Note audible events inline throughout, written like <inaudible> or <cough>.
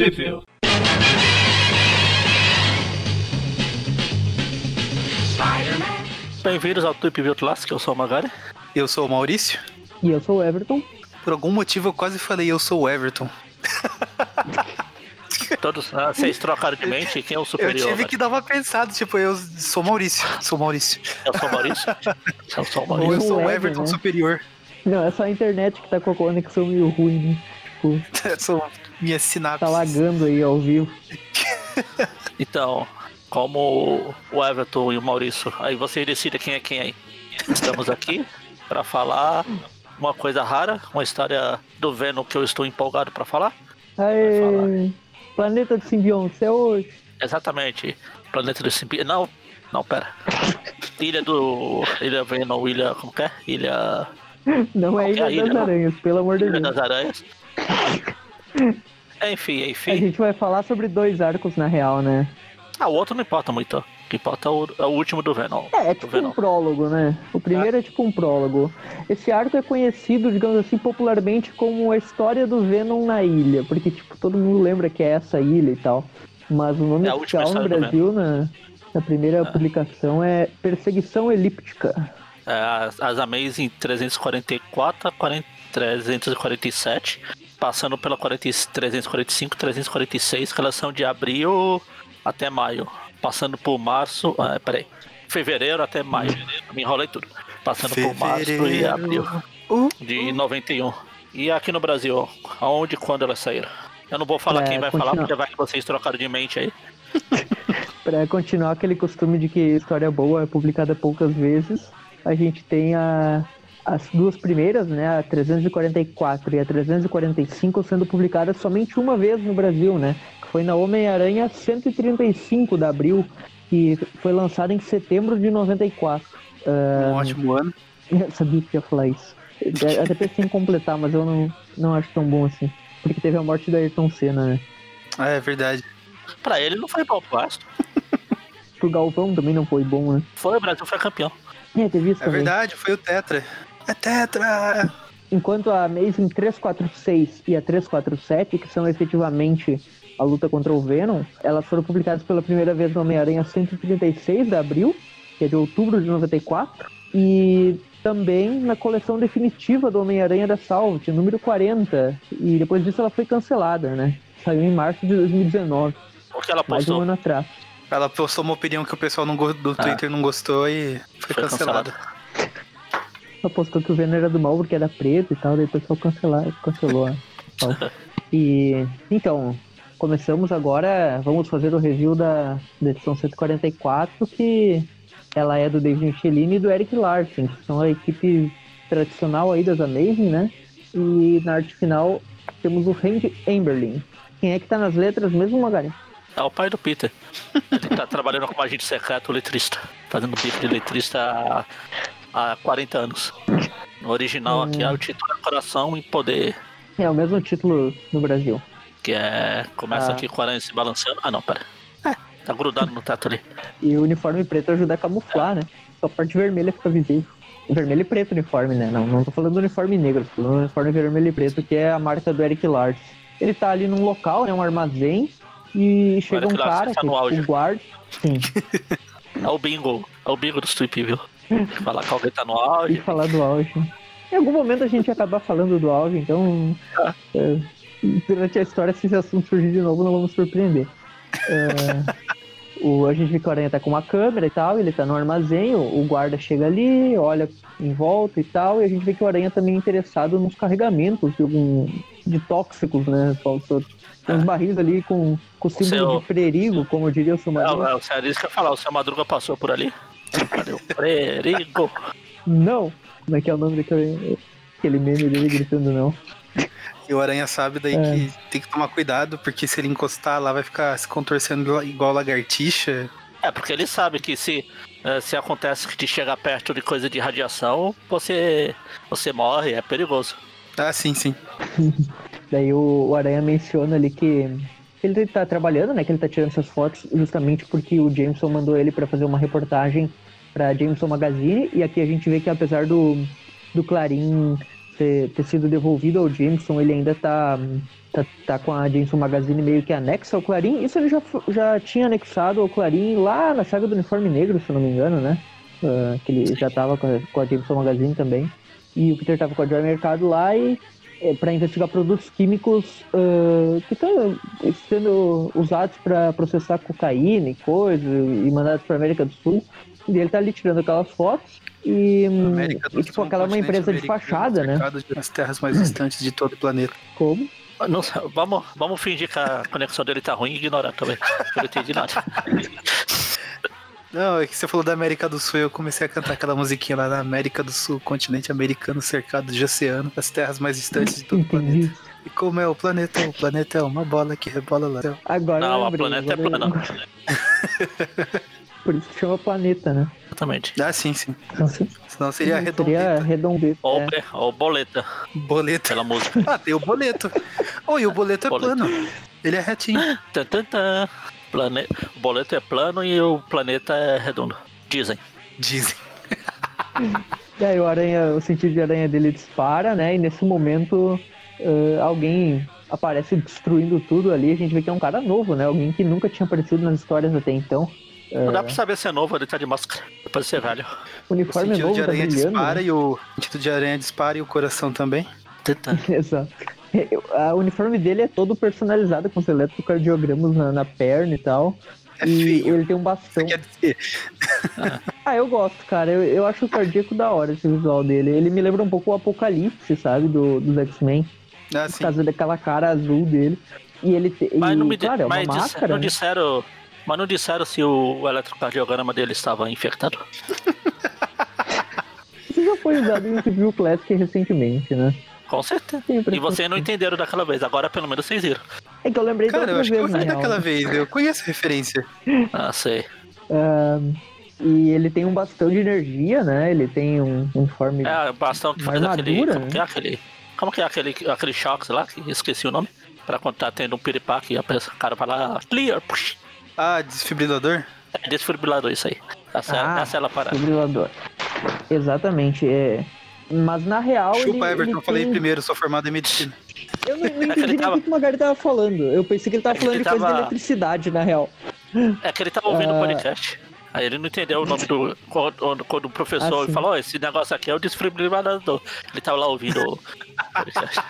Sheffield. Bem-vindos ao Tweep View Classic, eu sou o Magari. Eu sou o Maurício. E eu sou o Everton. Por algum motivo eu quase falei eu sou o Everton. <laughs> Todos, ah, vocês trocaram de mente, quem é o Eu superior? tive que dar uma pensada, tipo, eu sou Maurício. Sou Maurício. Eu sou o Maurício? Eu sou o Ou Maurício. eu sou o Ed, Everton né? superior. Não, é só a internet que tá com a conexão meio ruim, né? Tipo, <laughs> sou minha sinapse. tá lagando aí ao vivo. <laughs> Então, como o Everton e o Maurício, aí vocês decidem quem é quem aí. Estamos aqui para falar uma coisa rara, uma história do Venom que eu estou empolgado para falar. Aê! Planeta do simbionte, é hoje. Exatamente. Planeta do Simbi. Não, não, pera. Ilha do. Ilha Venom, Ilha. Como que é? Ilha. Não é é Ilha ilha, das não? Aranhas, pelo amor de Ilha Deus. das Aranhas. Enfim, A enfim. gente vai falar sobre dois arcos na real, né? Ah, o outro não importa muito. O que importa é o, é o último do Venom. É, é tipo Venom. um prólogo, né? O primeiro é tipo um prólogo. Esse arco é conhecido, digamos assim, popularmente como a história do Venom na ilha, porque tipo todo mundo lembra que é essa ilha e tal. Mas o nome É a oficial no Brasil na, na primeira publicação é Perseguição Elíptica. É, as, as Amazing 344 a 40 347, passando pela 40, 345, 346, que elas são de abril até maio. Passando por março. Ah, peraí. Fevereiro até maio. Me enrolei tudo. Passando por março e abril Uh, de 91. E aqui no Brasil, aonde e quando elas saíram? Eu não vou falar É, quem vai falar, porque vai que vocês trocaram de mente aí. <laughs> Pra continuar aquele costume de que história boa é publicada poucas vezes, a gente tem a, as duas primeiras, né, a 344 e a 345, sendo publicadas somente uma vez no Brasil, né? Que foi na Homem-Aranha 135 de abril, que foi lançada em setembro de 94. um ótimo ano. Eu sabia que ia falar isso. Até pensei em completar, mas eu não, não acho tão bom assim. Porque teve a morte da Ayrton Senna, né? Ah, é verdade. Pra ele não foi bom, eu acho. Pro Galvão também não foi bom, né? Foi, o Brasil foi campeão. É, teve isso É também. verdade, foi o Tetra. É Tetra! Enquanto a Amazing 346 e a 347, que são efetivamente a luta contra o Venom, elas foram publicadas pela primeira vez no Homem-Aranha 136 de abril, que é de outubro de 94, e também na coleção definitiva do Homem-Aranha da Salvat, número 40, e depois disso ela foi cancelada, né? Saiu em março de 2019, O que ela mais de um postou ano atrás. Ela postou uma opinião que o pessoal não do Twitter não gostou e foi, foi cancelada. Cancelada. Ela postou que o Venom era do mal porque era preto e tal, daí o pessoal cancelar, cancelou. <laughs> e então, começamos agora, vamos fazer o review da, da edição 144, que ela é do David Michelini e do Eric Larsen, que são a equipe tradicional aí das Amazing, né? E na arte final temos o Randy Amberlin. Quem é que tá nas letras mesmo, Magari? É o pai do Peter. <laughs> Ele tá trabalhando como agente secreto letrista. Fazendo bico de letrista há, há 40 anos. No original aqui é o título é Coração e Poder. É o mesmo título no Brasil. Que é. Começa Ah. aqui com a aranha se balançando. Ah não, pera. É, tá grudado no teto ali. E o uniforme preto ajuda a camuflar, né? Só a parte vermelha fica visível. Vermelho e preto o uniforme, né? Não, não tô falando do uniforme negro, tô falando do uniforme vermelho e preto, que é a marca do Eric Lars. Ele tá ali num local, né? Um armazém. E chega um cara, tá que é no auge. o guarda. Sim. <laughs> É o bingo. É o bingo do viu? <laughs> Falar que alguém tá no E auge. falar do auge. Em algum momento a gente ia acabar falando do auge, então. Ah. é, durante a história, se esse assunto surgir de novo, não vamos surpreender. É, <laughs> o, a gente vê que o Aranha tá com uma câmera e tal, ele tá no armazém, o, guarda chega ali, olha em volta e tal, e a gente vê que o Aranha também é interessado nos carregamentos de, algum, de tóxicos, né? Faltou- Tem uns barris ali com, com o símbolo seu- de perigo, como diria o seu É, marido. é, o senhor disse que ia falar, o seu Madruga passou por ali. Cadê o perigo? Não! Como é que é o nome daquele aquele meme dele gritando não? E o Aranha sabe daí É. que tem que tomar cuidado, porque se ele encostar lá vai ficar se contorcendo igual lagartixa. É, porque ele sabe que se, eh, se acontece de chegar perto de coisa de radiação, você, você morre, é perigoso. Ah, sim, sim. <laughs> Daí o, o Aranha menciona ali que ele tá trabalhando, né? Que ele tá tirando essas fotos justamente porque o Jameson mandou ele para fazer uma reportagem pra Jameson Magazine. E aqui a gente vê que apesar do, do Clarim ter, ter sido devolvido ao Jameson, ele ainda tá, tá, tá com a Jameson Magazine meio que anexa ao Clarim. Isso ele já, já tinha anexado ao Clarim lá na saga do Uniforme Negro, se não me engano, né? Uh, que ele já tava com a, com a Jameson Magazine também. E o Peter tava com a Joy Mercado lá e é, para investigar produtos químicos uh, que estão sendo usados para processar cocaína e coisa, e mandados para América do Sul. E ele tá ali tirando aquelas fotos. E, e tipo, aquela é uma empresa de fachada, né? As terras mais distantes de todo o planeta. Como? Não, vamos, vamos fingir que a conexão dele tá ruim e ignorar também. Eu não entendi nada. <laughs> Não, é que você falou da América do Sul, eu comecei a cantar aquela musiquinha lá na América do Sul, continente americano cercado de oceano, as terras mais distantes de todo o planeta. E como é o planeta? O planeta é uma bola que rebola lá. Agora Não, o planeta é plano. Por isso que chama planeta, né? Exatamente. Ah, sim, sim. Não sei. Senão seria Seria redondeta. redondeta. Ou, é. be- ou boleta, Boleto. pela música. Ah, tem o boleto. Oh, e o boleto é Boleto. plano. Ele é retinho. Tan, tan, tan. Plane... O boleto é plano e o planeta é redondo. Dizem. Dizem. <laughs> E aí o aranha, o sentido de aranha dele dispara, né? E nesse momento eh, alguém aparece destruindo tudo ali. A gente vê que é um cara novo, né? Alguém que nunca tinha aparecido nas histórias até então. Não dá pra saber se é novo, ele tá de máscara. Depois de ser velho. O O uniforme sentido novo de tá aranha brilhando. dispara né? e o sentido de aranha dispara e o coração também. <laughs> Exato. A- O uniforme dele é todo personalizado com os eletrocardiogramas na, na perna e tal. É e feio. ele tem um bastão. Quer dizer, <laughs> Ah, eu gosto, cara. Eu, eu acho o cardíaco da hora esse visual dele. Ele me lembra um pouco o Apocalipse, sabe? Do, dos X-Men. ah, Por sim. causa daquela cara azul dele. E ele tem. Mas não me claro, é mas máscara. não né? disseram. Mas não disseram se o eletrocardiograma dele estava infectado. Isso já foi usado em Civil Classic recentemente, né? Com certeza. A E vocês não entenderam daquela vez, agora pelo menos vocês viram. É que eu lembrei da Cara, eu acho que eu vi real. daquela vez. Eu conheço a referência. <laughs> Ah, sei. Ahn, e ele tem um bastão de energia, né? Ele tem um um uniforme. É, bastão que faz aquele. armadura, Como né? que é aquele. Como que é aquele, aquele choque lá? Que esqueci o nome. Pra quando tá tendo um piripaque e a pessoa- o cara vai lá, clear, push. Ah, desfibrilador? É desfibrilador isso aí. Essa, Ah, essa é ela parada. Desfibrilador. Exatamente, é. Mas na real. ele, Chupa, Everton. ele Eu falei tem- primeiro, sou formado em medicina. Eu não, não <laughs> É ele entendi nem tava- o que o Magari tava falando. Eu pensei que ele tava É que falando ele de coisa de eletricidade, na real. É que ele tava ouvindo o Ah. podcast. Aí ele não entendeu o nome do. Quando, quando o professor Ah, sim. falou, "Ó, esse negócio aqui é o desfibrilador. Ele tava lá ouvindo o <laughs> podcast.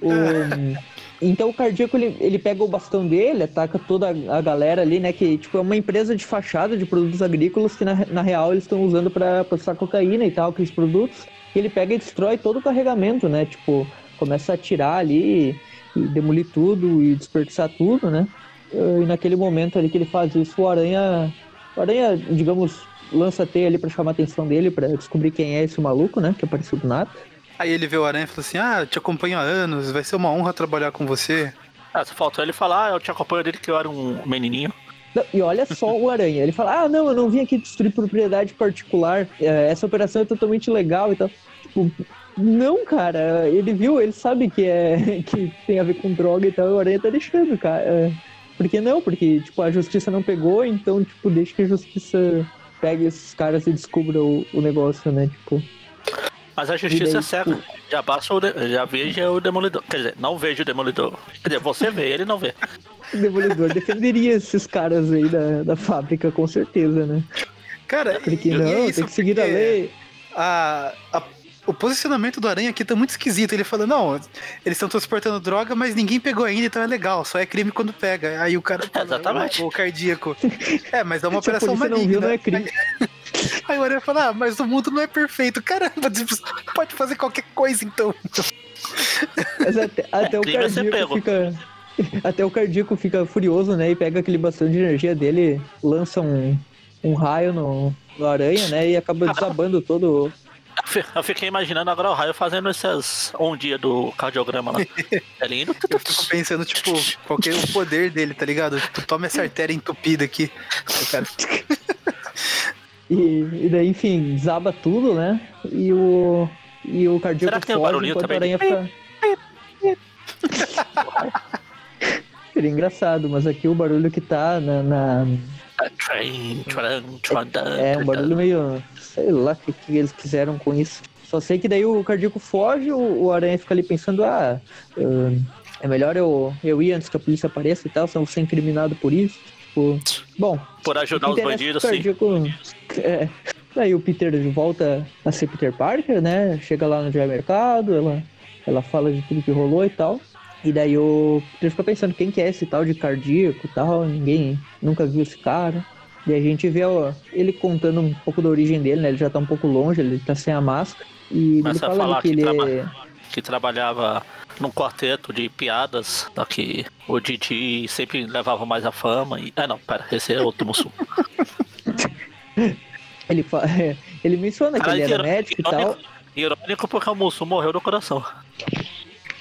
O- Então o cardíaco ele, ele pega o bastão dele, ataca toda a galera ali, né? Que tipo, é uma empresa de fachada de produtos agrícolas que na, na real eles estão usando para processar cocaína e tal, aqueles produtos. E ele pega e destrói todo o carregamento, né? Tipo, começa a atirar ali e demolir tudo e desperdiçar tudo, né? E naquele momento ali que ele faz isso, o Aranha. O Aranha, digamos, lança a teia ali pra chamar a atenção dele, pra descobrir quem é esse maluco, né? Que apareceu do nada. Aí ele vê o aranha e falou assim: Ah, eu te acompanho há anos, vai ser uma honra trabalhar com você. Ah, só faltou ele falar, ah, eu te acompanho dele que eu era um menininho. Não, e olha só o Aranha. Ele fala: Ah, não, eu não vim aqui destruir propriedade particular. é, Essa operação é totalmente legal e tal. Tipo, não, cara. Ele viu, ele sabe que é <laughs> que tem a ver com droga e tal. E o Aranha tá deixando, cara. É, Por que não? Porque, tipo, a justiça não pegou, então, tipo, deixa que a justiça pegue esses caras e descubra o, o negócio, né? Tipo. Mas a justiça daí, é cega. Já basta o de... já veja o demolidor. Quer dizer, não vejo o demolidor. Quer dizer, você vê, ele não vê. O Demolidor defenderia esses caras aí da, da fábrica, com certeza, né? Cara, Porque não, é isso, tem que seguir a lei. a- a- o posicionamento do aranha aqui tá muito esquisito. Ele fala: Não, eles estão transportando droga, mas ninguém pegou ainda, então é legal. Só é crime quando pega. Aí o cara <laughs> fala: Exatamente. O, o cardíaco. É, mas é uma Se <laughs> a operação polícia não viu, maligna. não é crime. <laughs> Aí o aranha fala: Ah, mas o mundo não é perfeito. Caramba, tipo, pode fazer qualquer coisa então. Mas até, até o crime é ser cardíaco fica. Até o cardíaco fica furioso, né? E pega aquele bastão de energia dele, lança um, um raio no, no aranha, né? E acaba desabando todo. Eu fi- Eu fiquei imaginando agora o raio fazendo essas ondinhas do cardiograma lá. <laughs> Ele indo. Eu fico pensando, tipo, qual que é o poder dele, tá ligado? Tipo, toma essa artéria entupida aqui. E, e daí, enfim, desaba tudo, né? E o. E o cardíaco Será que tem um foge barulhinho enquanto a também aranha fica. <laughs> Seria engraçado, mas aqui o barulho que tá na, na, É um barulho meio. sei lá o que, que eles quiseram com isso. Só sei que daí o cardíaco foge, o, o aranha fica ali pensando, ah, hum, é melhor eu, eu ir antes que a polícia apareça e tal, senão eu vou ser incriminado por isso. Tipo, bom, Por ajudar o os bandidos, pro sim. cardíaco- É. Daí o Peter volta a ser Peter Parker, né? Chega lá no Joy Mercado, ela, ela fala de tudo que rolou e tal. E daí o Peter fica pensando quem que é esse tal de cardíaco e tal, ninguém nunca viu esse cara. E a gente vê ó, ele contando um pouco da origem dele, né? Ele já tá um pouco longe, ele tá sem a máscara. E ele Começa a fala falar que que ele é... trabalha. que trabalhava num quarteto de piadas, só que o Didi sempre levava mais a fama. E... Ah, não, pera, esse é outro Mussum. <laughs> Ele, fa... <laughs> ele menciona que Cara, ele era irônico- médico e tal. Irônico porque o Mussum morreu do coração.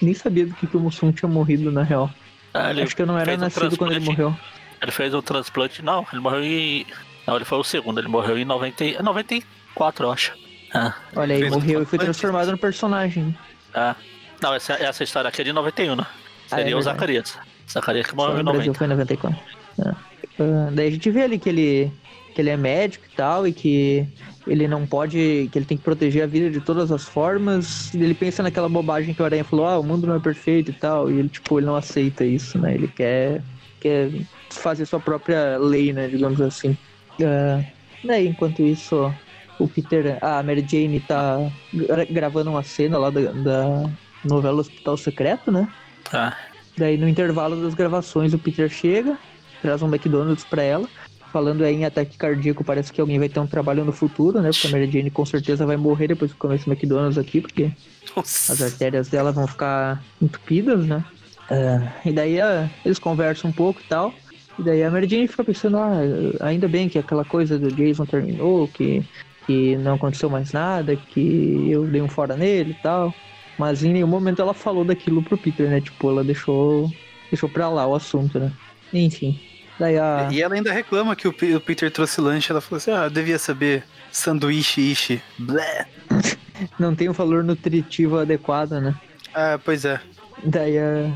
Nem sabia do que, que o Mussum tinha morrido, na real. Ah, ele Acho que eu não era fez um nascido quando ele morreu. Ele fez um transplante. Não, ele morreu em. Não, ele foi o segundo, ele morreu em 90... e- 94, eu acho. Ah, Olha aí, Fez um morreu e foi transformado no personagem. ah. Não, essa, essa história aqui é de 91, né? Ah, é Seria o. Zacarias. Zacarias que Só morreu em no Brasil 90. foi em 94. Ah. Ah, daí a gente vê ali que ele, que ele é médico e tal, e que ele não pode. que ele tem que proteger a vida de todas as formas. Ele pensa naquela bobagem que o Aranha falou, ah, o mundo não é perfeito e tal. E ele, tipo, ele não aceita isso, né? Ele quer, quer fazer sua própria lei, né? Digamos assim. Ah, daí, enquanto isso, o Peter, a Mary Jane tá gra- gravando uma cena lá da, da novela Hospital Secreto, né? Ah, Daí no intervalo das gravações o Peter chega, traz um McDonald's pra ela, falando aí em ataque cardíaco, parece que alguém vai ter um trabalho no futuro, né? Porque a Mary Jane com certeza vai morrer depois que comer esse McDonald's aqui, porque as artérias dela vão ficar entupidas, né? Ah, e daí ah, eles conversam um pouco e tal. E daí a Mary Jane fica pensando, ah, ainda bem que aquela coisa do Jason terminou, que, que não aconteceu mais nada, que eu dei um fora nele e tal. Mas em nenhum momento ela falou daquilo pro Peter, né? Tipo, ela deixou, deixou pra lá o assunto, né? Enfim. Daí a. E ela ainda reclama que o Pe- o Peter trouxe lanche. Ela falou assim: ah, eu devia saber sanduíche, ishi. Blé. <laughs> Não tem um valor nutritivo adequado, né? Ah, pois é. Daí a-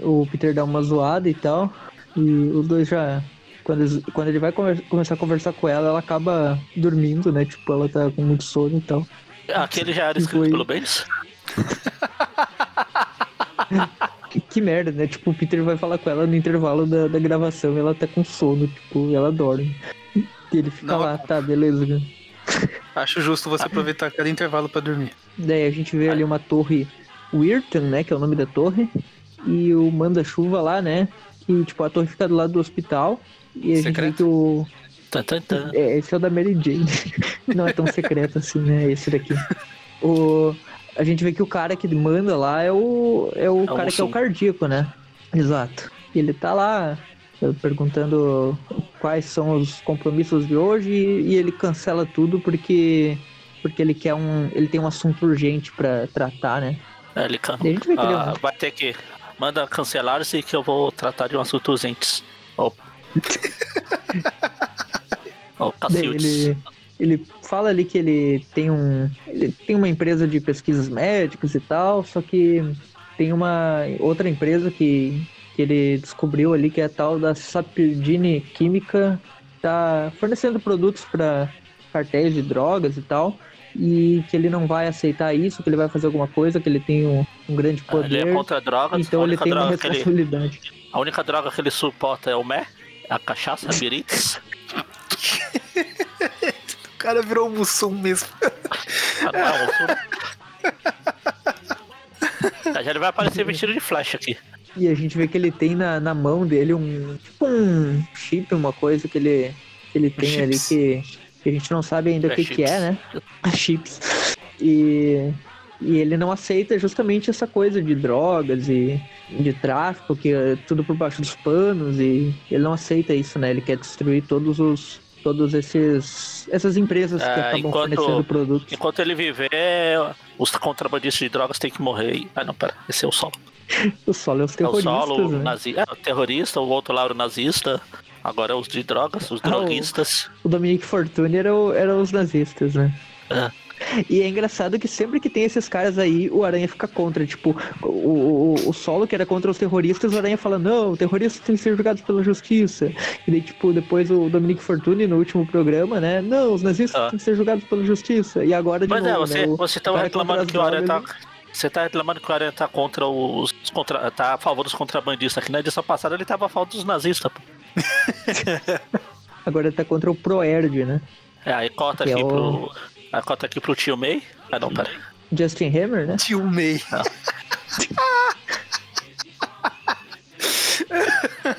o Peter dá uma zoada e tal. E os dois já. Quando, eles- quando ele vai conver- começar a conversar com ela, ela acaba dormindo, né? Tipo, ela tá com muito sono e tal. aquele já era escrito foi? pelo Bendis? <laughs> Que, merda, né? Tipo, o Peter vai falar com ela no intervalo da, da gravação e ela tá com sono, tipo, ela dorme. E ele fica Não. lá, tá, beleza. cara. Acho justo você aproveitar cada intervalo pra dormir. Daí a gente vê ali uma torre Weirton, né? Que é o nome da torre. E o manda-chuva lá, né? Que, tipo, a torre fica do lado do hospital. E a gente vê Secreto. que o. Tan, tan, tan. É, esse é o da Mary Jane. <laughs> Não é tão secreto assim, né? Esse daqui. O... A gente vê que o cara que manda lá é o, é o É cara que é o cardíaco, né? Exato. E ele tá lá eh, perguntando quais são os compromissos de hoje e, ele cancela tudo porque porque ele quer um ele tem um assunto urgente pra tratar, né? É, ele can... Daí a gente vê que ele é um- Ah, vai ter que. Manda cancelar-se que eu vou tratar de um assunto urgente. Ó. Ó, <laughs> Daí ele, ele fala ali que ele tem um. Ele tem uma empresa de pesquisas médicas e tal, só que tem uma outra empresa que, que ele descobriu ali, que é a tal da Sapirgine Química, tá fornecendo produtos para cartéis de drogas e tal. E que ele não vai aceitar isso, que ele vai fazer alguma coisa, que ele tem um, um grande Ah, Ele poder. é contra drogas. então a, ele tem uma que ele, responsabilidade. a única droga que ele suporta é o Mé, a cachaça, a birites. <laughs> O cara virou um mussum mesmo. <laughs> Ah, não, sou- Já ele vai aparecer vestido de flash aqui. E a gente vê que ele tem na, na mão dele um tipo um chip, uma coisa que ele, que ele tem ali Chips. que, que a gente não sabe ainda o É que, que chips. é, né? Chips. E, e ele não aceita justamente essa coisa de drogas e de tráfico, que é tudo por baixo dos panos, e ele não aceita isso, né? Ele quer destruir todos os. Todos esses. essas empresas que É, acabam enquanto- fornecendo produtos. Enquanto ele viver, os contrabandistas de drogas têm que morrer. Ah, não, pera. Esse é o solo. <laughs> O solo é os É o terroristas, solo, o né? nazi... é, o terrorista, o outro lá era o nazista. Agora é os de drogas, os Ah, o- droguistas. O Dominique Fortune era, o- era os nazistas, né? É. E é engraçado que sempre que tem esses caras aí, o Aranha fica contra. Tipo, o, o, o solo que era contra os terroristas, o Aranha fala, não, terroristas têm que ser julgados pela justiça. E daí, tipo, depois o Dominique Fortune no último programa, né? Não, os nazistas ah. têm que ser julgados pela justiça. E agora de Mas novo, é, você, né, o, você tá reclamando que o Aranha tá. Você tá reclamando que o Aranha tá contra os. Contra, tá a favor dos contrabandistas. Aqui na edição passada ele tava a favor dos nazistas, pô. <laughs> Agora ele tá contra o Proerd, né? É, aí cota aqui é o... pro. Aí cota aqui pro tio May. Ah não, pera. Justin Hammer, né? Tio May. Ah. <laughs>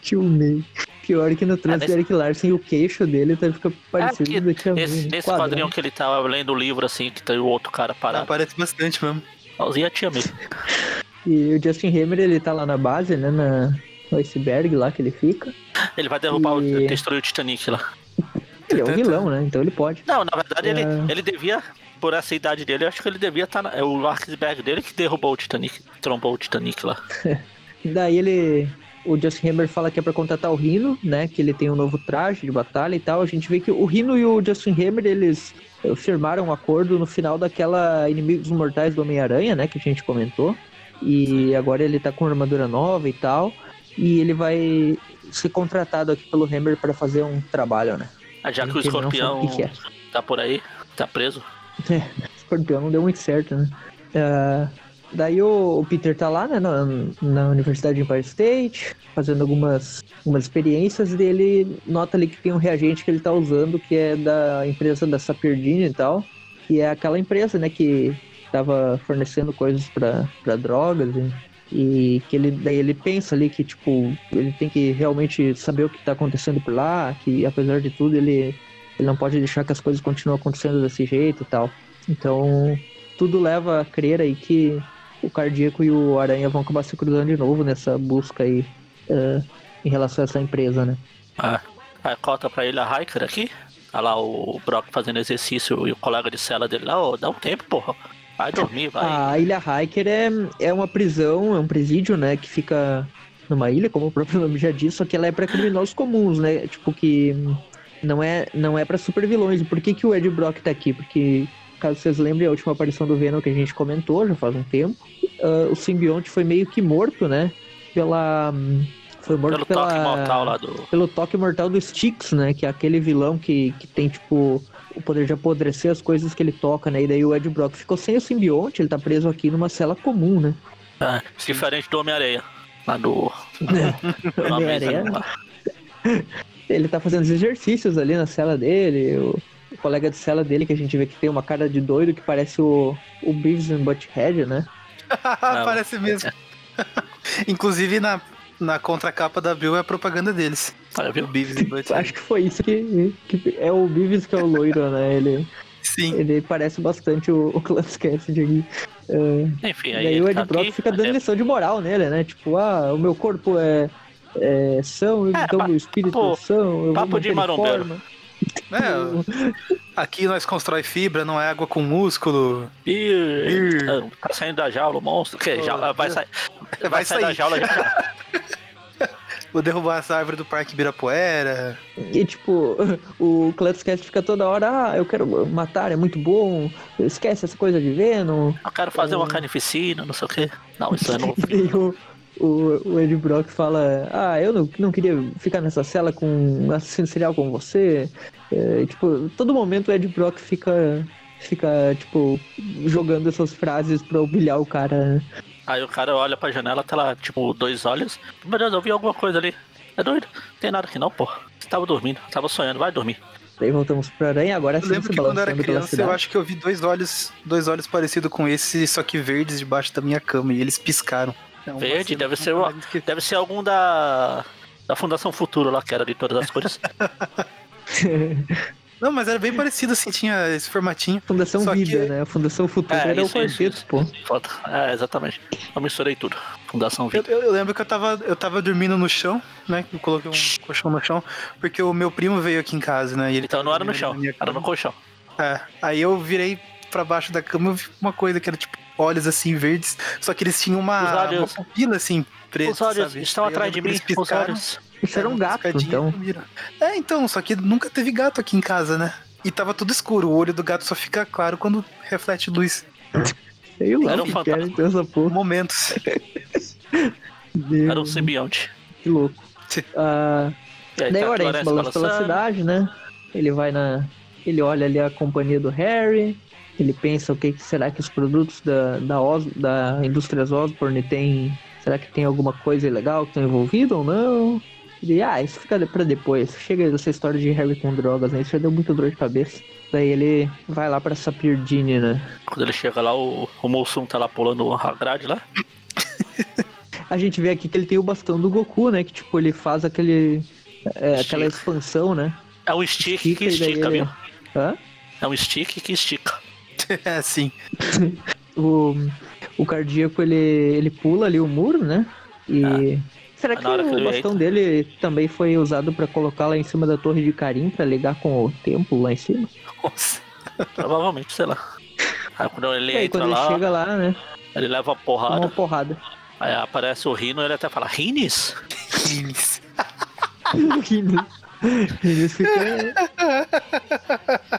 tio May. Pior que no trans é, nesse... Eric Larson o queixo dele tá, fica parecido é, do Tia Nesse, nesse quadrinho que ele tava lendo o livro assim, que tem o outro cara parado. Ah, parece bastante mesmo. Igualzinho a Tia May. E o Justin Hammer, ele tá lá na base, né? Na, no iceberg lá que ele fica. Ele vai derrubar e... o. destruir o Titanic lá. Ele é um vilão, né? Então ele pode. Não, na verdade, é... ele, ele devia, por essa idade dele, eu acho que ele devia estar. Tá na... É o iceberg dele que derrubou o Titanic, trombou o Titanic lá. <laughs> Daí ele. O Justin Hammer fala que é pra contratar o Rino, né? Que ele tem um novo traje de batalha e tal. A gente vê que o Rino e o Justin Hammer, eles firmaram um acordo no final daquela Inimigos Mortais do Homem-Aranha, né? Que a gente comentou. E agora ele tá com armadura nova e tal. E ele vai ser contratado aqui pelo Hammer para fazer um trabalho, né? Já que o escorpião que que é. tá por aí, tá preso. <laughs> É, o escorpião não deu muito certo, né? Uh, daí o, o, Peter tá lá, né, na, na Universidade de Empire State, fazendo algumas, algumas experiências, e ele nota ali que tem um reagente que ele tá usando, que é da empresa da Saperdine e tal, que é aquela empresa, né, que tava fornecendo coisas para drogas e e que ele daí ele pensa ali que tipo ele tem que realmente saber o que está acontecendo por lá que apesar de tudo ele ele não pode deixar que as coisas continuem acontecendo desse jeito e tal. Então tudo leva a crer aí que o cardíaco e o aranha vão acabar se cruzando de novo nessa busca aí uh, em relação a essa empresa né? Ah, aí cota para ele a Hiker aqui? Olha lá o Brock fazendo exercício e o colega de cela dele lá, oh, dá um tempo, porra. Vai dormir, vai. A Ilha Hiker é, é uma prisão, é um presídio, né, que fica numa ilha, como o próprio nome já diz, só que ela é para criminosos comuns, né? Tipo que não é não é para super vilões. Por que, que o Ed Brock tá aqui? Porque caso vocês lembrem a última aparição do Venom que a gente comentou já faz um tempo, uh, o simbionte foi meio que morto, né? Pela foi morto pelo pela, toque mortal lá do pelo toque mortal do Styx, né? Que é aquele vilão que, que tem tipo o poder de apodrecer as coisas que ele toca, né? E daí o Ed Brock ficou sem o simbionte, ele tá preso aqui numa cela comum, né? É, diferente do Homem-Areia. Lá do. É. <laughs> Homem-Areia. ele tá fazendo os exercícios ali na cela dele. O, o, colega de cela dele, que a gente vê que tem uma cara de doido, que parece o, o Beavis and Butthead, né? <laughs> parece mesmo. <laughs> Inclusive na na contracapa da Bill é a propaganda deles. Ah, viu? Beavis e Butthead. Acho que foi isso que, que, é o Beavis que é o loiro, né? Ele, Sim. Ele parece bastante o, o Clarence Cassidy aqui. Uh, Enfim, aí. E aí o Ed tá Brock fica dando é... lição de moral nele, né? Tipo, ah, o meu corpo é, é são, é, então o espírito papo, são. Eu papo de marombeiro. É, aqui nós constrói fibra, não é água com músculo. Ih, tá saindo da jaula o monstro. Que? Oh, jaula, vai, sair, vai, vai sair da jaula já. <laughs> Vou derrubar essa árvore do Parque Ibirapuera. E tipo, o Cast fica toda hora, ah, eu quero matar, é muito bom. Esquece essa coisa de Venom. Eu quero fazer é... uma carnificina, não sei o quê. Não, isso é novo. <laughs> o, o, Ed Brock fala, ah, eu não, não queria ficar nessa cela com um assassino serial como você. É, tipo, todo momento o Ed Brock fica fica, tipo, jogando essas frases pra humilhar o cara. Aí o cara olha pra janela, tá lá, tipo, dois olhos. Meu Deus, eu vi alguma coisa ali. É doido? Não tem nada aqui não, pô. Você tava dormindo, tava sonhando, vai dormir. Daí voltamos pra aranha, agora sim. Eu lembro que quando eu era criança, eu acho que eu vi dois olhos, dois olhos parecidos com esse, só que verdes debaixo da minha cama, e eles piscaram. É Verde, deve ser, uma, que... deve ser algum da, da Fundação Futuro lá, que era de todas as cores. <laughs> Não, mas era bem parecido, assim, tinha esse formatinho. Fundação Vida, que... né? A Fundação Futuro é, era isso, o quarteto, pô. Foda. É, exatamente. Eu misturei tudo. Fundação Vida. Eu, eu, lembro que eu tava, eu tava dormindo no chão, né? Eu coloquei um colchão no chão, porque o meu primo veio aqui em casa, né? então não era no chão, era no colchão. É, aí eu virei pra baixo da cama e vi uma coisa que era tipo olhos assim verdes, só que eles tinham uma, uma pupila assim preta. Os olhos sabe? estão atrás de mim, os olhos. Isso era um gato, então. É, então, só que nunca teve gato aqui em casa, né? e tava tudo escuro. O olho do gato só fica claro quando reflete luz. Sei lá Era um fantasma. essa porra. Momentos. Era um simbionte. Que louco. Ah, aí daí tá o a Aranha se Clarence balança pela cidade, né? Ele vai na. Ele olha ali a companhia do Harry. Ele pensa o que, será que os produtos da, da, Os, da Indústrias Osborne tem. Será que tem alguma coisa ilegal que estão envolvida ou não? Ele, ah, isso fica pra depois. Chega dessa história de Harry com drogas, né? Isso já deu muito dor de cabeça. Daí ele vai lá pra Sapirdine, né? Quando ele chega lá, o, o tá lá pulando a grade lá. A gente vê aqui que ele tem o bastão do Goku, né? Que tipo, ele faz aquele. é, aquela expansão, né? É um stick que e estica, ele- viu? Hã? É um stick que estica. <laughs> É assim. O, o cardíaco ele, ele pula ali o muro, né? E. Será Mas que que o bastão dele também foi usado pra colocar lá em cima da torre de Karim pra ligar com o templo lá em cima? Nossa. Provavelmente, sei lá. Aí quando ele aí entra quando lá, ele chega lá, né? ele leva a Toma porrada. uma porrada. Aí aparece o Rino e ele até fala, Rines? Eles ficam.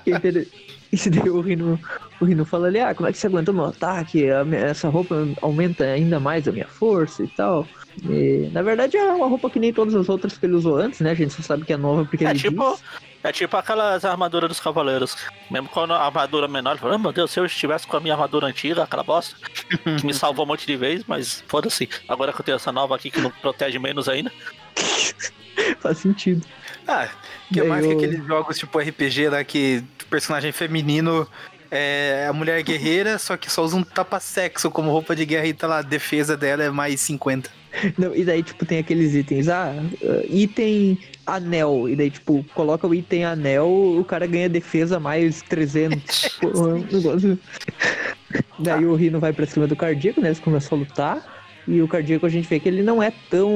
Que inter- <laughs> E daí o Rino, o Rino fala ali, ah, como é que você aguentou meu ataque? A minha- essa roupa aumenta ainda mais a minha força e tal. E, na verdade é uma roupa que nem todas as outras que ele usou antes, né? A gente só sabe que é nova porque É ele tipo, diz. é tipo aquelas armaduras dos cavaleiros. Mesmo quando a armadura menor, ele fala, ah, meu Deus, se eu estivesse com a minha armadura antiga, aquela bosta, <laughs> que me salvou um monte de vezes, mas foda-se. Agora que eu tenho essa nova aqui que não protege menos ainda. <laughs> Faz sentido. Ah, que Daí mais que eu- aqueles jogos tipo RPG lá que o personagem feminino é a mulher guerreira, <laughs> só que só usa um tapa-sexo como roupa de guerra e tá lá, a defesa dela é mais 50. Não, e daí, tipo, tem aqueles itens, ah, uh, item anel. E daí, tipo, coloca o item anel, o cara ganha defesa mais 300. Pô, é um negócio. Daí o Rino vai pra cima do cardíaco, né? Eles começam a lutar. E o cardíaco a gente vê que ele não é tão.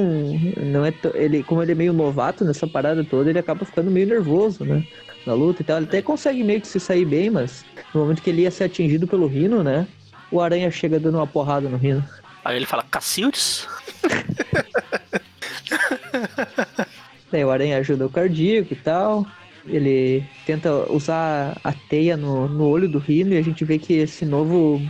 Não é tão, ele, como ele é meio novato nessa parada toda, ele acaba ficando meio nervoso, né? Na luta e tal. Ele até consegue meio que se sair bem, mas no momento que ele ia ser atingido pelo Rino, né? O Aranha chega dando uma porrada no Rino. Aí ele fala, Cacildes? <laughs> Daí o Aranha ajuda o cardíaco e tal. Ele tenta usar a teia no, no olho do Rino e a gente vê que esse novo.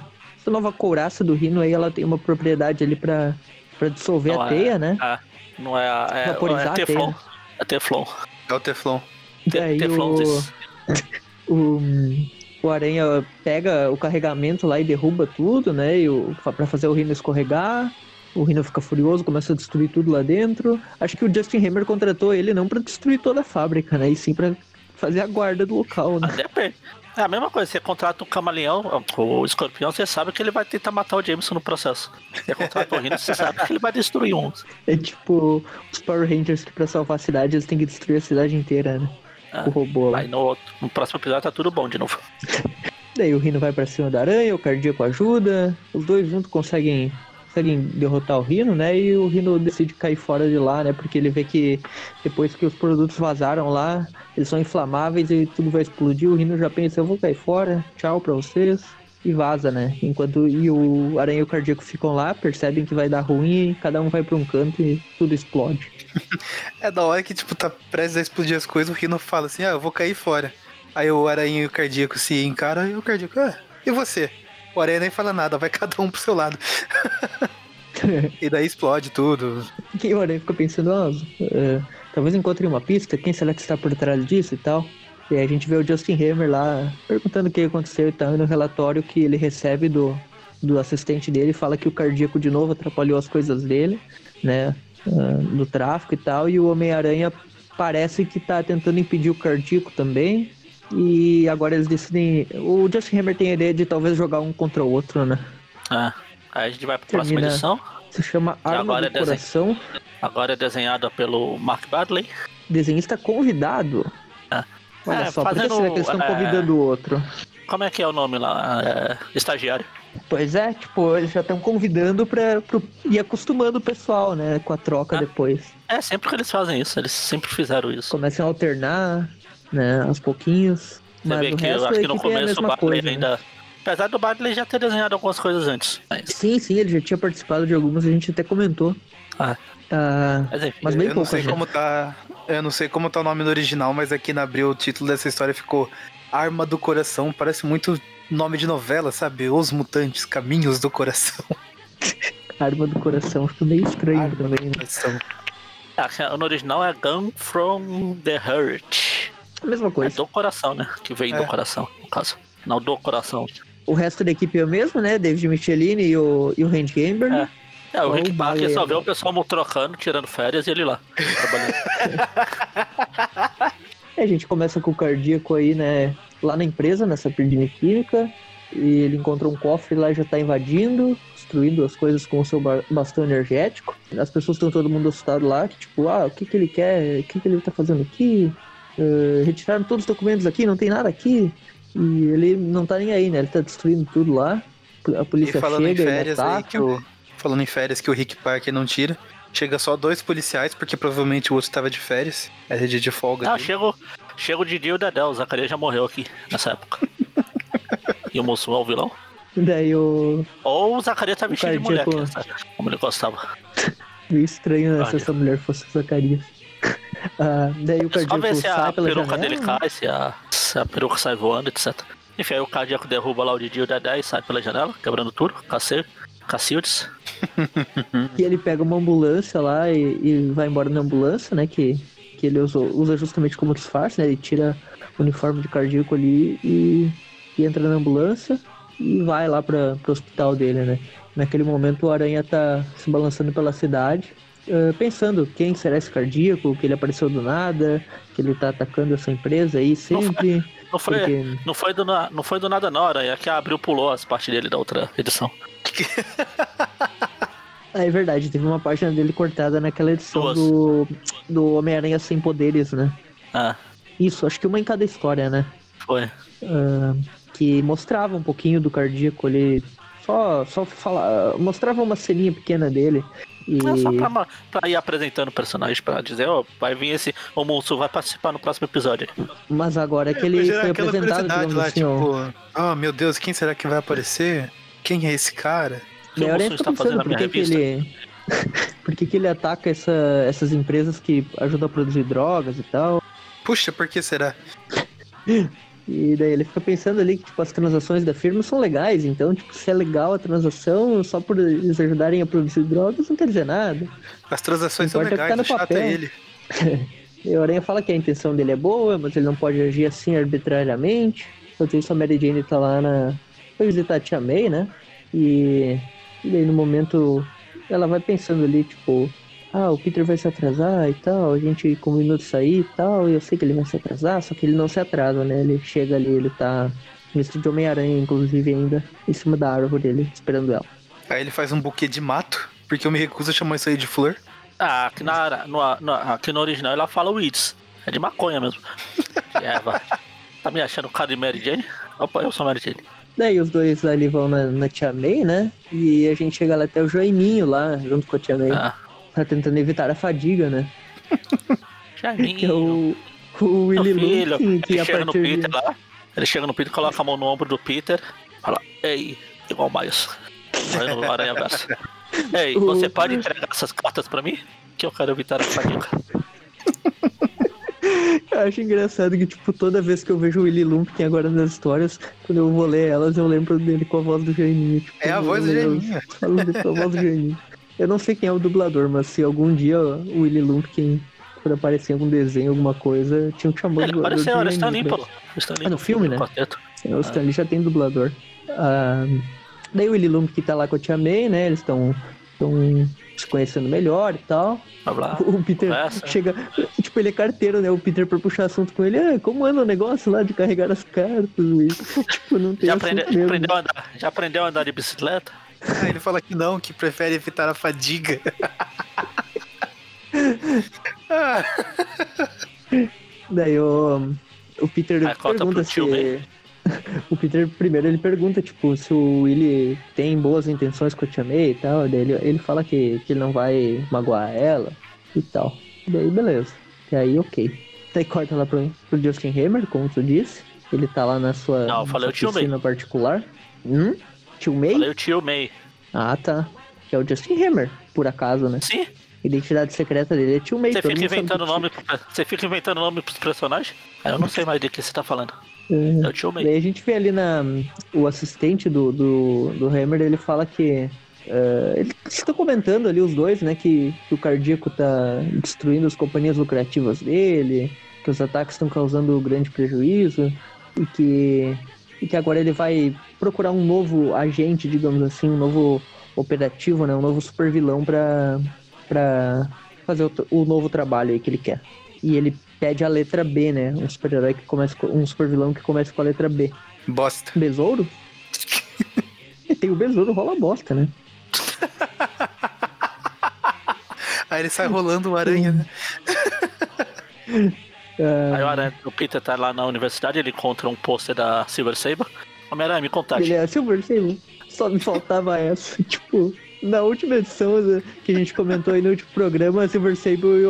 Essa nova couraça do Rino aí, ela tem uma propriedade ali pra, pra dissolver Não a é- teia, né? Ah, não é a. É, Vaporizar é a Teflon. teia. É Teflon. É o Teflon. Te- Daí Teflon. o-. <laughs> O, o Aranha pega o carregamento lá e derruba tudo, né? E o, pra fazer o Rino escorregar. O Rino fica furioso, começa a destruir tudo lá dentro. Acho que o Justin Hammer contratou ele não pra destruir toda a fábrica, né? E sim pra fazer a guarda do local, né? Depende. É a mesma coisa, você contrata um camaleão, o escorpião, você sabe que ele vai tentar matar o Jameson no processo. Você contrata o Rino, você sabe que ele vai destruir um. É tipo os Power Rangers que pra salvar a cidade eles têm que destruir a cidade inteira, né? Ah, o robô lá. Aí no, outro- no próximo episódio tá tudo bom de novo. <laughs> Daí o Rino vai pra cima da aranha, o cardíaco ajuda. Os dois juntos conseguem, conseguem derrotar o Rino, né? E o Rino decide cair fora de lá, né? Porque ele vê que depois que os produtos vazaram lá, eles são inflamáveis e tudo vai explodir. O Rino já pensa, eu vou cair fora, tchau pra vocês. E vaza, né? Enquanto e o Aranha e o Cardíaco ficam lá, percebem que vai dar ruim e cada um vai pra um canto e tudo explode. <laughs> É da hora que, tipo, tá prestes a explodir as coisas, o Rino fala assim, ah, eu vou cair fora. Aí o Aranha e o Cardíaco se encaram e o Cardíaco, ah, e você? O Aranha nem fala nada, vai cada um pro seu lado. <laughs> e daí explode tudo. E o Aranha fica pensando, ah, é, talvez encontre uma pista, quem será que está por trás disso e tal. E aí a gente vê o Justin Hammer lá perguntando o que aconteceu e tal, e no relatório que ele recebe do, do assistente dele, fala que o cardíaco de novo atrapalhou as coisas dele, né, do tráfico e tal, e o Homem-Aranha parece que tá tentando impedir o cardíaco também, e agora eles decidem... O Justin Hammer tem a ideia de talvez jogar um contra o outro, né, Ah, aí a gente vai pra próxima Termina. edição. se chama Arma agora do é. Coração, Agora é desenhada pelo Mark Badley. desenhista convidado. Ah. Olha É, só, por que fazendo, será que eles estão é, convidando o outro? Como é que é o nome lá? É, estagiário. Pois é, tipo, eles já estão convidando pra, pro, e acostumando o pessoal, né, com a troca Ah. depois. É, sempre que eles fazem isso, eles sempre fizeram isso. Começam a alternar, né, aos pouquinhos. Você Mas vê o que resto eu acho a que no é a começo o mesma Badley coisa. né? ainda. Apesar do Badley já ter desenhado algumas coisas antes. Mas, Sim, sim, ele já tinha participado de algumas, a gente até comentou. Ah. Ah, mas enfim. mas bem eu não pouco, sei gente. como tá Eu não sei como tá o nome no original, mas aqui na Abril o título dessa história ficou Arma do Coração. Parece muito nome de novela, sabe? Os Mutantes, Caminhos do Coração. <laughs> Arma do coração, ficou meio estranho Arma do também. né? Coração. Ah, no original é Gun from the Heart. A mesma É coisa. do coração, né? Que vem É. do coração, no caso. Não do coração. O resto da equipe é o mesmo, né? David Michelini e o, e o Randy Gamber. É. É, o Ou Rick Parker baleia. só vê o pessoal trocando, tirando férias e ele lá. Trabalhando. <laughs> É, a gente começa com o cardíaco aí, né? Lá na empresa, nessa Perdine Química. E ele encontra um cofre lá e já tá invadindo, destruindo as coisas com o seu ba- bastão energético. As pessoas estão todo mundo assustado lá, que tipo, ah, o que que ele quer? O que que ele tá fazendo aqui? Eh, retiraram todos os documentos aqui, não tem nada aqui. E ele não tá nem aí, né? Ele tá destruindo tudo lá. A E polícia falando em chega e férias aí, que o, falando em férias que o Rick Parker não tira, chega só dois policiais, porque provavelmente o outro tava de férias. Era dia de folga. Ah, chega, chega o Didi e o Dedé, o Zacarias já morreu aqui nessa época. <laughs> e o moço é o vilão. Daí o. Ou o Zacarias tá vestido de mulher, essa- como ele gostava. <laughs> Meio estranho né, se essa mulher fosse o Zacarias. <laughs> Ah, daí o É só cardíaco ver se a peruca janela. dele cai, se a, se a peruca sai voando, etc. Enfim, aí o cardíaco derruba lá o Didi e o Dedé e sai pela janela, quebrando tudo. Cacil- Cacildes. E ele pega uma ambulância lá e, e vai embora na ambulância, né? Que, que ele usa, usa justamente como disfarce, né? Ele tira o uniforme de cardíaco ali e, e entra na ambulância e vai lá para pro hospital dele, né? Naquele momento o Aranha tá se balançando pela cidade, eh, pensando quem será esse cardíaco, que ele apareceu do nada, que ele tá atacando essa empresa aí sempre. Não foi, Porque não foi, do, na- não foi do nada não, Aranha, é que abriu pulou as partes dele da outra edição. <laughs> Ah, é verdade, teve uma página dele cortada naquela edição Duas. do, do Homem-Aranha Sem Poderes, né? Ah, Isso, acho que uma em cada história, né? foi. Ah, que mostrava um pouquinho do cardíaco ali. Só, só falar, mostrava uma ceninha pequena dele. E É só pra, pra ir apresentando o personagem, pra dizer, ó, vai vir esse, o monstro vai participar no próximo episódio. mas agora que ele Mas era foi apresentado, digamos lá, assim, ó. tipo, ah, meu Deus, quem será que vai aparecer? Quem é esse cara? O que o fica está fazendo pensando na minha revista? ele. <laughs> por que, que ele ataca essa, essas empresas que ajudam a produzir drogas e tal. Puxa, por que será? <laughs> E daí ele fica pensando ali que tipo, as transações da firma são legais, então tipo, se é legal a transação, só por eles ajudarem a produzir drogas não quer dizer nada. As transações são legais, tá chato é ele. <laughs> E o Aranha fala que a intenção dele é boa, mas ele não pode agir assim arbitrariamente. Enquanto isso, a Mary Jane tá lá na. Foi visitar a Tia May, né? E, e daí no momento ela vai pensando ali, tipo, ah, o Peter vai se atrasar e tal, a gente combinou de sair e tal, e eu sei que ele vai se atrasar, só que ele não se atrasa, né? Ele chega ali, ele tá vestido de Homem-Aranha, inclusive, ainda, em cima da árvore dele, esperando ela. Aí ele faz um buquê de mato, porque eu me recuso a chamar isso aí de flor. Ah, aqui, na, no, no- aqui no original ela fala weeds. É de maconha mesmo. <laughs> De erva. Tá me achando cara de Mary Jane? Opa, eu sou Mary Jane. Daí os dois ali vão na, na Tia May, né? E a gente chega lá até o Joininho lá, junto com a Tia May. Ah, Tá tentando evitar a fadiga, né? Que é o, o Willy filho, Luke, que a chega no partir de... Peter lá. Ele chega no Peter, coloca a mão no ombro do Peter. Fala, ei, igual o Miles. Vai no Aranha Verso. <laughs> Ei, O- você pode entregar essas cartas pra mim? Que eu quero evitar a fadiga. <laughs> Eu acho engraçado que, tipo, toda vez que eu vejo o Willy Lumpkin agora nas histórias, quando eu vou ler elas, eu lembro dele com a voz do Jaiminho. Tipo, É a voz do Jaiminho. <laughs> A voz do Jaiminho. Eu não sei quem é o dublador, mas se algum dia o Willy Lumpkin for aparecer em algum desenho, alguma coisa, tinha que chamar Ele o apareceu, era Stan Lee, pô. Stan Ah, no filme, né? quarteto. É, O Stanley já tem dublador. Ah, daí o Willy Lumpkin tá lá com a Tia May, né? Eles estão se conhecendo melhor e tal. Blá, blá. O Peter Conversa. chega. Tipo, ele é carteiro, né? O Peter pra puxar assunto com ele. Ah, como anda o negócio lá de carregar as cartas? E, <laughs> tipo, não tem Já, aprende, já, aprendeu a andar, já aprendeu a andar de bicicleta? <laughs> Aí ele fala que não, que prefere evitar a fadiga. Ah, <laughs> Daí o, o Peter Aí corta pergunta pro se. tio. <laughs> O Peter primeiro ele pergunta, tipo, se o Willy tem boas intenções com a Tia May e tal. Daí ele, ele fala que, que ele não vai magoar ela e tal. Daí beleza. E aí, ok. Daí corta lá pro, pro Justin Hammer, como tu disse. Ele tá lá na sua, Não, eu falei sua o tio May. piscina particular. Hum? Tio May? Falei o tio May. Ah, tá. Que é o Justin Hammer, por acaso, né? Sim, identidade secreta dele é tio May. Você fica inventando nome. Você fica inventando nome pros personagens? Eu não sei mais de que você tá falando. É. É o tio May. Daí a gente vê ali na. O assistente do, do, do Hammer, ele fala que. eh, eles estão comentando ali os dois, né? Que, que o cardíaco tá destruindo as companhias lucrativas dele, que os ataques estão causando grande prejuízo, e que, e que agora ele vai procurar um novo agente, digamos assim, um novo operativo, né? Um novo super vilão pra, pra fazer o, o novo trabalho aí que ele quer. E ele pede a letra B, né? Um super-herói que começa com, um super vilão que começa com a letra B. Bosta. Besouro? <laughs> Tem o besouro, rola bosta, né? <laughs> Aí ele sai rolando o aranha, né? <laughs> Aí o, Aranha, o Peter tá lá na universidade, ele encontra um pôster da Silver Saber. Homem-Aranha, me contate. ele é Silver Sable. Só me faltava <laughs> essa. Tipo, na última edição né, que a gente comentou aí no último programa, a Silver Sable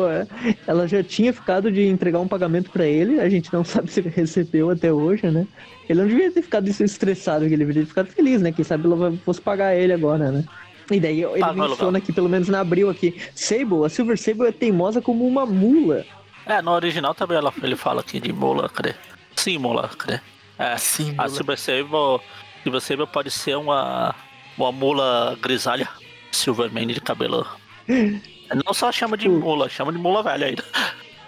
ela já tinha ficado de entregar um pagamento pra ele. A gente não <laughs> sabe se ele recebeu até hoje, né? Ele não devia ter ficado estressado, ele deveria ter ficado feliz, né? Quem sabe ela fosse pagar ele agora, né? E daí ele Pagou menciona aqui, pelo menos na abril aqui, Sable, a Silver Sable é teimosa como uma mula. É, no original também ela, ele fala aqui de mula, cadê? Sim, mula, cadê? É, Sim, a. Silver Saber, Silver Saber pode ser uma, uma mula grisalha, Silverman de cabelo. <laughs> Não só chama de mula, chama de mula velha ainda.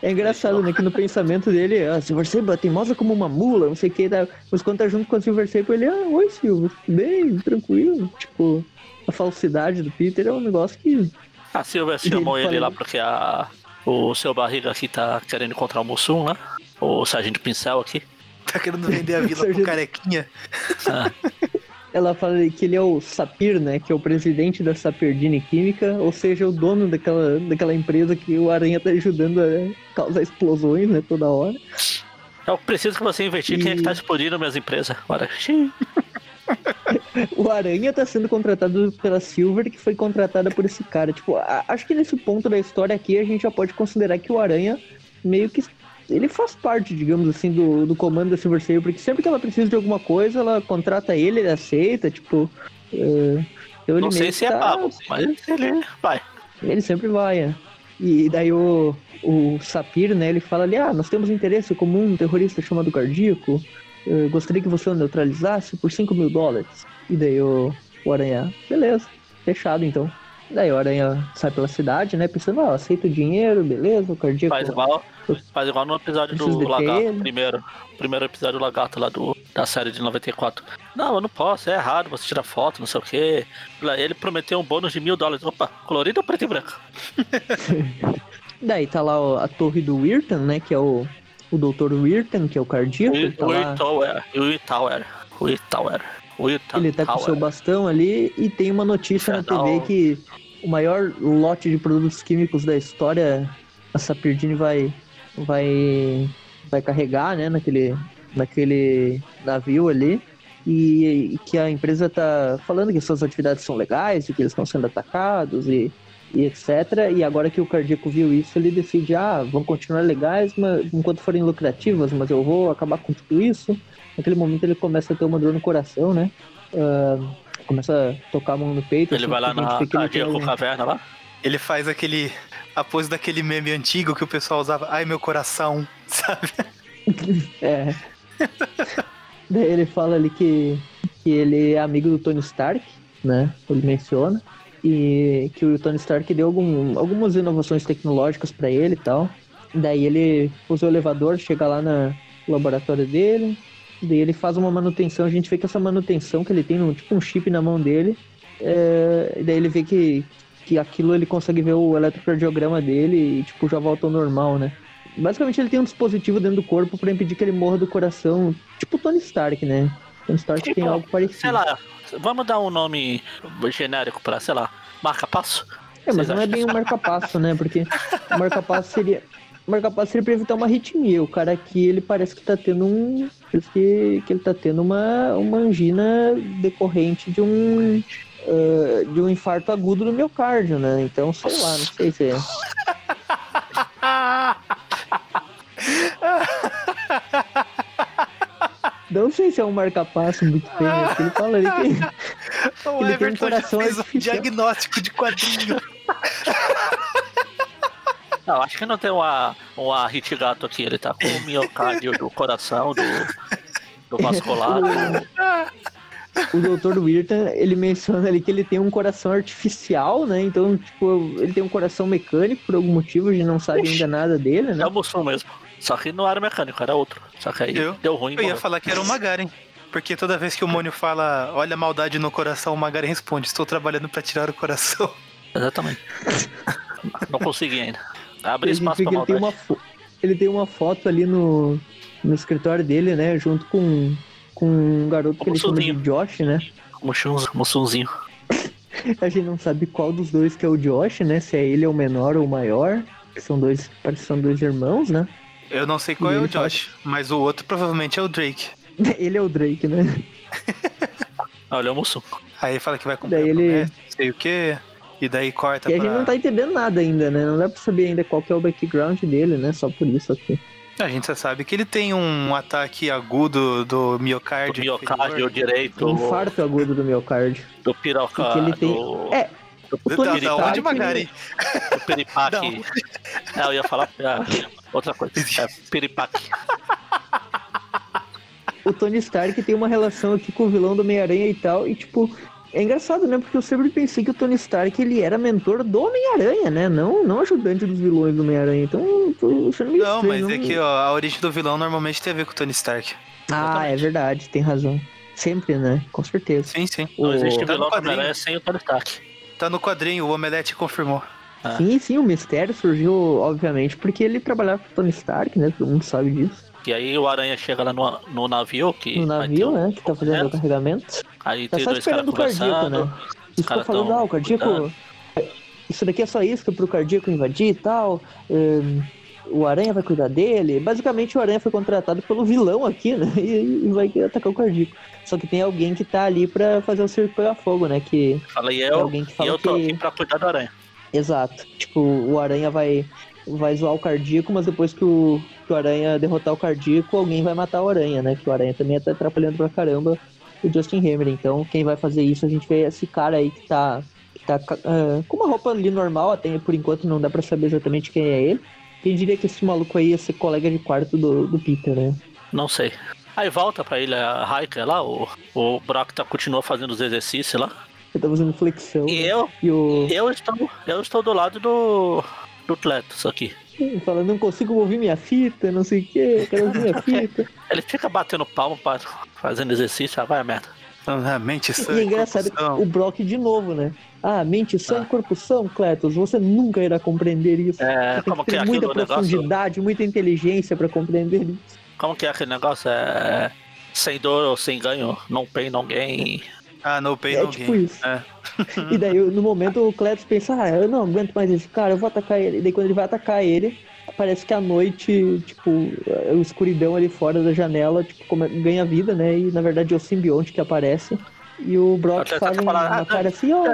É engraçado, né? Que no pensamento dele, a Silver Sable é teimosa como uma mula, não sei o que. Tá? Mas quando tá junto com a Silver Sable, ele, ah, oi Silver, bem, tranquilo. Tipo, a falsidade do Peter é um negócio que. A Silver <laughs> Ele chamou ele falou. lá porque a, o seu barriga aqui tá querendo encontrar o Mussum, né? O Sargento Pincel aqui. Tá querendo vender a vila pro carequinha. Ah, Ela fala que ele é o Sapir, né? Que é o presidente da Sapirdine Química, ou seja, o dono daquela, daquela empresa que o Aranha tá ajudando a causar explosões, né? Toda hora. eu preciso que você investir quem é que tá explodindo minhas empresas. Agora, xiii. O Aranha tá sendo contratado pela Silver, que foi contratada por esse cara. Tipo, a- acho que nesse ponto da história aqui a gente já pode considerar que o Aranha meio que. Ele faz parte, digamos assim, do, do comando da Silver Sable, porque sempre que ela precisa de alguma coisa, ela contrata ele, ele aceita, tipo. é, então não sei se é tá- pago, mas ele vai. Ele sempre vai, é. E daí o, o Sapir, né, ele fala ali, ah, nós temos interesse comum, um terrorista chamado Cardíaco, eu gostaria que você o neutralizasse por 5 mil dólares. E daí o, o Aranha, beleza, fechado então. Daí o Aranha sai pela cidade, né, pensando, ah, aceita o dinheiro, beleza, o Cardíaco... Faz igual, faz igual no episódio do Lagarto, ele. primeiro. Primeiro episódio do Lagarto lá do, da série de 94. Não, eu não posso, é errado, você tira foto, não sei o quê. Ele prometeu um bônus de mil dólares. Opa, colorido ou preto e branco? <laughs> Daí tá lá o- a torre do Wirtan, né, que é o, o Dr. Wirtan, que é o Cardíaco, ele tá O lá... Tower, o Tower, o Tower, o Ele tá com o seu bastão ali e tem uma notícia na. TV que o maior lote de produtos químicos da história a Sapirdine vai vai vai carregar, né, naquele naquele navio ali e, e que a empresa tá falando que suas atividades são legais e que eles estão sendo atacados e, e etc. E agora que o cardíaco viu isso, ele decide, ah, vão continuar legais mas, enquanto forem lucrativas, mas eu vou acabar com tudo isso. Naquele momento ele começa a ter uma dor no coração, né? Ah, começa a tocar a mão no peito. Ele assim, vai lá na um- Caverna lá. Ele faz aquele. A pose daquele meme antigo que o pessoal usava. Ai, meu coração, <laughs> sabe? <laughs> É. Daí ele fala ali que, que ele é amigo do Tony Stark, né? Ele menciona. E que o Tony Stark deu algum, algumas inovações tecnológicas pra ele e tal. Daí ele usa o elevador, chega lá na- no laboratório dele. Daí ele faz uma manutenção. A gente vê que essa manutenção que ele tem, um, tipo um chip na mão dele. É, e daí ele vê que, que aquilo ele consegue ver o eletrocardiograma dele e tipo já volta ao normal, né? Basicamente ele tem um dispositivo dentro do corpo pra impedir que ele morra do coração, tipo Tony Stark, né? Tony Stark Tipo, tem algo parecido. Sei lá, vamos dar um nome genérico pra, sei lá, marca-passo? É, mas não é bem um marca-passo, né? Porque o <laughs> marca-passo seria. O marca-passo seria pra evitar uma arritmia. O cara aqui, ele parece que tá tendo um. Parece que, que ele tá tendo uma, uma angina decorrente de um. ah, de um infarto agudo no miocárdio, né? Então, sei lá, não sei se é. Não sei se é um marca-passo muito? Porque ele fala ali que. <laughs> O Ele tem um Everton coração fez um diagnóstico de quadrinho. Não, acho que não tem uma, uma hit gato aqui. Ele tá com o miocárdio do coração, do, do vascular. o Dr. Wirta, ele menciona ali que ele tem um coração artificial, né? Então, tipo, ele tem um coração mecânico por algum motivo, a gente não sabe ainda nada dele, né? É o Mussum mesmo. Só que não era mecânico, era outro. Só que aí Eu- deu ruim. Eu ia morreu. falar que era o Magaren. Porque toda vez que o Mônio fala, olha a maldade no coração, o Magaren responde, estou trabalhando pra tirar o coração. Exatamente. não consegui ainda. Abre espaço pra ele tem, uma fo- ele tem uma foto ali no, no escritório dele, né? Junto com, com um garoto que ele chama de. Josh, né? Mussunzinho. <laughs> A gente não sabe qual dos dois que é o Josh, né? Se é ele é o menor ou o maior. Que são dois, parece que são dois irmãos, né? Eu não sei qual E é o Josh, mas o outro provavelmente é o Drake. <laughs> Ele é o Drake, né? <laughs> Olha é o Mussum. Aí ele fala que vai comprar Daí ele- sei o quê. E daí corta E a pra... gente não tá entendendo nada ainda, né? Não dá pra saber ainda qual que é o background dele, né? Só por isso aqui. A gente só sabe que ele tem um ataque agudo do Do miocárdio. miocárdio inferior. direito, Um infarto agudo do miocárdio. do piroca, Que ele tem- do, É, do, o Tony Da, da onde, do Da piripaque. É, eu ia falar é, outra coisa. É, piripaque. o Tony Stark tem uma relação aqui com o vilão do Homem-Aranha e tal, e tipo, é engraçado, né? Porque eu sempre pensei que o Tony Stark ele era mentor do Homem-Aranha, né? Não, não ajudante dos vilões do Homem-Aranha. Então, eu tô achando meio Não, mas estranho, é não- que ó, a origem do vilão normalmente tem a ver com o Tony Stark. Ah, é verdade, tem razão. Sempre, né? Com certeza. Sim, sim. Não O- existe Tá no vilão. Homem-Aranha sem o Tony Stark. Tá no quadrinho, o Omelete confirmou. Sim, sim, o mistério surgiu, obviamente, porque ele trabalhava com o Tony Stark, né? Todo mundo sabe disso. E aí o Aranha chega lá no, no navio, que No navio, um né? Que tá fazendo o carregamento. Aí Tá tem só dois caras esperando o cardíaco, conversando. né? Isso caras tá falando, tão ah, o cardíaco. Isso daqui é só isca pro cardíaco invadir e tal. hum, o Aranha vai cuidar dele. Basicamente, o Aranha foi contratado pelo vilão aqui, né? <laughs> E, e vai atacar o cardíaco. Só que tem alguém que tá ali pra fazer o circo pegar fogo, né? Que Fala, e é eu, alguém que e fala eu tô que. aqui pra cuidar do Aranha. Exato. Tipo, o Aranha vai, vai zoar o cardíaco, mas depois que o, que o Aranha derrotar o cardíaco, alguém vai matar o Aranha, né? Que o Aranha também tá atrapalhando pra caramba o Justin Hammer. Então, quem vai fazer isso, a gente vê esse cara aí que tá, que tá ah, com uma roupa ali normal, até por enquanto não dá pra saber exatamente quem é ele. Quem diria que esse maluco aí ia ser colega de quarto do, do Peter, né? Não sei. Aí volta pra ilha Hiker lá, o, o Brock tá, continua fazendo os exercícios lá. Ele tá fazendo flexão. E né? eu, E o. eu, estou, eu estou do lado do, do Cletus aqui. Falando, não consigo ouvir minha fita, não sei o que, quero ouvir minha <laughs> fita. Ele fica batendo palma, pra, fazendo exercício, ah, vai a merda. Ah, mente sã, E é engraçado o Brock de novo, né? Ah, mente sã, corpo são, Cletus. Você nunca irá compreender isso. É, Você tem como que que ter é muita o negócio? profundidade, muita inteligência pra compreender isso. Como que é aquele negócio? É. Sem dor ou sem ganho, não pain, não gain. Ah, no pain, É no tipo gain. isso. É. E daí, no momento, o Cletus pensa, ah, eu não aguento mais esse cara, eu vou atacar ele. E daí, quando ele vai atacar ele, parece que a noite, tipo, a escuridão ali fora da janela, tipo, ganha vida, né? E, na verdade, é o simbionte que aparece. E o Brock faz tá um- uma ah, cara assim, ó...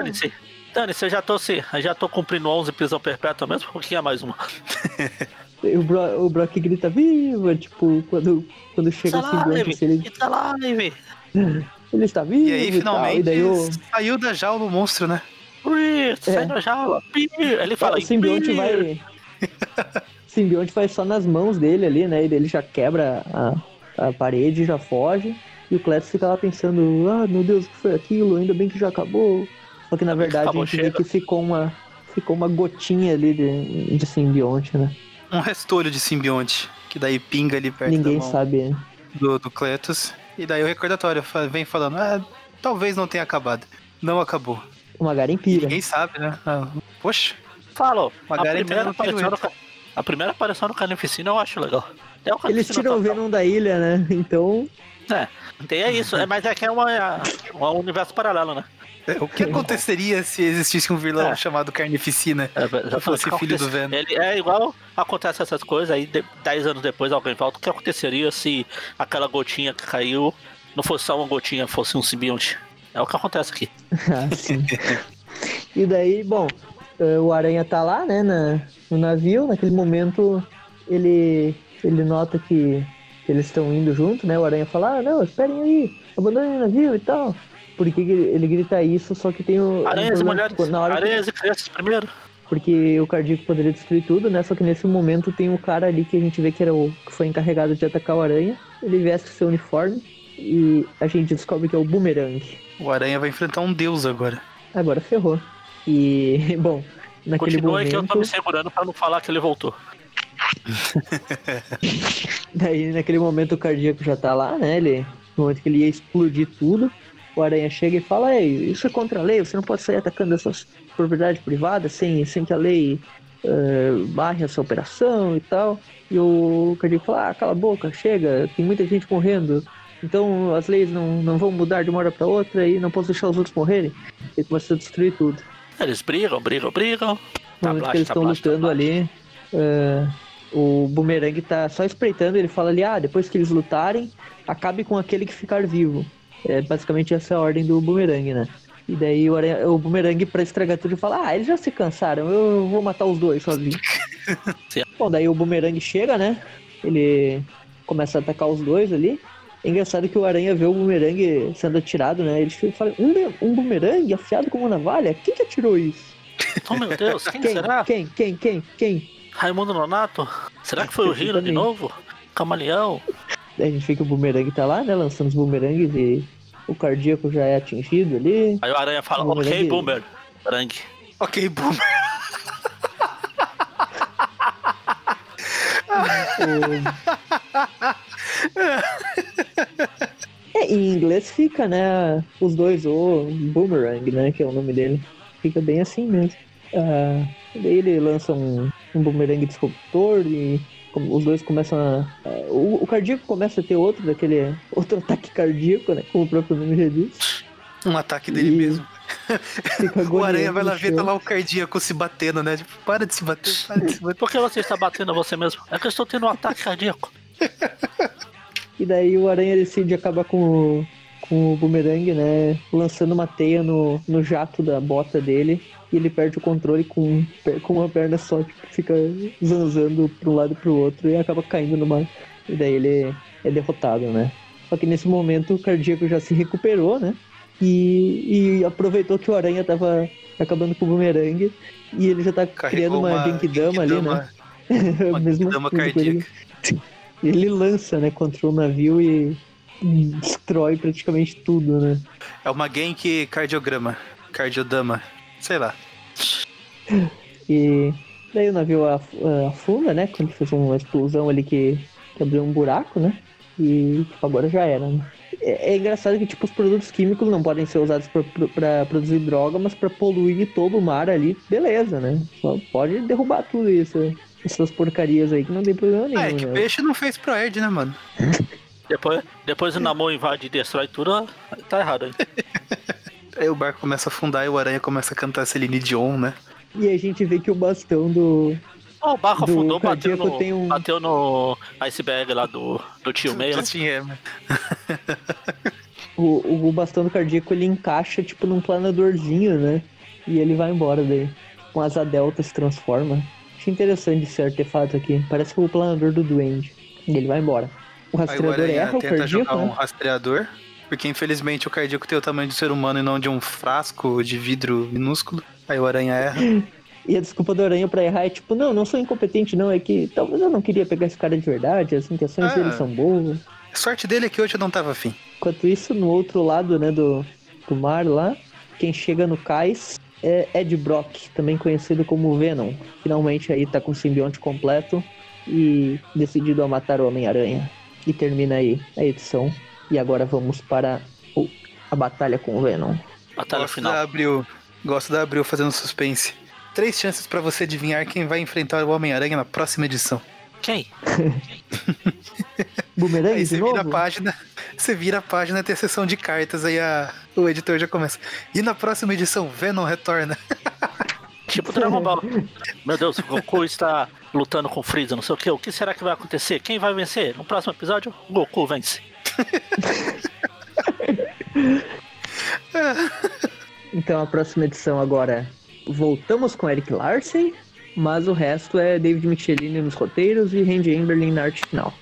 Dane-se, eu já tô, se, já tô cumprindo 11 prisão perpétua mesmo, porque é mais uma. <laughs> O, Bro, o Brock grita viva, tipo, quando, quando chega o simbionte, alive! assim, ele, It's <laughs> alive! Ele está vivo E aí, finalmente, E daí o, saiu da jaula o monstro, né? Sai É. da jaula! Ele fala o simbionte vai... o <laughs> simbionte vai só nas mãos dele ali, né? E ele já quebra a, a parede, já foge. E o Cletus fica lá pensando, ah, meu Deus, o que foi aquilo? Ainda bem que já acabou. Só que na verdade a acabou, gente vê chega. que ficou uma, ficou uma gotinha ali de, de simbionte, né? Um restolho de simbionte, que daí pinga ali perto Ninguém da mão sabe. Do, do Cletus. E daí o recordatório vem falando, ah, talvez não tenha acabado. Não acabou. Uma garimpira. Ninguém sabe, né? Ah, poxa, Falou. A Magaren tá primeira, aparição no, a primeira aparição no Carnificina eu acho legal. O Eles tiram o. Venom da ilha, né? <laughs> Então, É, tem é isso. É, mas é que é uma, um universo paralelo, né? É, <laughs> o que aconteceria se existisse um vilão É. chamado Carnificina? É, fosse filho do Venom. Ele é igual acontece essas coisas, aí de- dez anos depois alguém volta. O que aconteceria se aquela gotinha que caiu não fosse só uma gotinha, fosse um simbionte? É o que acontece aqui. <laughs> Ah, sim. e daí, bom, eh, o Aranha tá lá, né, na- no navio. Naquele momento, ele, ele nota que, que eles estão indo junto, né? O Aranha fala, ah, não, esperem aí, abandonem o navio e tal. Por que que ele, grita isso? Só que tem o. Aranhas um e problema, mulheres. tipo, na hora que- Aranhas e crianças primeiro. Porque o cardíaco poderia destruir tudo, né? Só que nesse momento tem um cara ali que a gente vê que era o que foi encarregado de atacar o aranha. Ele veste seu uniforme e a gente descobre que é o Boomerang. O Aranha vai enfrentar um deus agora. Agora ferrou. E, <laughs> bom, naquele Continua aí que eu tô momento. me segurando pra não falar que ele voltou. <laughs> Daí naquele momento o cardíaco já tá lá, né? Ele, no momento que ele ia explodir tudo, o aranha chega e fala, Ei, isso é contra a lei, você não pode sair atacando essas propriedades privadas sem, sem que a lei eh, barre essa operação e tal. E o cardíaco fala, ah, cala a boca, chega, tem muita gente morrendo. Então as leis não, não vão mudar de uma hora pra outra e não posso deixar os outros morrerem. Ele começa a destruir tudo. Eles brigam, brigam, brigam. No momento que eles estão lutando ali, eh, o Boomerang tá só espreitando, ele fala ali, ah, depois que eles lutarem, acabe com aquele que ficar vivo. É basicamente essa é a ordem do Boomerang, né? E daí o, aranha- o Boomerang, pra estragar tudo, fala, ah, eles já se cansaram, eu vou matar os dois sozinho. <laughs> Bom, daí o Boomerang chega, né? Ele começa a atacar os dois ali. É engraçado que o Aranha vê o Boomerang sendo atirado, né? Ele fala, um, um Boomerang afiado como uma navalha? Quem que atirou isso? Oh meu Deus, quem, Quem? será? Quem? Quem? Quem? Quem? Raimundo Nonato? Será que foi o Hiro de novo? Camaleão? Daí a gente vê que o boomerang tá lá, né? Lançando os boomerangues e o cardíaco já é atingido ali. Aí o Aranha fala, ok, Boomer. Boomerang. Ok, Boomer. É, em inglês fica, né? Os dois, o boomerang, né? Que é o nome dele. Fica bem assim mesmo. Ah, daí ele lança um, um boomerang disruptor e os dois começam a. ah, o, o cardíaco começa a ter outro daquele. <laughs> Outro ataque cardíaco, né? Como o próprio nome já diz. Um ataque dele E- mesmo. <laughs> O Aranha vai lá ver, tá lá o cardíaco se batendo, né? Tipo, para de se bater, para de se bater. <laughs> Por que você está batendo a você mesmo? É que eu estou tendo um ataque cardíaco. E daí o Aranha decide acabar com o, com o boomerang, né? Lançando uma teia no, no jato da bota dele. E ele perde o controle com, com uma perna só, tipo, fica zanzando pra um lado e pro outro e acaba caindo no mar. E daí ele é derrotado, né? Só que nesse momento o cardíaco já se recuperou, né? E, e aproveitou que o Aranha tava acabando com o boomerang. E ele já tá criando uma, Genkidama ali, né? Uma <laughs> Genkidama cardíaca. Ele lança, né, contra o navio e destrói praticamente tudo, né? É uma Genki cardiograma. Cardiodama. Sei lá. E daí o navio eh, afunda, né? Quando fez uma explosão ali que, que abriu um buraco, né? E tipo, agora já era, né? É, é engraçado que tipo, os produtos químicos não podem ser usados pra produzir droga, mas pra poluir todo o mar ali, beleza, né? Só pode derrubar tudo isso. Essas porcarias aí que não tem problema nenhum, Ah, é que né? peixe não fez pro Erd, né, mano? <laughs> Depois, depois o Namor invade e destrói tudo, tá errado aí. <laughs> Aí o barco começa a afundar e o Aranha começa a cantar Celine Dion, né? E a gente vê que o bastão do, Ó, o barco Do afundou, bateu cardíaco no, tem um- bateu no iceberg lá do, do tio Meio. né? O, o bastão do cardíaco ele encaixa tipo num planadorzinho, né? E ele vai embora daí. Com asa delta se transforma. Achei interessante esse artefato aqui. Parece o planador do Duende. E ele vai embora. O rastreador erra o tenta cardíaco, jogar um né? rastreador. Porque infelizmente o cardíaco tem o tamanho do ser humano e não de um frasco de vidro minúsculo. Aí o Aranha erra. <laughs> E a desculpa do Aranha pra errar é tipo, não, não sou incompetente não, é que talvez eu não queria pegar esse cara de verdade, as intenções Ah. dele são boas. A sorte dele é que hoje eu não tava afim. Enquanto isso, no outro lado, né, do, do mar lá, quem chega no cais é Ed Brock, também conhecido como Venom. Finalmente aí tá com o simbionte completo e decidido a matar o Homem-Aranha. E termina aí a edição. E agora vamos para o- a batalha com o Venom. Batalha Gosto final. da Abril. Gosto da Abril fazendo suspense. Três chances pra você adivinhar quem vai enfrentar o Homem-Aranha na próxima edição. Quem? <laughs> Boomerang Aí de você vira a página, você vira a página, tem a sessão de cartas, aí a, o editor já começa. E na próxima edição, Venom retorna. Tipo Dragon Ball. <laughs> Meu Deus, o Goku está lutando com o Freeza, não sei o que. O que será que vai acontecer? Quem vai vencer? No próximo episódio, Goku vence. <laughs> Então a próxima edição agora voltamos com Eric Larsen, mas o resto é David Michelini nos roteiros e Randy Emberlin na arte final.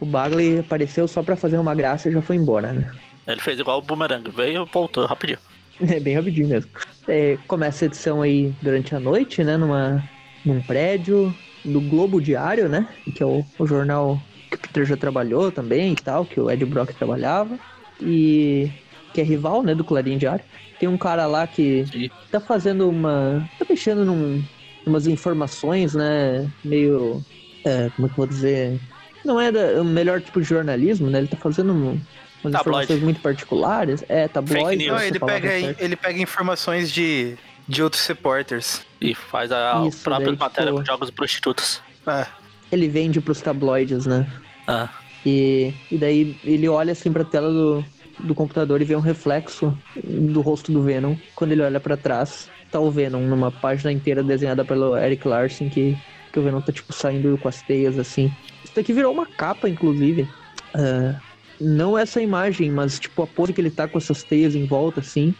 O Bagley apareceu só pra fazer uma graça e já foi embora, né? Ele fez igual o Boomerang, veio e voltou rapidinho. <laughs> É bem rapidinho mesmo. É, começa a edição aí durante a noite, né? Numa, num prédio do Globo Diário, né? Que é o, o jornal que o Peter já trabalhou também e tal, que o Ed Brock trabalhava. E que é rival, né, do Clarim Diário. Tem um cara lá que Sim. tá fazendo uma. tá mexendo num, umas informações, né? Meio. é, como é que eu vou dizer? Não é da- o melhor tipo de jornalismo, né? Ele tá fazendo um- umas Tabloide. informações muito particulares. É, tabloide. Não, ele pega, ele pega informações de, de outros repórteres. E faz a Isso, própria daí, matéria tipo- com jogos prostitutas. Ah, Ele vende pros tabloides, né? Ah, E, e daí ele olha assim pra tela do, do computador e vê um reflexo do rosto do Venom. Quando ele olha pra trás, tá o Venom numa página inteira desenhada pelo Eric Larson que, que o Venom tá tipo saindo com as teias assim. Isso daqui virou uma capa, inclusive. Ah, não essa imagem, mas tipo a pose que ele tá com essas teias em volta assim.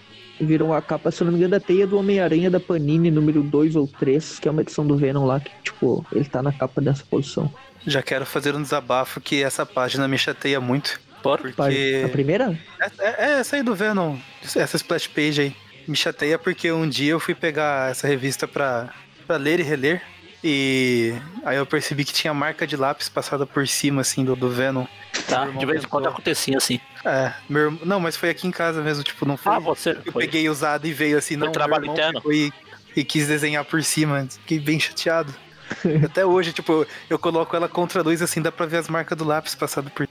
Virou uma capa, se não me engano, da teia do Homem-Aranha da Panini número 2 ou 3, que é uma edição do Venom lá, que, tipo, ele tá na capa dessa posição. já quero fazer um desabafo que essa página me chateia muito. por? Porque. A primeira? É, é- é essa aí do Venom, essa splash page aí. Me chateia porque um dia eu fui pegar essa revista pra, pra ler e reler. E aí eu percebi que tinha marca de lápis passada por cima, assim, do, do Venom. Tá, de vez em quando acontecia assim. É, meu irmão- Não, mas foi aqui em casa mesmo, tipo, não foi. Ah, você. eu Foi. peguei usado e veio assim, Foi não. trabalho meu irmão interno? E, e quis desenhar por cima. Fiquei bem chateado. <laughs> Até hoje, tipo, eu coloco ela contra a luz assim, dá pra ver as marcas do lápis passado por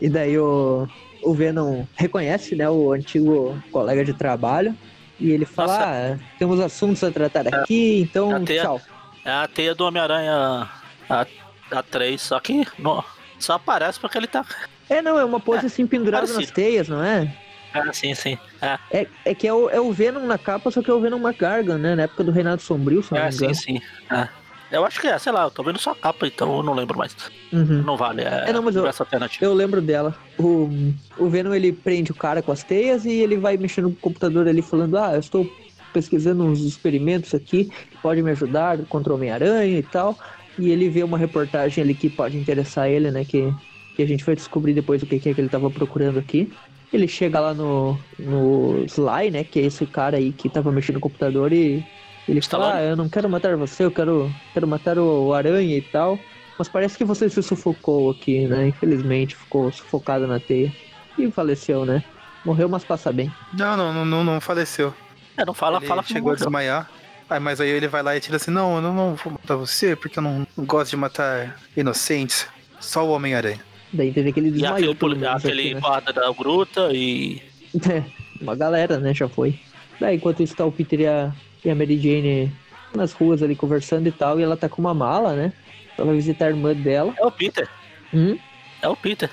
E daí o, o Venom reconhece, né, o antigo colega de trabalho. E ele fala, Nossa. ah, temos assuntos a tratar aqui, então Até- tchau. É a teia do Homem-Aranha a, a 3, só que não, só aparece porque ele tá. É, não, é uma pose É, assim pendurada parecido. nas teias, não é? Ah, sim, sim. É, É, é que é o, é o Venom na capa, só que é o Venom McGargan, né? Na época do Reinado Sombrio, se não é me sim, engano. sim. É. Eu acho que é, sei lá, eu tô vendo só a capa, então eu não lembro mais. Uhum. Não vale, é, É, não, mas eu- universo alternativo. Eu lembro dela. O, o Venom ele prende o cara com as teias e ele vai mexendo no computador ali falando: Ah, eu estou pesquisando uns experimentos aqui que podem me ajudar contra o Homem-Aranha e tal. E ele vê uma reportagem ali que pode interessar ele, né? Que, que a gente vai descobrir depois o que que é que ele estava procurando aqui. Ele chega lá no, no Sly, né? Que é esse cara aí que tava mexendo no computador e ele fala? Ah, eu não quero matar você, eu quero, quero matar o Aranha e tal. Mas parece que você se sufocou aqui, né? Infelizmente, ficou sufocado na teia. E faleceu, né? Morreu, mas passa bem. Não, não, não, não, não faleceu. É, não fala, ele fala que chegou a desmaiar. Aí, mas aí ele vai lá e tira assim, não, eu não, não vou matar você, porque eu não, não gosto de matar inocentes. Só o Homem-Aranha. Daí teve aquele E desmaiou aquele, aquele né? guarda da gruta e. <laughs> É, uma galera, né? Já foi. Daí, enquanto isso, tá o Peter e a, e a Mary Jane nas ruas ali conversando e tal. E ela tá com uma mala, né? Ela vai visitar a irmã dela. É o Peter. Hum? É o Peter.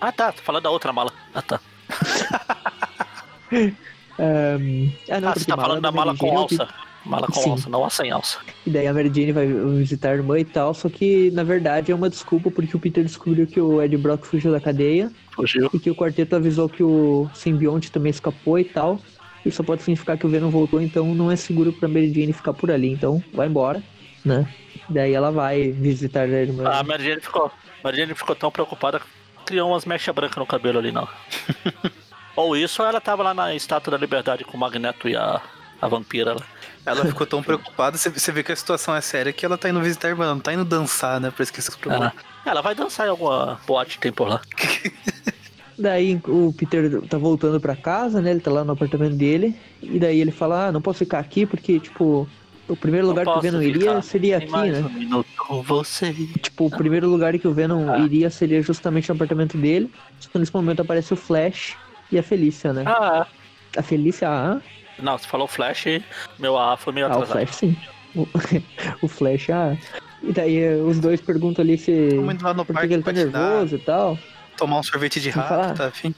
Ah tá, tô falando da outra mala. Ah tá. <laughs> Ahn, Ah, não, ah, você tá falando da mala com é alça. Mala com Sim. alça, não a sem alça. E daí a Mary Jane vai visitar a irmã e tal, só que na verdade é uma desculpa porque o Peter descobriu que o Ed Brock fugiu da cadeia Fugiu. e que o quarteto avisou que o simbionte também escapou e tal. Isso pode significar que o Venom voltou, então não é seguro pra Mary Jane ficar por ali, então vai embora, né? Daí ela vai visitar a irmã. A Mary Jane ficou. A Mary Jane ficou tão preocupada que criou umas mechas brancas no cabelo ali, não. <laughs> ou isso, ou ela tava lá na Estátua da Liberdade com o Magneto e a, a vampira lá. Ela ficou tão preocupada, você- vê que a situação é séria, que ela tá indo visitar a irmã, não tá indo dançar, né, pra esquecer os problemas. Ela, ela vai dançar em alguma boate tem por lá. <laughs> Daí o Peter tá voltando pra casa, né? Ele tá lá no apartamento dele. E daí ele fala: Ah, não posso ficar aqui porque, tipo, o primeiro lugar que o Venom iria seria Tem aqui, mais né? um minuto com você. Tipo, o primeiro lugar que o Venom Ah. iria seria justamente no apartamento dele. Só que nesse momento aparece o Flash e a Felícia, né? Ah, A Felícia, ah, não, você falou Flash, meu A foi meio ah o atrasado. Flash sim. O, <laughs> o Flash, ah. E daí eh, os dois perguntam ali se. Lá no Por que ele tá patinar, nervoso e tal. Tomar um sorvete de rato, falar? tá afim?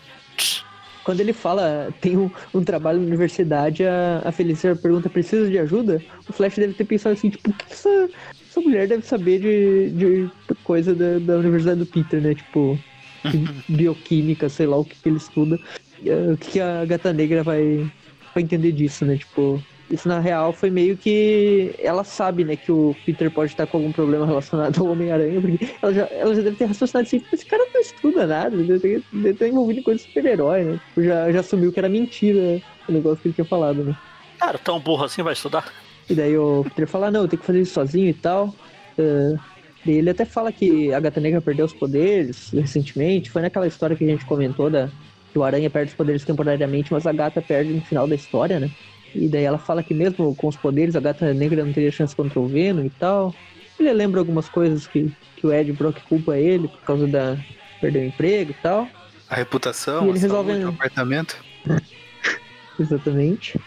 Quando ele fala, tem um, um trabalho na universidade, a, a Felícia pergunta, precisa de ajuda? O Flash deve ter pensado assim, tipo, o que essa, essa mulher deve saber de, de coisa da, da Universidade do Peter, né? Tipo, <laughs> bioquímica, sei lá o que, que ele estuda. Eh, O que, que a gata negra vai, vai entender disso, né? Tipo, Isso na real foi meio que ela sabe, né, que o Peter pode estar com algum problema relacionado ao Homem-Aranha, porque ela já, ela já deve ter raciocinado assim, esse cara não estuda nada, deve estar envolvido em coisa de super-herói, né? Tipo, já, já assumiu que era mentira o negócio que ele tinha falado, né? Cara, tão burro assim vai estudar? E daí o Peter fala, não, eu tenho que fazer isso sozinho e tal. Uh, ele até fala que a Gata Negra perdeu os poderes recentemente. Foi naquela história que a gente comentou da que o Aranha perde os poderes temporariamente, mas a Gata perde no final da história, né? E daí ela fala que mesmo com os poderes, a Gata Negra não teria chance contra o Venom e tal. Ele lembra algumas coisas que, que o Ed Brock culpa ele por causa da perder o emprego e tal. A reputação, E ele resolve- o apartamento. <laughs> Exatamente.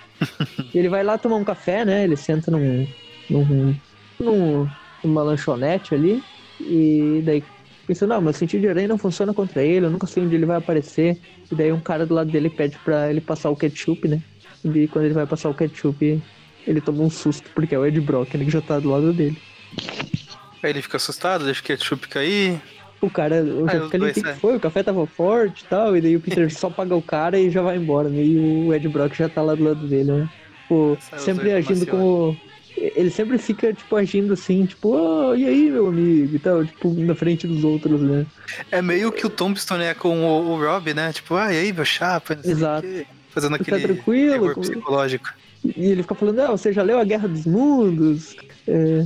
e ele vai lá tomar um café, né? Ele senta num, num, num- numa lanchonete ali. E daí pensa, não, meu sentido de aranha não funciona contra ele, eu nunca sei onde ele vai aparecer. E daí um cara do lado dele pede pra ele passar o ketchup, né? E quando ele vai passar o ketchup, ele toma um susto, porque é o Ed Brock, né, que já tá do lado dele. Aí ele fica assustado, deixa o ketchup cair. O cara, o fica ali, que, que saem. foi? O café tava forte e tal, e daí o Peter <laughs> só paga o cara e já vai embora, né? E o Ed Brock já tá lá do lado dele, né? Pô, sempre agindo como. Ele sempre fica, tipo, agindo assim, tipo, oh, e aí, meu amigo, e tal, tipo, na frente dos outros, né? É meio que o Tombstone é com o, o Rob, né? Tipo, ah, e aí, meu chapa? Exato. quê. Fazendo Tá aquele tranquilo, terror como- psicológico. E ele fica falando, ah, você já leu A Guerra dos Mundos? É,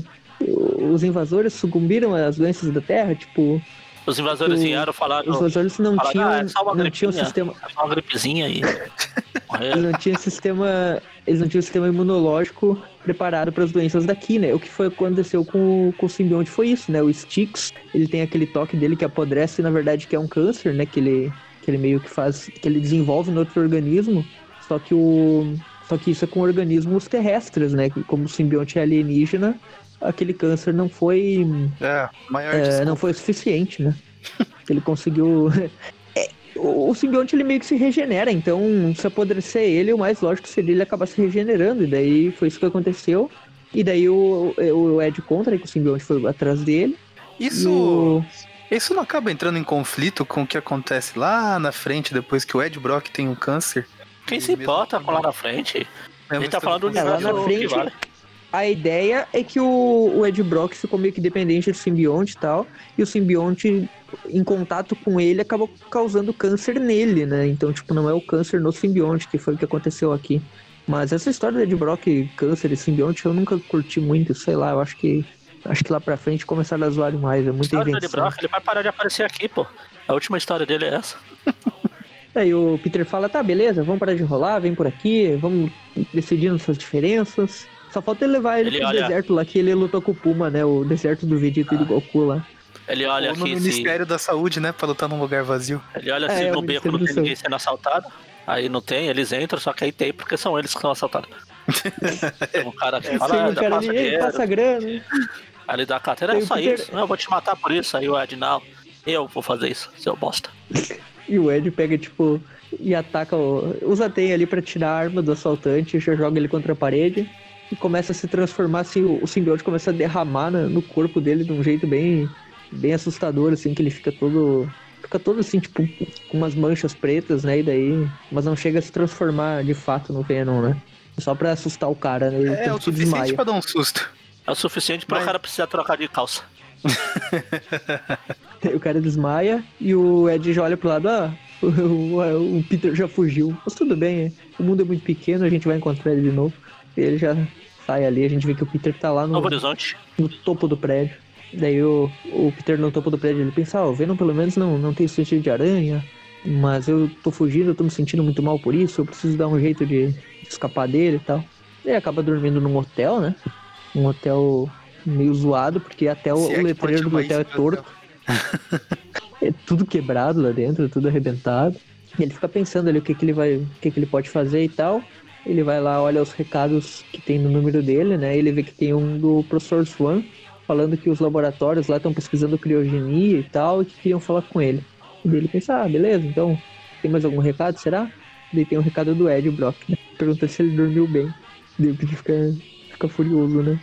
os invasores sucumbiram às doenças da Terra, tipo, Os invasores O- vieram falar. os invasores não falaram, tinham, "Ah, é só uma não tinham gripinha." sistema, É só uma gripezinha aí. <laughs> Eles não tinham sistema, eles não tinham sistema imunológico preparado para as doenças daqui, né? O que foi aconteceu com, o- com o simbionte foi isso, né? O Styx, ele tem aquele toque dele que apodrece, na verdade, que é um câncer, né? Que ele, que ele meio que faz, que ele desenvolve no outro organismo. Só que o, só que isso é com organismos terrestres, né? Como o simbionte é alienígena, aquele câncer não foi, É, maior é, não foi o suficiente, né? <laughs> Ele conseguiu. <laughs> É, o o simbionte ele meio que se regenera, então se apodrecer ele, o mais lógico seria ele acabar se regenerando, e daí foi isso que aconteceu. E daí o, o Ed contra que o simbionte foi atrás dele. Isso, o- isso não acaba entrando em conflito com o que acontece lá na frente, depois que o Ed Brock tem um câncer? Quem se importa com lá na frente? A gente tá falando do É, lá na frente- vale. A ideia é que o, o Ed Brock ficou meio que dependente do simbionte e tal, e o simbionte, em contato com ele, acabou causando câncer nele, né? Então, tipo, não é o câncer no simbionte, que foi o que aconteceu aqui. Mas essa história do Ed Brock, câncer e simbionte, eu nunca curti muito, sei lá, eu acho que. Acho que lá pra frente começaram a zoar demais, é muita invenção. Brock, ele vai parar de aparecer aqui, pô. A última história dele é essa. Aí <laughs> o Peter fala, tá, beleza, vamos parar de enrolar, vem por aqui, vamos decidindo suas diferenças. Só falta ele levar ele, Ele pro olha- deserto lá, que ele lutou com o Puma, né? O deserto do Vegeta e do Goku lá. Ele olha Ou no aqui se, Ministério da Saúde, né? Pra lutar num lugar vazio. ele olha É, se é o no beco não tem ninguém sendo assaltado. Aí não tem, eles entram, só que aí tem porque são eles que são assaltados. <laughs> Tem um cara que Sim, fala, o dá cara passa dinheiro. passa grana. Aí ele dá a carteira, é só Peter- isso. Não, eu vou te matar por isso. Aí o Ed, não. Eu vou fazer isso, seu bosta. <laughs> E o Ed pega, tipo, e ataca o. Usa a teia ali pra tirar a arma do assaltante, já joga ele contra a parede. E começa a se transformar, assim, o, o simbionte começa a derramar na- no corpo dele de um jeito bem, bem assustador, assim, que ele fica todo. Fica todo assim, tipo, com umas manchas pretas, né? E daí. Mas não chega a se transformar de fato no Venom, né? Só pra assustar o cara, né? Ele É, o suficiente desmaia. pra dar um susto. É o suficiente para o cara precisar trocar de calça. <laughs> O cara desmaia e o Ed já olha pro lado, ah, o, o- o Peter já fugiu. Mas tudo bem, é. o mundo é muito pequeno, a gente vai encontrar ele de novo. E ele já sai ali, a gente vê que o Peter tá lá no, Novo Horizonte. no topo do prédio. Daí o, o Peter no topo do prédio, ele pensa, ah, o Venom pelo menos não, não tem sentido de aranha, mas eu tô fugindo, eu tô me sentindo muito mal por isso, eu preciso dar um jeito de escapar dele e tal. Ele acaba dormindo num hotel, né? Um hotel meio zoado, porque até o, é o letreiro do hotel é torto. É tudo quebrado lá dentro, tudo arrebentado. E ele fica pensando ali o que, que ele vai, o que, que ele pode fazer e tal. Ele vai lá, olha os recados que tem no número dele, né? Ele vê que tem um do professor Swan falando que os laboratórios lá estão pesquisando criogenia e tal, e que queriam falar com ele. E ele pensa, ah, beleza, então tem mais algum recado, será? Daí tem um recado do Ed Brock, né? Pergunta se ele dormiu bem. Daí o Peter fica, fica furioso, né?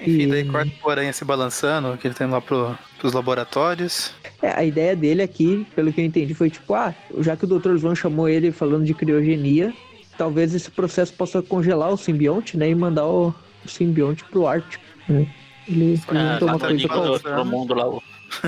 Enfim, E- daí corta o aranha se balançando, que ele tá indo lá pro, pros laboratórios. É, a ideia dele aqui, pelo que eu entendi, foi tipo, ah, já que o Dr. Swan chamou ele falando de criogenia, talvez esse processo possa congelar o simbionte, né? E mandar o, o simbionte pro Ártico. Né? Ele É, experimentou uma no coisa enigma de com... outro mundo lá. o-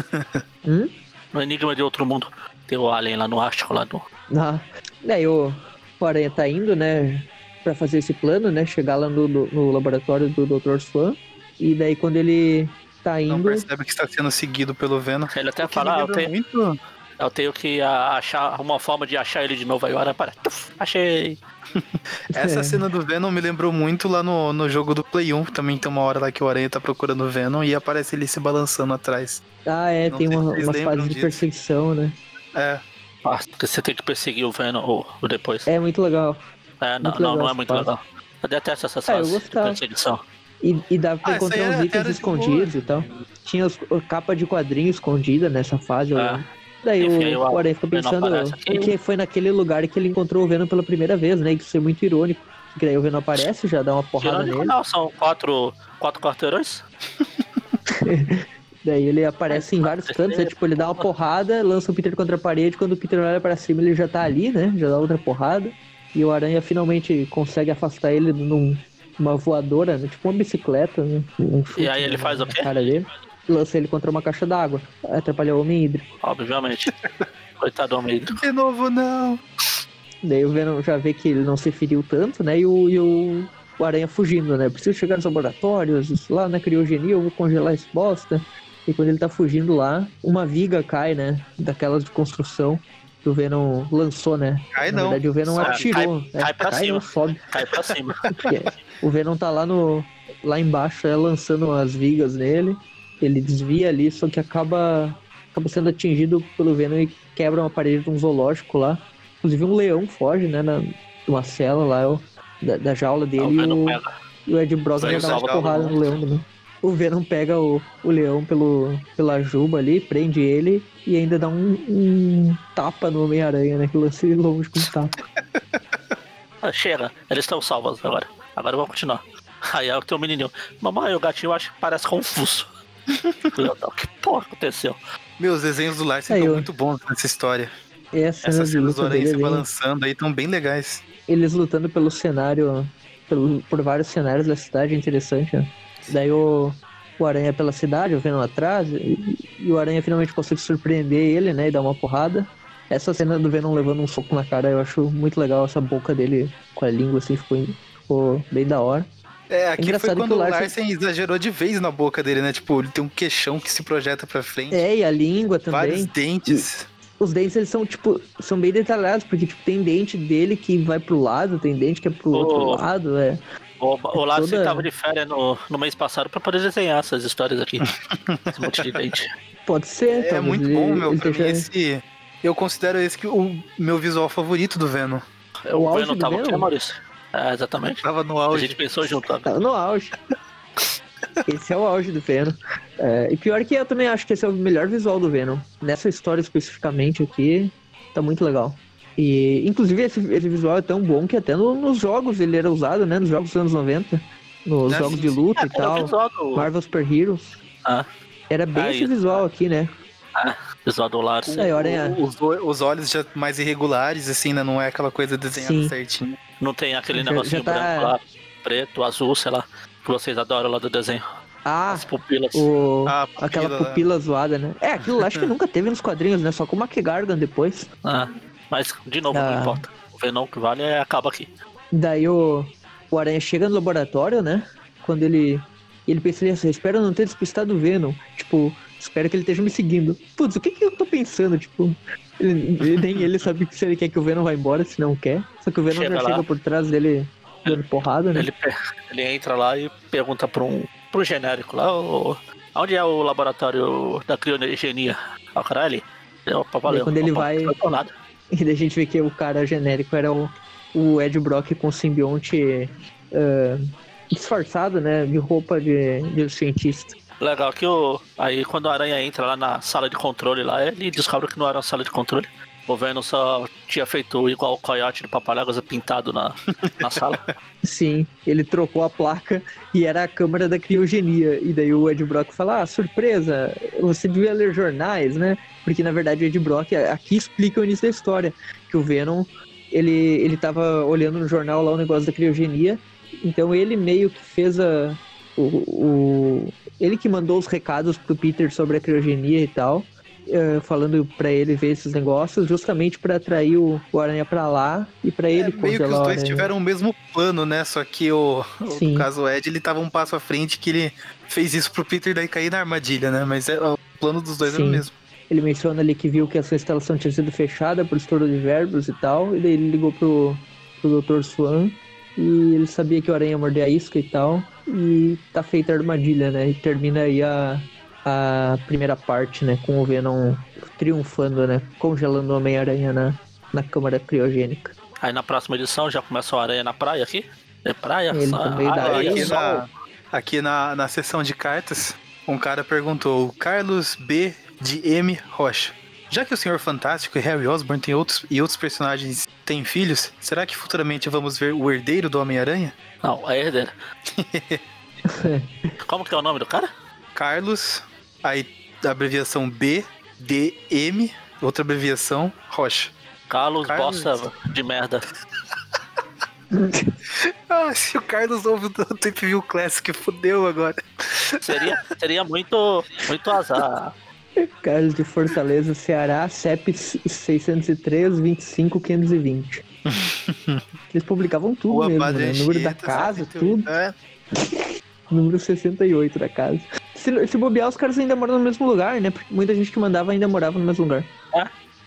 <laughs> Hum? No enigma de outro mundo. Tem o Alien lá no Ártico, lá no. Ah, daí o, o Aranha tá indo, né? Pra fazer esse plano, né? Chegar lá no, no- laboratório do Dr. Swan. E daí quando ele tá Não indo... percebe que está sendo seguido pelo Venom. Ele até fala, ah, eu tenho, muito... eu tenho que ah, achar uma forma de achar ele de novo. Aí o Aranha para. Tuf, achei. <laughs> Essa É. cena do Venom me lembrou muito lá no, no jogo do Play 1. Também tem uma hora lá que o Aranha tá procurando o Venom e aparece ele se balançando atrás. Ah, é, Não tem uma, umas fases de perseguição, né? É, Ah, porque você tem que perseguir o Venom ou, ou depois. É muito legal. É, não, não, é muito legal. Eu detesto essas Ah, eu fases de perseguição. E, e dava pra Ah, encontrar uns era- itens escondidos e tal. Tinha os, a capa de quadrinho escondida nessa fase. eu lembro. Daí Enfim, o, Aranha fica pensando aqui. que foi naquele lugar que ele encontrou o Venom pela primeira vez, né? Isso é muito irônico. Porque daí o Venom aparece, já dá uma porrada Irônico nele. não, são quatro, quatro quarteirões. <laughs> Daí ele aparece em vários cantos, é tipo, ele dá uma porrada, lança o Peter contra a parede, quando o Peter olha pra cima ele já tá ali, né? Já dá outra porrada. E o Aranha finalmente consegue afastar ele num- numa voadora, né? tipo uma bicicleta, né? Um chute E aí ele faz o na quê? Cara dele. E lança ele contra uma caixa d'água. Atrapalhou o homem hídrico. Obviamente. <laughs> Coitado do homem. de novo não. Daí o Venom já vê que ele não se feriu tanto, né? E o, e o, o Aranha fugindo, né? Preciso chegar nos laboratórios, isso lá na criogenia, eu vou congelar esse bosta. E quando ele tá fugindo lá, uma viga cai, né? Daquelas de construção que o Venom lançou, né? Cai Na não. verdade, o Venom Sobe, atirou. cai- né? cai pra cima. não sobe. Cai pra cima. <laughs> O Venom tá lá no. lá embaixo, é, lançando as vigas nele. Ele desvia ali, só que acaba. acaba sendo atingido pelo Venom e quebra uma parede de um zoológico lá. Inclusive um leão foge, né? Na, de uma cela lá, ó, da, da jaula Aí dele o e o, e o Ed Brock vai dar uma porrada no leão também. O Venom pega o, o leão pelo, pela juba ali, prende ele e ainda dá um, um tapa no Homem-Aranha, né? Que lança ele longe com um tapa. Ah, chega, eles estão salvos agora. Agora vamos continuar. Aí é o teu menininho. Mamãe, o gatinho acho que parece confuso. <laughs> Que porra aconteceu? Meu, os desenhos do Larsen estão muito bons nessa história. E cenas Essas cenas do Aranha se balançando aí estão bem legais. eles lutando pelo cenário, pelo, por vários cenários da cidade, é interessante, né? Daí o, o Aranha pela cidade, o Venom atrás, e, e o Aranha finalmente consegue surpreender ele, né, e dar uma porrada. Essa cena do Venom levando um soco na cara, eu acho muito legal, essa boca dele com a língua, assim, ficou, ficou bem da hora. É, aqui Engraçado foi que quando o Larsen- Larsen exagerou de vez na boca dele, né? Tipo, ele tem um queixão que se projeta pra frente. É, e a língua vários também. dentes. Os dentes, eles são, tipo, são bem detalhados, porque, tipo, tem dente dele que vai pro lado, tem dente que é pro Oh. outro lado, é. O, o Larsen <laughs> Toda- tava de férias no, no mês passado pra poder desenhar essas histórias aqui. <laughs> Esse monte de dente. Pode ser, É, talvez muito ele- bom, meu. Pra mim, esse. Eu considero esse que o meu visual favorito do Venom. O O auge Venom tava aqui, Maurício. É, exatamente. Tava no A auge. gente pensou junto. Tá no auge. <laughs> esse é o auge do Venom. É, e pior que eu também acho que esse é o melhor visual do Venom. Nessa história especificamente aqui, tá muito legal. E, inclusive, esse, esse visual é tão bom que até no- nos jogos ele era usado, né? Nos jogos dos anos 90. Nos Ah, jogos sim, de luta É, e era o tal. do, Marvel Super Heroes. Ah. Era bem Ah, esse isso. visual aqui, né? visual do olha, Os, os olhos já mais irregulares, assim, né? Não é aquela coisa desenhada Sim. certinho. Não tem aquele Já- negocinho já tá- branco lá, preto, azul, sei lá, que vocês adoram lá do desenho. Ah, As pupilas. o... Ah, pupila aquela pupila zoada, né? É, aquilo lá acho que <laughs> nunca teve nos quadrinhos, né? Só com o McGargan depois. Ah, mas, de novo, Ah. não importa. O Venom que vale é acaba aqui. Daí o, o Aranha chega no laboratório, né? Quando ele. Ele pensa assim, espero não ter despistado o Venom. Tipo, espero que ele esteja me seguindo. Putz, o que que eu tô pensando? Tipo, ele- nem ele sabe se ele quer que o Venom vá embora, se não quer. Só que o Venom Chega já lá. chega por trás dele dando porrada, né? Ele, ele entra lá e pergunta pra um, pro genérico lá, o, onde é o laboratório da criogenia? Ah, caralho. Opa, valeu. quando ele vai-. <laughs> E daí a gente vê que o cara genérico era o, o Ed Brock com o simbionte ah, disfarçado, né? De roupa de, de cientista. Legal que o. Aí quando a aranha entra lá na sala de controle lá, ele descobre que não era uma sala de controle. O Venom só tinha feito igual o coiote do Papaléguas pintado na, na sala. <laughs> Sim, ele trocou a placa e era a câmara da criogenia. E daí o Ed Brock fala: Ah, surpresa, você devia ler jornais, né? Porque na verdade o Ed Brock, aqui explica o início da história: que o Venom ele, ele tava olhando no jornal lá o negócio da criogenia. Então ele meio que fez a. O, o, ele que mandou os recados pro Peter sobre a criogenia e tal. Eh, falando pra ele ver esses negócios, justamente pra atrair o, o Aranha pra lá e pra É, ele meio que os congelar o dois tiveram o mesmo plano, né? Só que o, o Sim. no caso o Ed, ele tava um passo à frente que ele fez isso pro Peter daí cair na armadilha, né? Mas é, o plano dos dois era o Sim. mesmo. Ele menciona ali que viu que essa instalação tinha sido fechada por estouro de verbos e tal, e daí ele ligou pro, pro Dr. Swan e ele sabia que o aranha ia morder a isca e tal, e tá feita a armadilha, né? E termina aí a, a primeira parte, né? Com o Venom triunfando, né? Congelando o Homem-Aranha na, na câmara criogênica. Aí na próxima edição já começa o Aranha na praia aqui. É praia, Ele só- no meio da areia, aqui sol. na, aqui na, na sessão de cartas, um cara perguntou: Carlos B. de M. Rocha. Já que o Senhor Fantástico e Harry Osborn tem outros, e outros personagens têm filhos, será que futuramente vamos ver o herdeiro do Homem-Aranha? Não, é herdeiro. <laughs> <laughs> Como que é o nome do cara? Carlos, aí a abreviação B, D, M, outra abreviação, Rocha. Carlos, Carlos. bosta de merda. <laughs> Ah, se o Carlos ouve o Tape View Classic, fudeu agora. Seria, seria muito, muito azar. <laughs> Carlos de Fortaleza, Ceará, CEP 603 25 520. Eles publicavam tudo Rua mesmo, né? Número da casa, 78. tudo. É, Número 68 da casa. Se, se bobear, os caras ainda moram no mesmo lugar, né? Porque muita gente que mandava ainda morava no mesmo lugar.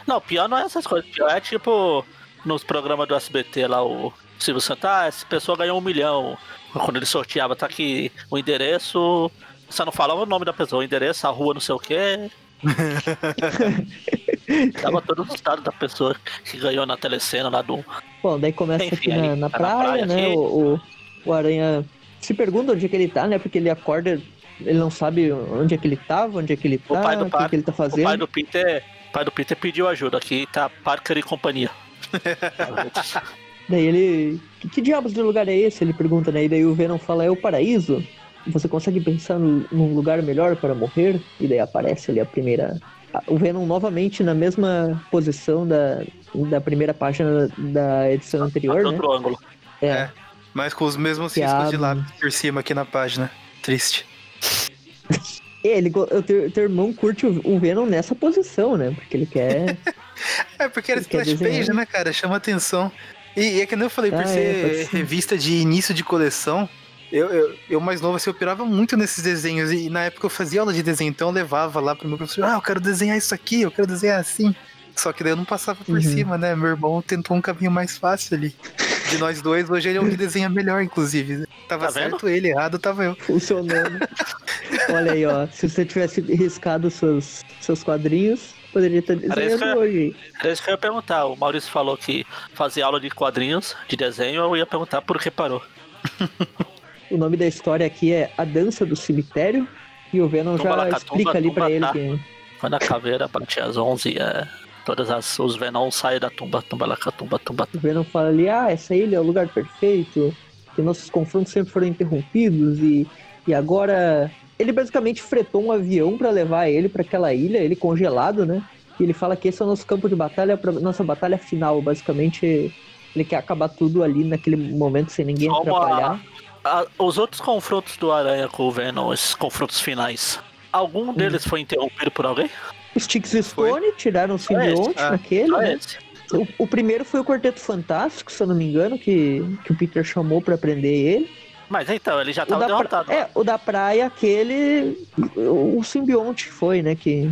Não, pior não é essas coisas. Pior é tipo nos programas do SBT lá, o Silvio Santos, ah, essa pessoa ganhou um milhão. Quando ele sorteava, tá aqui o endereço. Você não falava o nome da pessoa, o endereço, a rua, não sei o quê. <laughs> Tava todos os dados da pessoa que ganhou na telecena lá do. Bom, daí começa Enfim, aqui na, na tá na praia, praia né? aqui. O, o, o Aranha se pergunta onde é que ele tá, né? Porque ele acorda, ele não sabe onde é que ele tava, onde é que ele O tá, pai do o que, que ele tá O pai fazendo. do Peter. O pai do Peter pediu ajuda. Aqui tá Parker e companhia. <laughs> Daí ele. Que, que diabos de lugar é esse? Ele pergunta, né? E daí o Venom fala, é o paraíso? Você consegue pensar no- num lugar melhor para morrer? E daí aparece ali a primeira. O Venom novamente na mesma posição da, da primeira página da edição anterior, Tá né? outro ângulo. É. É. mas com os mesmos Que riscos de lápis por cima aqui na página. Triste. E ele, o teu, teu irmão curte o, o Venom nessa posição, né? Porque ele quer. <laughs> É porque era splash page, né, cara? Chama atenção. E, e é que nem eu falei, por Ah, é, ser pode ser. revista de início de coleção, eu, eu, eu mais novo, assim, eu pirava muito nesses desenhos. E na época eu fazia aula de desenho, então eu levava lá pro meu professor, ah, eu quero desenhar isso aqui, eu quero desenhar assim. Só que daí eu não passava por Uhum. cima, né? Meu irmão tentou um caminho mais fácil ali. De nós dois, hoje ele é o que desenha melhor, inclusive. Tava Tá certo ele, errado tava eu. funcionando. Olha aí, ó. Se você tivesse riscado seus, seus quadrinhos, poderia estar desenhando hoje. Era isso que eu ia perguntar. O Maurício falou que fazia aula de quadrinhos, de desenho, eu ia perguntar por que parou. <laughs> O nome da história aqui é A Dança do Cemitério. E o Venom Tumba já lá, explica tumba, ali pra tumba, ele tá. que. Quando a caveira bate às 11, é, todas as, os Venom saem da tumba, tumba lá, tumba, tumba. O Venom fala ali, ah, essa ilha é o lugar perfeito. Que nossos confrontos sempre foram interrompidos. E, e agora. Ele basicamente fretou um avião pra levar ele pra aquela ilha, ele congelado, né? E ele fala que esse é o nosso campo de batalha, pra nossa batalha final. Basicamente, ele quer acabar tudo ali naquele momento sem ninguém Como atrapalhar. A- os outros confrontos do Aranha com o Venom, esses confrontos finais, algum Hum. deles foi interrompido por alguém? Sticks Stone tiraram o simbionte Ah, naquele, Só né? O, o primeiro foi o Quarteto Fantástico, se eu não me engano, que, que o Peter chamou pra prender ele. Mas então, ele já tava da, pra- derrotado. é, o da praia, aquele. O, simbionte foi, né? Que.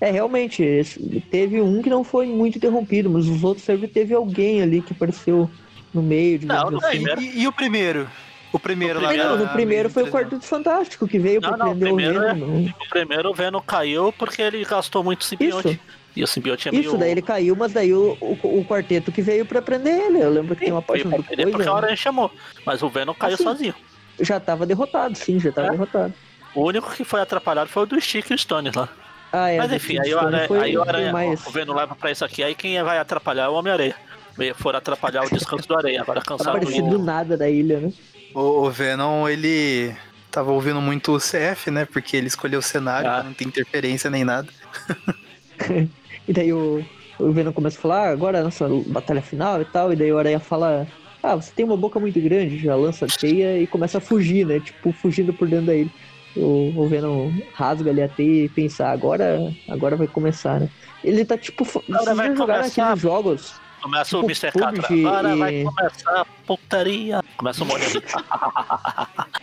É, realmente, esse- teve um que não foi muito interrompido, mas os outros sempre teve alguém ali que apareceu no meio, Não, assim. E- e o primeiro? O primeiro No lá primeiro- Não, da- no primeiro foi o Quarteto Fantástico que veio pra Não, não, prender o primeiro é- Venom. O primeiro o Venom caiu porque ele gastou muito simbionte. Isso. E o simbionte é Isso, meio... daí ele caiu, mas daí o, o, o quarteto que veio pra prender ele. Eu lembro que tem uma pra do prender porque a coisa. Aranha chamou. Mas o Venom caiu Assim. sozinho. Já tava derrotado, sim, já tava É? derrotado. O único que foi atrapalhado foi o do Stick e o Stone lá. Ah, é. Mas enfim, aí o Aranha, foi- aí o, Aranha mais- o Venom leva pra isso aqui, aí quem vai atrapalhar é o Homem-Aranha. For atrapalhar o descanso do Aranha, agora cansado Aparecido do do... nada da ilha, né? O, o Venom, ele tava ouvindo muito o CF, né? Porque ele escolheu o cenário, Ah. não ter interferência nem nada. <laughs> E daí o, o Venom começa a falar, ah, agora é a nossa batalha final e tal, e daí o Aranha fala, ah, você tem uma boca muito grande, já lança a teia e começa a fugir, né? Tipo, fugindo por dentro da ilha. O, o Venom rasga ali a teia e pensa, agora, agora vai começar, né? Ele tá tipo, Agora vai vocês já jogaram aqueles jogos Começa Tipo, o Mr. Catra. PUBG Agora vai começar a putaria. Começa o ali. <laughs>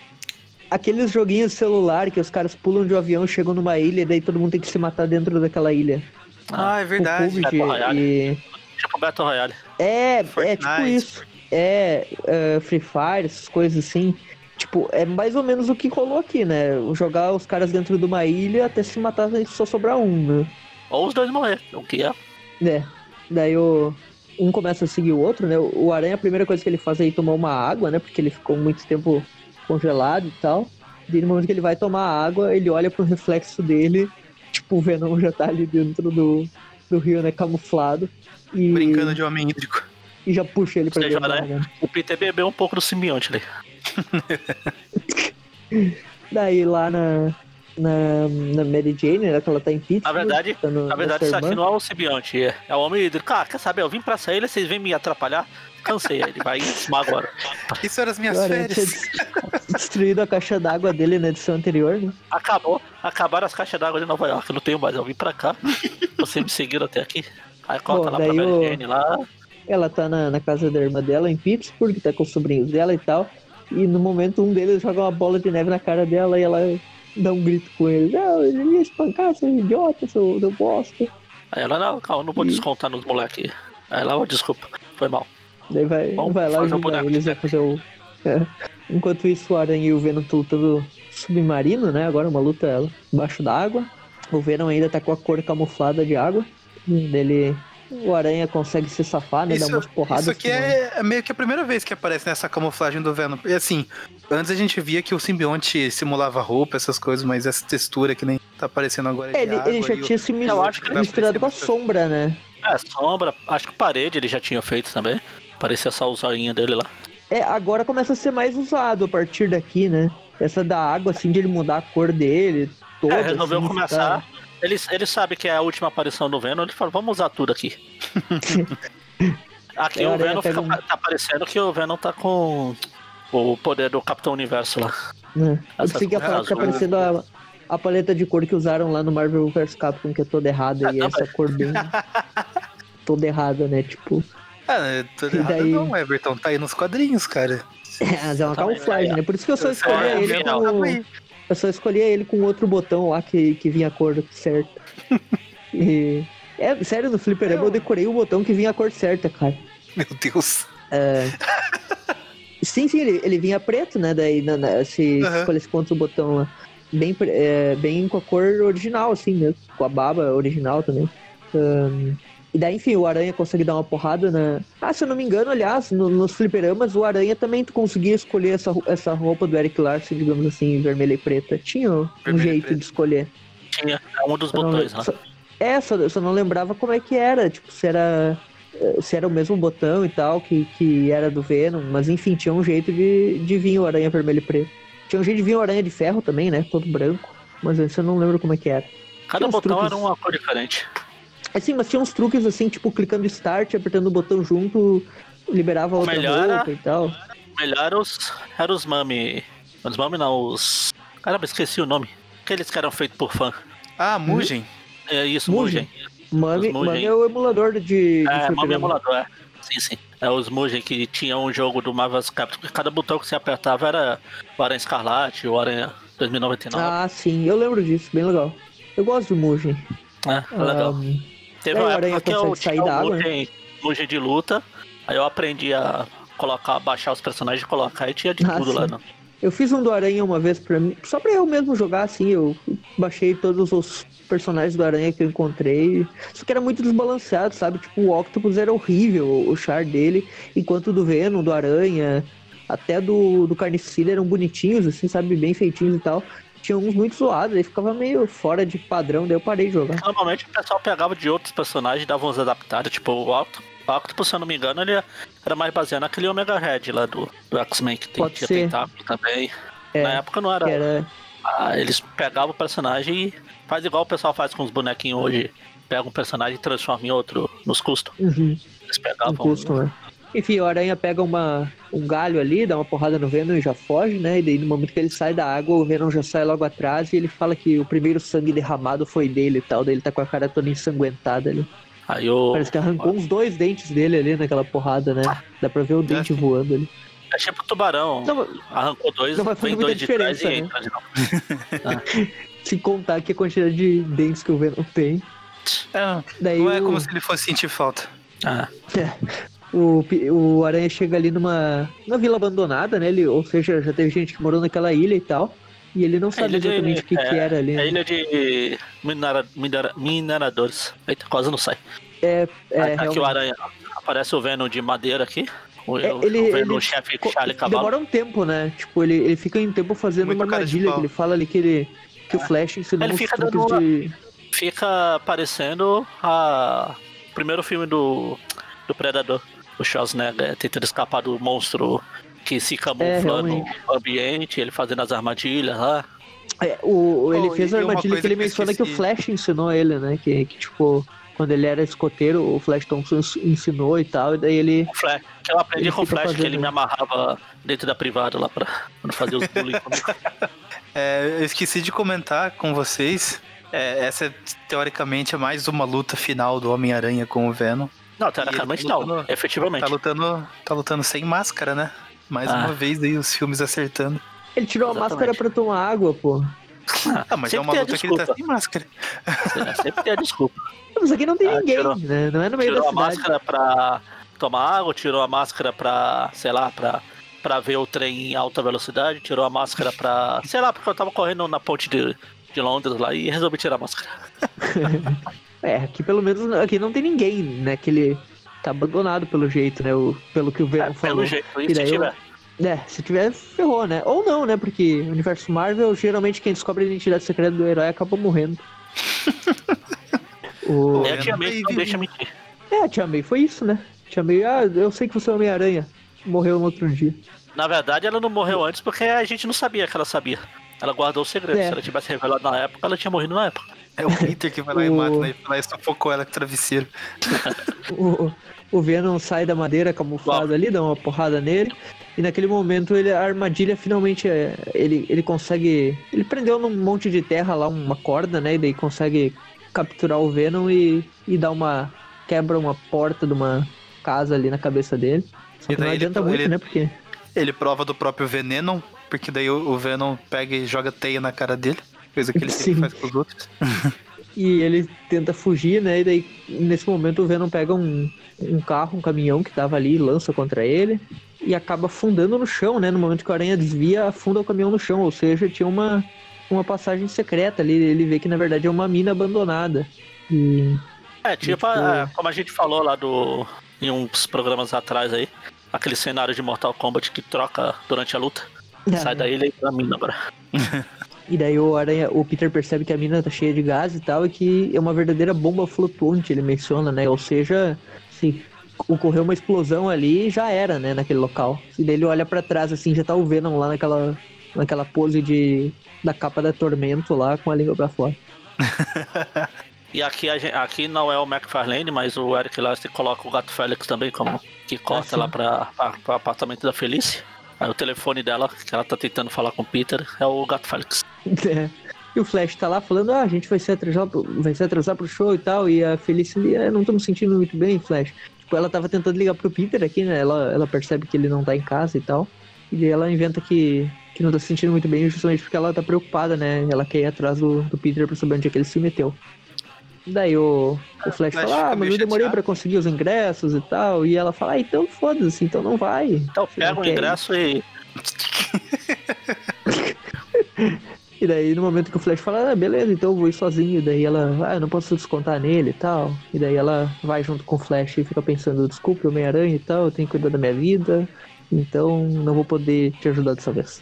Aqueles joguinhos de celular que os caras pulam de um avião, chegam numa ilha e daí todo mundo tem que se matar dentro daquela ilha. Ah, é verdade. O PUBG Battle Royale. e... tipo Battle Royale. É, é Fortnite. tipo isso. É, é, Free Fire, essas coisas assim. Tipo, é mais ou menos o que rolou aqui, né? Jogar os caras dentro de uma ilha até se matar e só sobrar um, né? Ou os dois morrer. O que é? É. Daí o. Um começa a seguir o outro, né? O Aranha, a primeira coisa que ele faz é ir tomar uma água, né? Porque ele ficou muito tempo congelado e tal. E no momento que ele vai tomar água, ele olha pro reflexo dele. Tipo, o Venom já tá ali dentro do, do rio, né? Camuflado. E, Brincando de homem hídrico. e já puxa ele pra Seja, dentro né? O Peter bebeu um pouco do simbionte ali. <laughs> Daí lá na, na, na Mary Jane, né, que ela tá em Pittsburgh. Na verdade- tá no, Na verdade, isso aqui irmã. não é o simbionte, é, é o homem. Cara, quer saber? Eu vim pra essa ilha, vocês vêm me atrapalhar? Cansei, ele vai esmar agora. Isso eram as minhas tinha férias. des- destruído a caixa d'água dele na edição anterior, né? Acabou, acabaram as caixas d'água de Nova York, eu não tenho mais, eu vim pra cá. Vocês me seguiram até aqui. Aí corta Bom, lá pra Mary o- Jane lá. Ela tá na, na casa da irmã dela, em Pittsburgh, tá com os sobrinhos dela e tal. E no momento um deles joga uma bola de neve na cara dela e ela dá um grito com ele. Não, ele ia espancar, seu idiota, seu, seu bosta. Aí ela, não, calma, não vou E- descontar nos moleques. Aí ela, oh, desculpa, foi mal. Daí vai, Bom, vai lá faz um boneco. eles a fazer o. é. Enquanto isso, o Aranha e o Venom estão lutando submarino, né? Agora uma luta embaixo d'água. O Venom ainda tá com a cor camuflada de água. E dele. O Aranha consegue se safar, né? Dar Isso, umas porradas. isso aqui é, é meio que a primeira vez que aparece nessa camuflagem do Venom. E assim, antes a gente via que o simbionte simulava roupa, essas coisas, mas essa textura que nem tá aparecendo agora É, ele, água ele já tinha se mis- Eu acho que vai misturado com a sombra, né? É, sombra, acho que parede ele já tinha feito também. Parecia só o zoinho dele lá. É, agora começa a ser mais usado a partir daqui, né? Essa da água, assim, de ele mudar a cor dele. Toda, É, resolveu assim, começar. tá? Ele, ele sabe que é a última aparição do Venom, ele fala, vamos usar tudo aqui. <laughs> aqui É, o Venom fica, um- tá parecendo que o Venom tá com o poder do Capitão Universo lá. Né? Eu pensei que ia falar que tá cores parecendo a, a paleta de cor que usaram lá no Marvel vs Capcom, que é toda errada, Ah, e tá, essa cor bem. <laughs> toda errada, né? Tipo. É tudo errado daí- não, Everton. Tá aí nos quadrinhos, cara. Mas é uma Tá, camuflagem, é, né? Por isso que eu só É, escolhia é, ele final. Eu só escolhia ele com outro botão lá que, que vinha a cor certa. <laughs> e. É, sério, no Fliperama eu decorei o botão que vinha a cor certa, cara. Meu Deus. <laughs> Sim, sim, ele, ele vinha preto, né? Daí na, na- se Aham. escolhesse contra o botão lá. Bem, é, bem com a cor original, assim mesmo. Com a baba original também. Ahn, e daí, enfim, o Aranha consegue dar uma porrada na. Ah, se eu não me engano, aliás, no- nos fliperamas, o Aranha também conseguia escolher essa, essa roupa do Eric Larson, digamos assim, vermelha e preta. Tinha um Vermelha jeito de escolher. Tinha é um dos Eu botões lá. só- É, só, eu só não lembrava como é que era, tipo, se era. eh, Se era o mesmo botão e tal, que, que era do Venom, mas enfim, tinha um jeito de, de vir o Aranha Vermelho e Preto. Tinha um jeito de vir o Aranha de Ferro também, né? Todo branco. Mas esse eu não lembro como é que era. Cada botão truques. era uma cor diferente. Assim, mas tinha uns truques assim, tipo, clicando Start, apertando o botão junto, liberava a outra melhor era- roupa e tal. Melhor era os, era os Mami. Os Mami não, os. Caramba, esqueci o nome. Aqueles que eram feitos por fã. Ah, Mugen. É isso, Mugen. Mugen. Mami, Os Mugen. Mami é o emulador de. de É, Mami fliperama. emulador, é. Sim, sim. É os Mugen que tinha um jogo do Marvel vs Capcom. que Cada botão que você apertava era o Aranha Escarlate, o Aranha 2099. Ah, sim, eu lembro disso, bem legal. Eu gosto de Mugen. é, é legal. Ahn, Teve é, uma época que eu sair tinha um né? De luta. Aí eu aprendi a colocar, baixar os personagens e colocar. E tinha de Ah, tudo lá. sim. Não. Eu fiz um do Aranha uma vez pra mim, só pra eu mesmo jogar assim, eu baixei todos os personagens do Aranha que eu encontrei. Só que era muito desbalanceado, sabe? Tipo, o Octopus era horrível, o char dele, enquanto o do Venom, do Aranha, até do, do Carnicida eram bonitinhos, assim, sabe? Bem feitinhos e tal. Tinha uns muito zoados, aí ficava meio fora de padrão, daí eu parei de jogar. Normalmente o pessoal pegava de outros personagens e dava uns adaptados, tipo o Octo. O Octopus, se eu não me engano, ele era mais baseado naquele Omega Red lá do, do X-Men que tem, tinha tentáculo também. É, Na época não era. Era. Ah, eles pegavam o personagem e faz igual o pessoal faz com os bonequinhos hoje pega um personagem e transforma em outro nos custos. Uhum. Eles Um pegavam. custo, né? Enfim, o Aranha pega uma, um galho ali, dá uma porrada no Venom e já foge, né? E daí no momento que ele sai da água, o Venom já sai logo atrás e ele fala que o primeiro sangue derramado foi dele e tal. Daí ele tá com a cara toda ensanguentada ali. Aí o. Parece que arrancou uns dois dentes dele ali naquela porrada, né? Dá pra ver o dente voando ali. É tipo tubarão. Não, Arrancou dois, Não vai fazer vem dois muita de trás e diferença, entra <laughs> se contar que a quantidade de dentes que o Venom tem. É, Daí não é o- como se ele fosse sentir falta. Ah, O, o Aranha chega ali numa, numa vila abandonada, né? Ele, ou seja, já teve gente que morou naquela ilha e tal. E ele não sabe ilha de- exatamente o que, é, que era ali. é né? ilha de minera, minera, mineradores. Eita, quase não sai. É, é, Aí aqui realmente. o aranha. Aparece o Venom de madeira aqui. O, É, o- ele- o Venom ele chefe Charlie Cavalo. Demora um tempo, né? Tipo, ele, ele fica em tempo fazendo Muito uma armadilha. Que ele fala ali que, ele, que o Flash ensinou Ele fica dando uma- de. Fica parecendo a o primeiro filme do, do Predador. O Schwarzenegger tentando escapar do monstro que se camufla no realmente. ambiente, ele fazendo as armadilhas lá. É, o, ele Oh, fez a armadilha que ele que menciona que o esqueci. Flash ensinou ele, né? Que, que tipo, quando ele era escoteiro, o Flash Thompson ens- ensinou e tal, e daí ele. O Flash, que eu aprendi Ele com o Flash, que ele fazendo- me amarrava dentro da privada lá pra fazia os bullying <laughs> comigo. É, eu esqueci de comentar com vocês. é, essa é teoricamente é mais uma luta final do Homem-Aranha com o Venom. Não, teoricamente ele tá não, lutando- efetivamente. Tá lutando, tá lutando sem máscara, né? Mais Ah. uma vez aí os filmes acertando. Ele tirou a Exatamente. máscara pra tomar água, pô. Ah, mas é Sempre uma tem a luta que ele tá sem máscara. Sempre tem a desculpa. <laughs> Mas aqui não tem Ah, ninguém, tirou- né? Não é no meio tirou da a cidade. máscara pra tomar água, tirou a máscara pra, sei lá, pra, pra ver o trem em alta velocidade, tirou a máscara pra. sei lá, porque eu tava correndo na ponte de, de Londres lá e resolvi tirar a máscara. <laughs> É, aqui pelo menos aqui não tem ninguém, né? Que ele tá abandonado pelo jeito, né? O, pelo que o Venom É, falou. pelo jeito, E se eu- tiver. É, se tiver, ferrou, né? Ou não, né? Porque o universo Marvel, geralmente quem descobre a identidade secreta do herói acaba morrendo. <laughs> o... É a tia May não deixa mentir. É, a Tia May foi isso, né? Tia May, ah, eu sei que você é Homem-Aranha. Morreu no outro dia. Na verdade, ela não morreu antes porque a gente não sabia que ela sabia. Ela guardou o segredo. É. Se ela tivesse revelado na época, ela tinha morrido na época. É o Peter que vai lá e <laughs> mata, né? E sufocou ela com o travesseiro. <laughs> O, o Venom sai da madeira camuflado ali, dá uma porrada nele. E naquele momento ele, a armadilha finalmente é, ele, ele consegue. Ele prendeu num monte de terra lá uma corda, né? E daí consegue capturar o Venom e, e dar uma. quebra uma porta de uma casa ali na cabeça dele. Só que não daí ele- adianta muito, ele- né? Porque. Ele prova do próprio veneno, porque daí o, o Venom pega e joga teia na cara dele. Coisa que ele sempre <laughs> Sim. faz com os outros. E ele tenta fugir, né? E daí, nesse momento, o Venom pega um, um carro, um caminhão que tava ali e lança contra ele. E acaba afundando no chão, né? No momento que o Aranha desvia, afunda o caminhão no chão. Ou seja, tinha uma, uma passagem secreta ali. Ele vê que, na verdade, é uma mina abandonada. E... É, tipo, tipo- é, como a gente falou lá do. em uns programas atrás aí. Aquele cenário de Mortal Kombat que troca durante a luta. Sai da ilha e pra mina agora. <laughs> E daí o Aranha, o Peter percebe que a mina tá cheia de gás e tal, e que é uma verdadeira bomba flutuante, ele menciona, né? Ou seja, se ocorreu uma explosão ali, já era, né, naquele local. E daí ele olha pra trás, assim, já tá o Venom lá naquela, naquela pose de da capa da Tormento lá, com a língua pra fora. <laughs> E aqui, a gente- aqui não é o McFarlane, mas o Eric Larson coloca o Gato Félix também, como que corta sim. lá pra, pra, pro apartamento da Felice. Aí o telefone dela, que ela tá tentando falar com o Peter, é o Gato Félix. <laughs> É. E o Flash tá lá falando, ah, a gente vai se atrasar pro, vai se atrasar pro show e tal, e a Felicity, "Ah, não tô me sentindo muito bem, Flash. Tipo, ela tava tentando ligar pro Peter aqui, né? Ela, ela percebe que ele não tá em casa e tal. E daí ela inventa que, que não tá se sentindo muito bem, justamente porque ela tá preocupada, né? Ela quer ir atrás do, do Peter pra saber onde é que ele se meteu. Daí o, o Flash fala, ah, mas eu demorei pra conseguir os ingressos e tal. E ela fala, ah, então foda-se, então não vai. Então pega o ir. ingresso e. <laughs> <laughs> E daí, no momento que o Flash fala, ah, beleza, então eu vou ir sozinho. Daí ela, ah, eu não posso descontar nele e tal. E daí ela vai junto com o Flash e fica pensando, desculpe, Homem-Aranha e tal, eu tenho que cuidar da minha vida. Então não vou poder te ajudar dessa vez.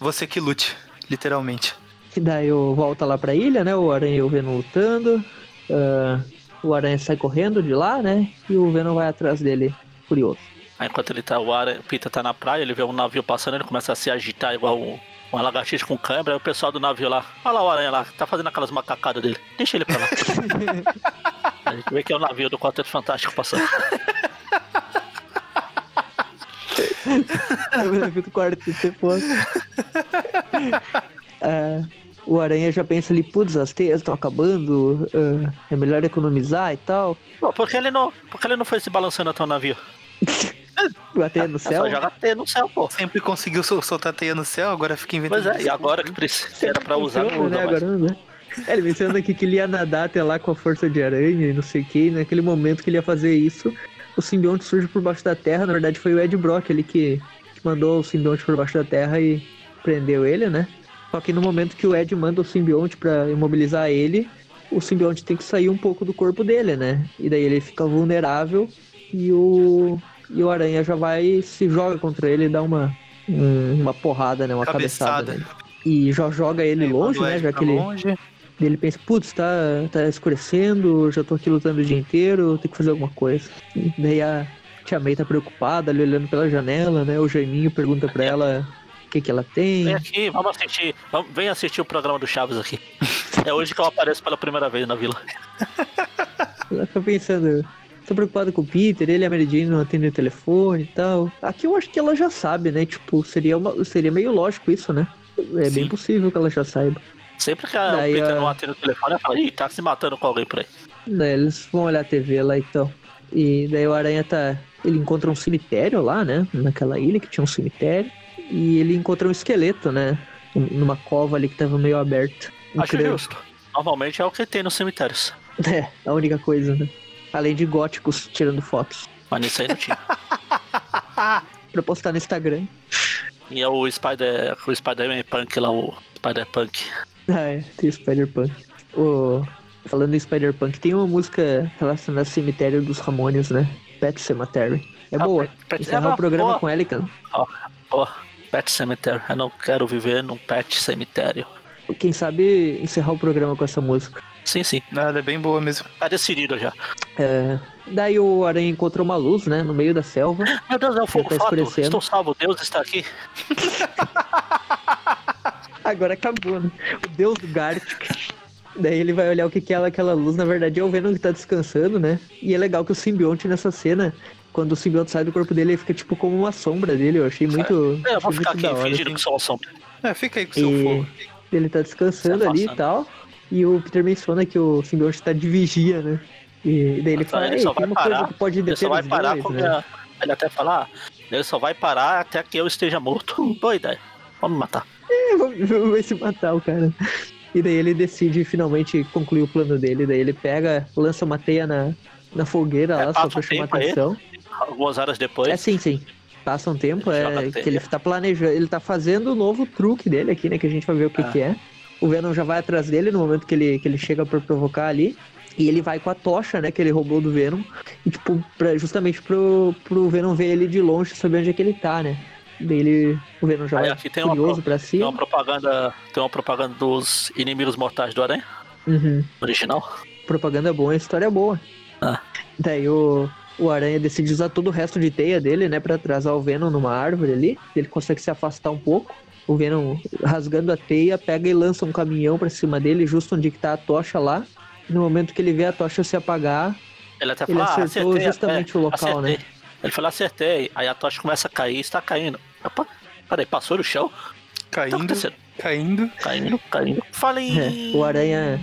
Você que lute, literalmente. E daí eu volta lá pra ilha, né? O Aranha e o Venom lutando. ah, o Aranha sai correndo de lá, né? E o Venom vai atrás dele, furioso. Aí enquanto ele tá, o, Ara, o Peter tá na praia, ele vê um navio passando, ele começa a se agitar igual um, uma lagartixa com câimbra, aí o pessoal do navio lá, olha lá o aranha lá, tá fazendo aquelas macacadas dele. Deixa ele pra lá. <laughs> A gente vê que é o navio do Quarteto Fantástico passando. o navio do quarteto é foda. É, o Aranha já pensa ali, putz, as teias estão acabando, é, é melhor economizar e tal. Pô, por que ele não, por que ele não foi se balançando até o navio? <laughs> <laughs> Bater no É céu. só jogar teia no céu, pô. Sempre conseguiu sol- soltar teia no céu, agora fica inventando. Pois é, e agora que precisa, era pra usar, não Funciona, usa né, mais. agora, né? É, ele mencionando aqui que ele ia nadar até lá com a força de aranha e não sei o que. Naquele momento que ele ia fazer isso, o simbionte surge por baixo da terra. Na verdade, foi o Ed Brock ele que, que mandou o simbionte por baixo da terra e prendeu ele, né? Só que no momento que o Ed manda o simbionte pra imobilizar ele, o simbionte tem que sair um pouco do corpo dele, né? E daí ele fica vulnerável e o, e o aranha já vai e se joga contra ele e dá uma, um- uma porrada, né? Uma cabeçada. Cabeçada. nele. E já joga ele longe, né? Já que ele, longe. ele pensa, putz, tá, tá escurecendo, já tô aqui lutando o dia inteiro, tem que fazer alguma coisa. E daí a Tia May tá preocupada, ali olhando pela janela, né? O Jaiminho pergunta pra ela o que que ela tem. Vem aqui, vamos assistir. Vamos, vem assistir o programa do Chaves aqui. <laughs> É hoje que eu apareço pela primeira vez na vila. Ela fica pensando, tô preocupada com o Peter, ele e a Mary Jane não atendem o telefone e tal. Aqui eu acho que ela já sabe, né? Tipo, seria, uma, seria meio lógico isso, né? É bem Sim. possível que ela já saiba. Sempre que a, Daí, Peter a- não atende o telefone, ela fala, ih, tá se matando com alguém por aí. Daí eles vão olhar a TV lá então. E daí o Aranha tá. Ele encontra um cemitério lá, né? Naquela ilha que tinha um cemitério. E ele encontra um esqueleto, né? um- Numa cova ali que tava meio aberta. Um Acho justo. Normalmente é o que tem nos cemitérios. <laughs> É, a única coisa, né? Além de góticos tirando fotos. Mas nisso aí não tinha. <laughs> Pra postar no Instagram. E é o Spider. O Spider-Man Punk lá, o Spider-Punk. Ah, é, tem o Spider-Punk. O... Falando em Spider-Punk, tem uma música relacionada ao cemitério dos Ramones, né? Pet Cemetery. É Ah, boa. Pet- Encerrar é o programa boa. com ela, cara. Ó, ó, Pet Cemetery. Eu não quero viver num pet cemitério. Quem sabe encerrar o programa com essa música. Sim, sim. Ela é bem boa mesmo. Tá decidido já. É, Daí o Aranha encontra uma luz, né? No meio da selva. Meu Deus, é o fogo tá fato. Estou salvo, Deus está aqui. <laughs> Agora acabou, né? O deus do Gartic. Daí ele vai olhar o que que é aquela luz. Na verdade é o Venom que tá descansando, né? E é legal que o simbionte nessa cena, quando o simbionte sai do corpo dele, ele fica tipo como uma sombra dele. Eu achei muito, É, eu vou ficar aqui da hora. fingindo que sou uma sombra. É, fica aí com o seu E fogo. ele tá descansando ali e tal. E o Peter menciona que o simbionte tá de vigia, né? E daí ele Então, fala, ele só vai parar, que pode Ele só vai parar dois, né? a- ele até falar. Ele só vai parar até que eu esteja morto. <laughs> Boa ideia. Vamos me matar. É, ver se matar o cara. E daí ele decide finalmente concluir o plano dele. Daí ele pega, lança uma teia na, na fogueira É, lá, só pra um chamar tempo aí. atenção. Algumas horas depois. É sim, sim. Passa um tempo, Ele é que ele tá planejando, ele tá fazendo o novo truque dele aqui, né? Que a gente vai ver o que, Ah. que é. O Venom já vai atrás dele no momento que ele, que ele chega pra provocar ali. E ele vai com a tocha, né, que ele roubou do Venom. E, tipo, pra, justamente pro, pro Venom ver ele de longe saber onde é que ele tá, né? Daí ele, o Venom já Aí vai tem uma, curioso pro- pra tem cima. uma propaganda. Tem uma propaganda dos inimigos mortais do Aranha, Uhum. original. propaganda boa, a história é boa. Ah. Daí o, o Aranha decide usar todo o resto de teia dele, né, pra atrasar o Venom numa árvore ali. Ele consegue se afastar um pouco. O Venom, rasgando a teia, pega e lança um caminhão pra cima dele, justo onde que tá a tocha lá. No momento que ele vê a tocha se apagar, Ele até ele fala, ah, acertou acertei, justamente é, o local, né? acertei. Ele falou, acertei. Aí a tocha começa a cair, está caindo. Opa, peraí, passou no chão? O que tá Caindo, acontecendo? caindo. Caindo, caindo. Falei. É, o Aranha,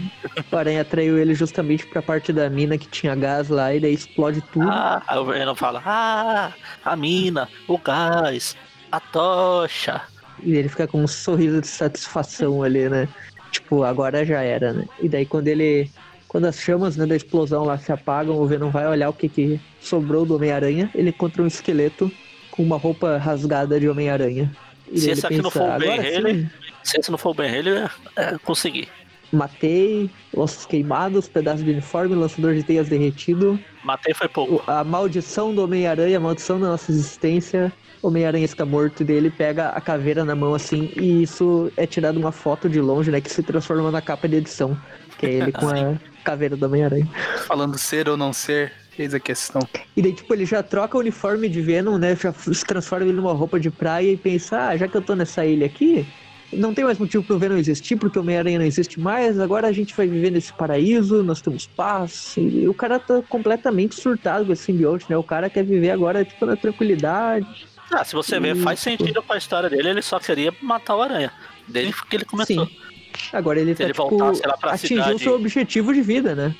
o Aranha atraiu ele justamente pra parte da mina que tinha gás lá e daí explode tudo. Ah, aí o Venom fala, ah, a mina, o gás, a tocha. E ele fica com um sorriso de satisfação ali, né? Tipo, agora já era, né? E daí quando ele. Quando as chamas né, da explosão lá se apagam, o Venom vai olhar o que, que sobrou do Homem-Aranha. Ele encontra um esqueleto com uma roupa rasgada de Homem-Aranha. E Se esse ele aqui não for o Ben Haley, Se esse não for o Ben Haley, é, é, consegui. matei, ossos queimados, pedaço de uniforme, lançador de teias derretido. Matei foi pouco. A maldição do Homem-Aranha, a maldição da nossa existência. Homem-Aranha está morto e daí ele pega a caveira na mão assim, e isso é tirado uma foto de longe, né? Que se transforma na capa de edição. Que é ele com a <laughs> caveira do Homem-Aranha. Falando ser ou não ser, eis a questão. E daí, tipo, ele já troca o uniforme de Venom, né? Já se transforma ele numa roupa de praia e pensa, ah, já que eu tô nessa ilha aqui, não tem mais motivo pro Venom existir, porque o Homem-Aranha não existe mais, agora a gente vai viver nesse paraíso, nós temos paz. E o cara tá completamente surtado com esse simbionte, né? O cara quer viver agora, tipo, na tranquilidade. Ah, se você ver, faz sentido com a história dele, ele só queria matar o Aranha. Desde que ele começou. Sim. Agora ele Se tá, ele tipo, voltasse lá pra atingiu cidade- seu objetivo de vida, né?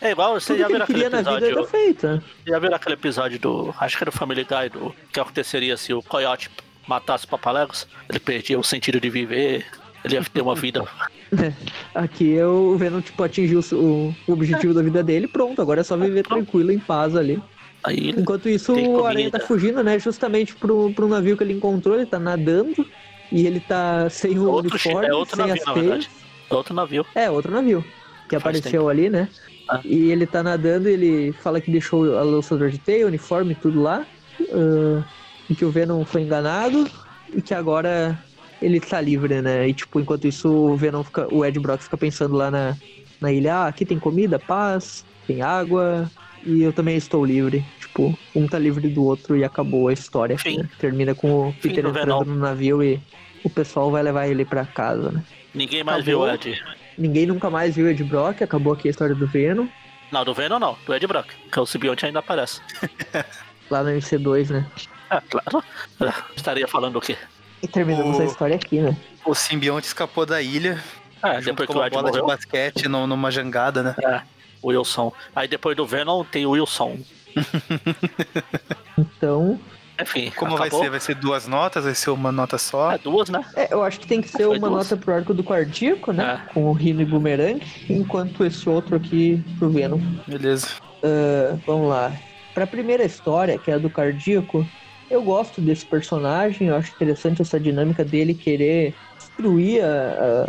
É igual, você Tudo já viu ele aquele vida episódio. tá feito. né? Já viu aquele episódio do. Acho que era do Family Guy, do que aconteceria se o Coyote matasse o Papalegos? Ele perdia o sentido de viver, ele ia ter uma vida. <laughs> Aqui é o Venom, tipo, atingiu o, o objetivo da vida dele, pronto, agora é só viver tranquilo, em paz ali. Aí Enquanto isso, o Aranha tá fugindo, né? Justamente pro, pro navio que ele encontrou, ele tá nadando e ele tá sem o outro, chi- uniforme, é outro sem navio, as verdade. É outro navio. É, outro navio que Faz apareceu ali, né? Ah. E ele tá nadando, ele fala que deixou a lançador de teia, o uniforme, tudo lá. ah, e que o Venom foi enganado e que agora ele tá livre, né? E tipo, enquanto isso o Venom fica, o Ed Brock fica pensando lá na, na ilha, ah, aqui tem comida, paz, tem água e eu também estou livre. Tipo, um tá livre do outro e acabou a história. Né? Termina com o Peter do entrando no navio e o pessoal vai levar ele pra casa, né? Ninguém mais Acabou. viu o Ed. Ninguém nunca mais viu Ed Brock, acabou aqui a história do Venom. Não, do Venom não, do Ed Brock, que é o simbionte ainda aparece. <laughs> Lá no MC2, né? É, claro. É, Estaria falando o quê? E terminamos O- a história aqui, né? O simbionte escapou da ilha, junto depois com que o uma Ed bola morreu. de basquete numa jangada, né? É, o Wilson. Aí depois do Venom tem o Wilson. <laughs> Então, Enfim, Como vai acabou. ser? Vai ser duas notas? Vai ser uma nota só? É, duas, né? é, eu acho que tem que ser Foi uma duas. nota pro arco do cardíaco, né? É. Com o Rino e Boomerang, enquanto esse outro aqui pro Venom. Beleza. Ah, vamos lá. Pra primeira história, que é a do cardíaco, eu gosto desse personagem, eu acho interessante essa dinâmica dele querer destruir a- a-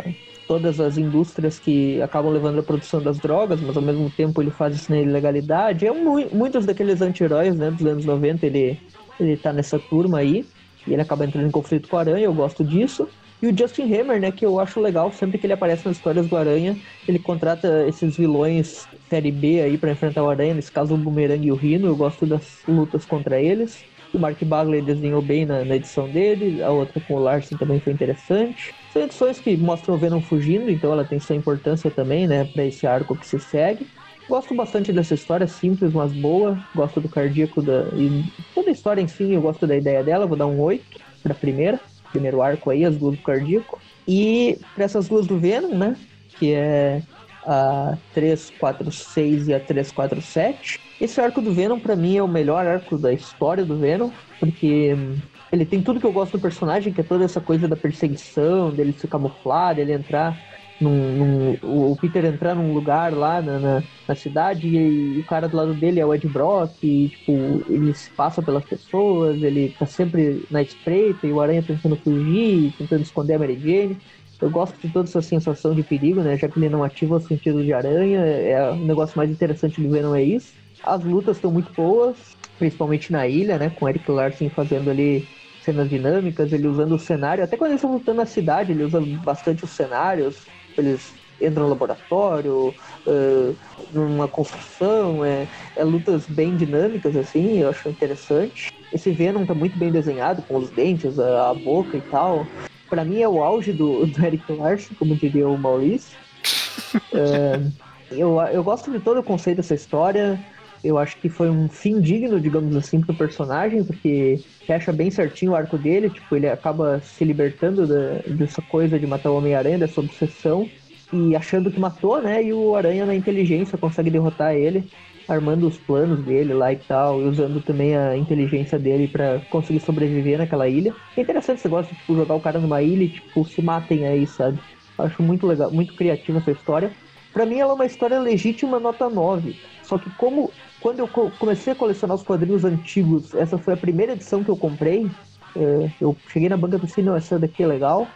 todas as indústrias que acabam levando a produção das drogas, mas ao mesmo tempo ele faz isso na ilegalidade. É mu- muitos daqueles anti-heróis né, dos anos 90, ele, ele tá nessa turma aí, e ele acaba entrando em conflito com o Aranha, eu gosto disso. E o Justin Hammer, né, que eu acho legal, sempre que ele aparece nas histórias do Aranha, ele contrata esses vilões série B aí pra enfrentar o Aranha, nesse caso o Boomerang e o Rhino, eu gosto das lutas contra eles. O Mark Bagley desenhou bem na, na edição dele, a outra com o Larsen também foi interessante. São edições que mostram o Venom fugindo, então ela tem sua importância também, né, pra esse arco que se segue. Gosto bastante dessa história, simples, mas boa. Gosto do cardíaco da. E toda a história em si, eu gosto da ideia dela, vou dar um 8 pra primeira. Primeiro arco aí, as duas do cardíaco. E pra essas duas do Venom, né? Que é a 346 e a 347. Esse arco do Venom, pra mim, é o melhor arco da história do Venom, porque hum, ele tem tudo que eu gosto do personagem, que é toda essa coisa da perseguição, dele se camuflar, dele entrar num, num- o Peter entrar num lugar lá na, na, na cidade e, o cara do lado dele é o Ed Brock e, tipo, ele se passa pelas pessoas, ele tá sempre na espreita e o Aranha tentando fugir, tentando esconder a Mary Jane. Eu gosto de toda essa sensação de perigo, né? Já que ele não ativa o sentido de aranha, é o negócio mais interessante do Venom é isso. As lutas estão muito boas, principalmente na ilha, né? Com o Eric Larson fazendo ali cenas dinâmicas, ele usando o cenário, até quando eles estão lutando na cidade, ele usa bastante os cenários, eles entram no laboratório, eh, numa construção, é, é lutas bem dinâmicas, assim, eu acho interessante. Esse Venom tá muito bem desenhado, com os dentes, a, a boca e tal. Pra mim é o auge do, do Eric Larson, como diria o Maurício. <laughs> É, eu, eu gosto de todo o conceito dessa história. Eu acho que foi um fim digno, digamos assim, pro personagem, porque fecha bem certinho o arco dele. Tipo, ele acaba se libertando da, dessa coisa de matar o Homem-Aranha, dessa obsessão, e achando que matou, né? E o Aranha, na inteligência, consegue derrotar ele, armando os planos dele lá e tal, e usando também a inteligência dele pra conseguir sobreviver naquela ilha. É interessante esse negócio de tipo, jogar o cara numa ilha e tipo, se matem aí, sabe? Acho muito legal, muito criativa essa história. Pra mim ela é uma história legítima nota 9. Só que como quando eu co- comecei a colecionar os quadrinhos antigos, essa foi a primeira edição que eu comprei. é, eu cheguei na banca e pensei, não, essa daqui é legal.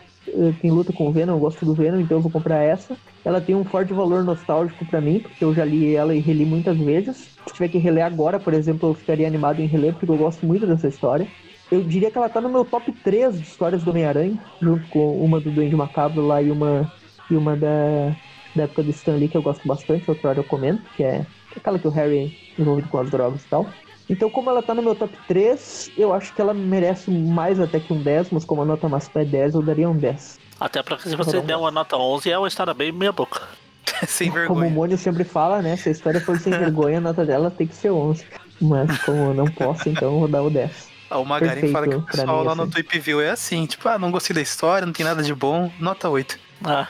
tem luta com o Venom, eu gosto do Venom, então eu vou comprar essa. Ela tem um forte valor nostálgico pra mim, porque eu já li ela e reli muitas vezes. Se tiver que reler agora, por exemplo, eu ficaria animado em reler, porque eu gosto muito dessa história. Eu diria que ela tá no meu top 3 de histórias do Homem-Aranha, junto com uma do Duende Macabro lá e uma, e uma da, da época do Stan Lee, que eu gosto bastante, outra hora eu comento, que é aquela que o Harry envolvido com as drogas e tal. Então, como ela tá no meu top 3, eu acho que ela merece mais até que um 10, mas como a nota máxima é 10, eu daria um 10. Até porque se você der uma nota 11, é uma história bem meia boca. <laughs> Sem Como o vergonha. Mônio sempre fala, né? Se a história for sem <laughs> vergonha, a nota dela tem que ser 11. Mas como eu não posso, então eu vou dar o 10. Ah, O Magarin Perfeito fala que o pessoal lá no assim. Tweep View é assim, tipo, ah, não gostei da história, não tem nada de bom, nota 8. Ah,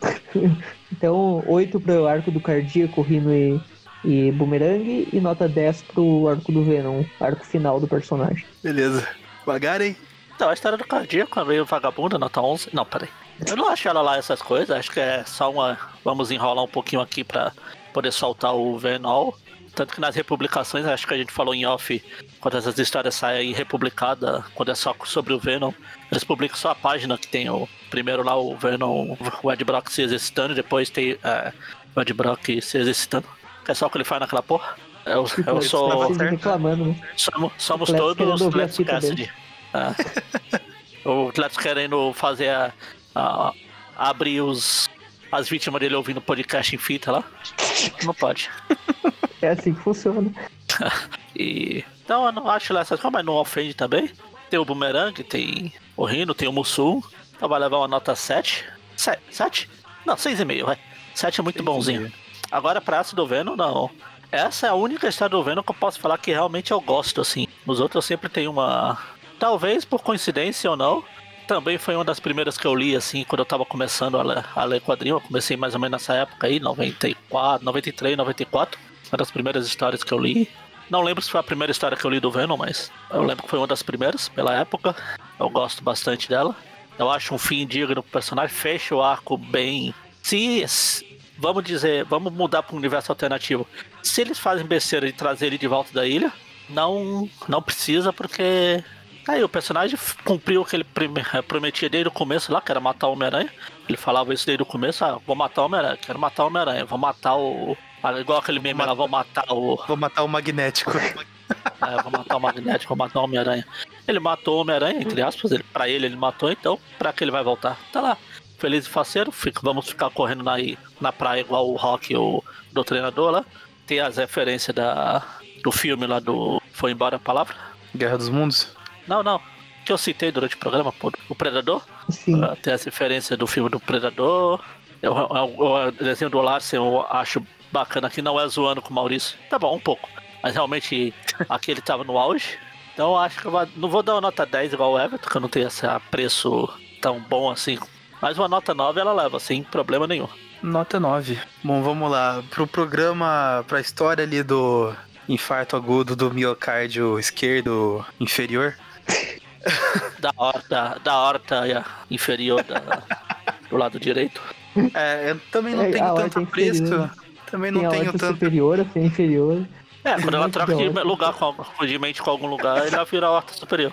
<laughs> Então, 8 pro arco do Cardíaco, Rino e, e Boomerang, e nota 10 pro arco do Venom, arco final do personagem. Beleza. Magarin? então, a história do cardíaco é meio vagabunda, nota 11. Não, peraí. Eu não acho ela lá essas coisas, acho que é só uma. Vamos enrolar um pouquinho aqui pra poder soltar o Venom. Tanto que nas republicações, acho que a gente falou em off, quando essas histórias saem republicadas, quando é só sobre o Venom, eles publicam só a página que tem o primeiro lá o Venom, o Ed Brock se exercitando, e depois tem é, o Ed Brock se exercitando. Que é só o que ele faz naquela porra. Eu, <laughs> eu sou. reclamando, né? Somos, somos todos a Let's Cassidy. É. <laughs> o Cletus querendo fazer a, a- abrir os, as vítimas dele ouvindo podcast em fita lá. Não pode. <laughs> É assim que funciona. <laughs> E, então eu não acho lá essas coisas, mas não ofende também. Tem o Boomerang, tem o Rino, tem o Mussum. Então vai levar uma nota 7. 7? Não, 6,5, vai. 7 é muito bonzinho. Agora pra essa do Venom, não. Essa é a única história do Venom que eu posso falar que realmente eu gosto, assim. Nos outros eu sempre tenho uma. Talvez por coincidência ou não. Também foi uma das primeiras que eu li, assim, quando eu tava começando a ler, a ler quadrinho. Eu comecei mais ou menos nessa época aí, 94, 93, 94. Uma das primeiras histórias que eu li. Não lembro se foi a primeira história que eu li do Venom, mas eu lembro que foi uma das primeiras pela época. Eu gosto bastante dela. Eu acho um fim digno pro personagem, fecha o arco bem. Se, vamos dizer, vamos mudar para um universo alternativo. Se eles fazem besteira de trazer ele de volta da ilha, não, não precisa, porque aí o personagem cumpriu o que ele prime- prometia desde o começo lá, que era matar o Homem-Aranha. Ele falava isso desde o começo, ah, vou matar o Homem-Aranha, quero matar o Homem-Aranha, vou matar o. ah, Igual aquele meme lá, vou matar o. <laughs> Vou matar o Magnético. <laughs> É, vou matar o Magnético, vou matar o Homem-Aranha. Ele matou o Homem-Aranha, entre aspas, ele, pra ele ele matou, então pra que ele vai voltar? Tá lá, feliz e faceiro, fica, vamos ficar correndo na, na praia igual o Rock, o do treinador lá. Tem as referências da, do filme lá do Foi Embora a Palavra. Guerra dos Mundos. Não, não, que eu citei durante o programa, pô, o Predador. Sim. Ah, tem as referências do filme do Predador. Eu, eu- o desenho do Larsen eu acho bacana que não é zoando com o Maurício. Tá bom, um pouco. Mas realmente <laughs> aqui ele tava no auge. Então eu acho que eu vou- não vou dar uma nota 10 igual o Everton, que eu não tenho esse preço tão bom assim. Mas uma nota 9 ela leva, sem problema nenhum. Nota 9. Bom, vamos lá. Pro programa, pra história ali do infarto agudo do miocárdio esquerdo inferior. <laughs> Da horta, da horta inferior da- do lado direito. É, eu também não É, tenho tanto apreço. inferior. Também Tem não a tenho tanto. superior, inferior. É, quando ela troca de lugar com, de mente com algum lugar, ela vira a horta superior.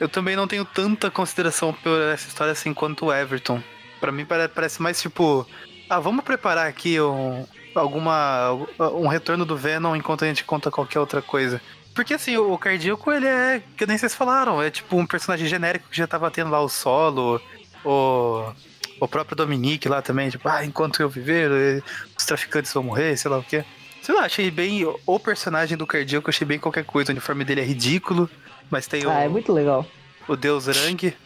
Eu também não tenho tanta consideração por essa história assim quanto o Everton. Pra mim pare- parece mais tipo, ah, vamos preparar aqui um, alguma um retorno do Venom enquanto a gente conta qualquer outra coisa. Porque assim, o Cardíaco, ele é, que nem vocês falaram, é tipo um personagem genérico que já tava tendo lá o solo, o, o próprio Dominique lá também, tipo, ah, enquanto eu viver, eh, os traficantes vão morrer, sei lá o quê. Sei lá, achei bem, o personagem do Cardíaco, eu achei bem qualquer coisa, o uniforme dele é ridículo, mas tem o Ah, é muito legal. o Deus Rang. <laughs>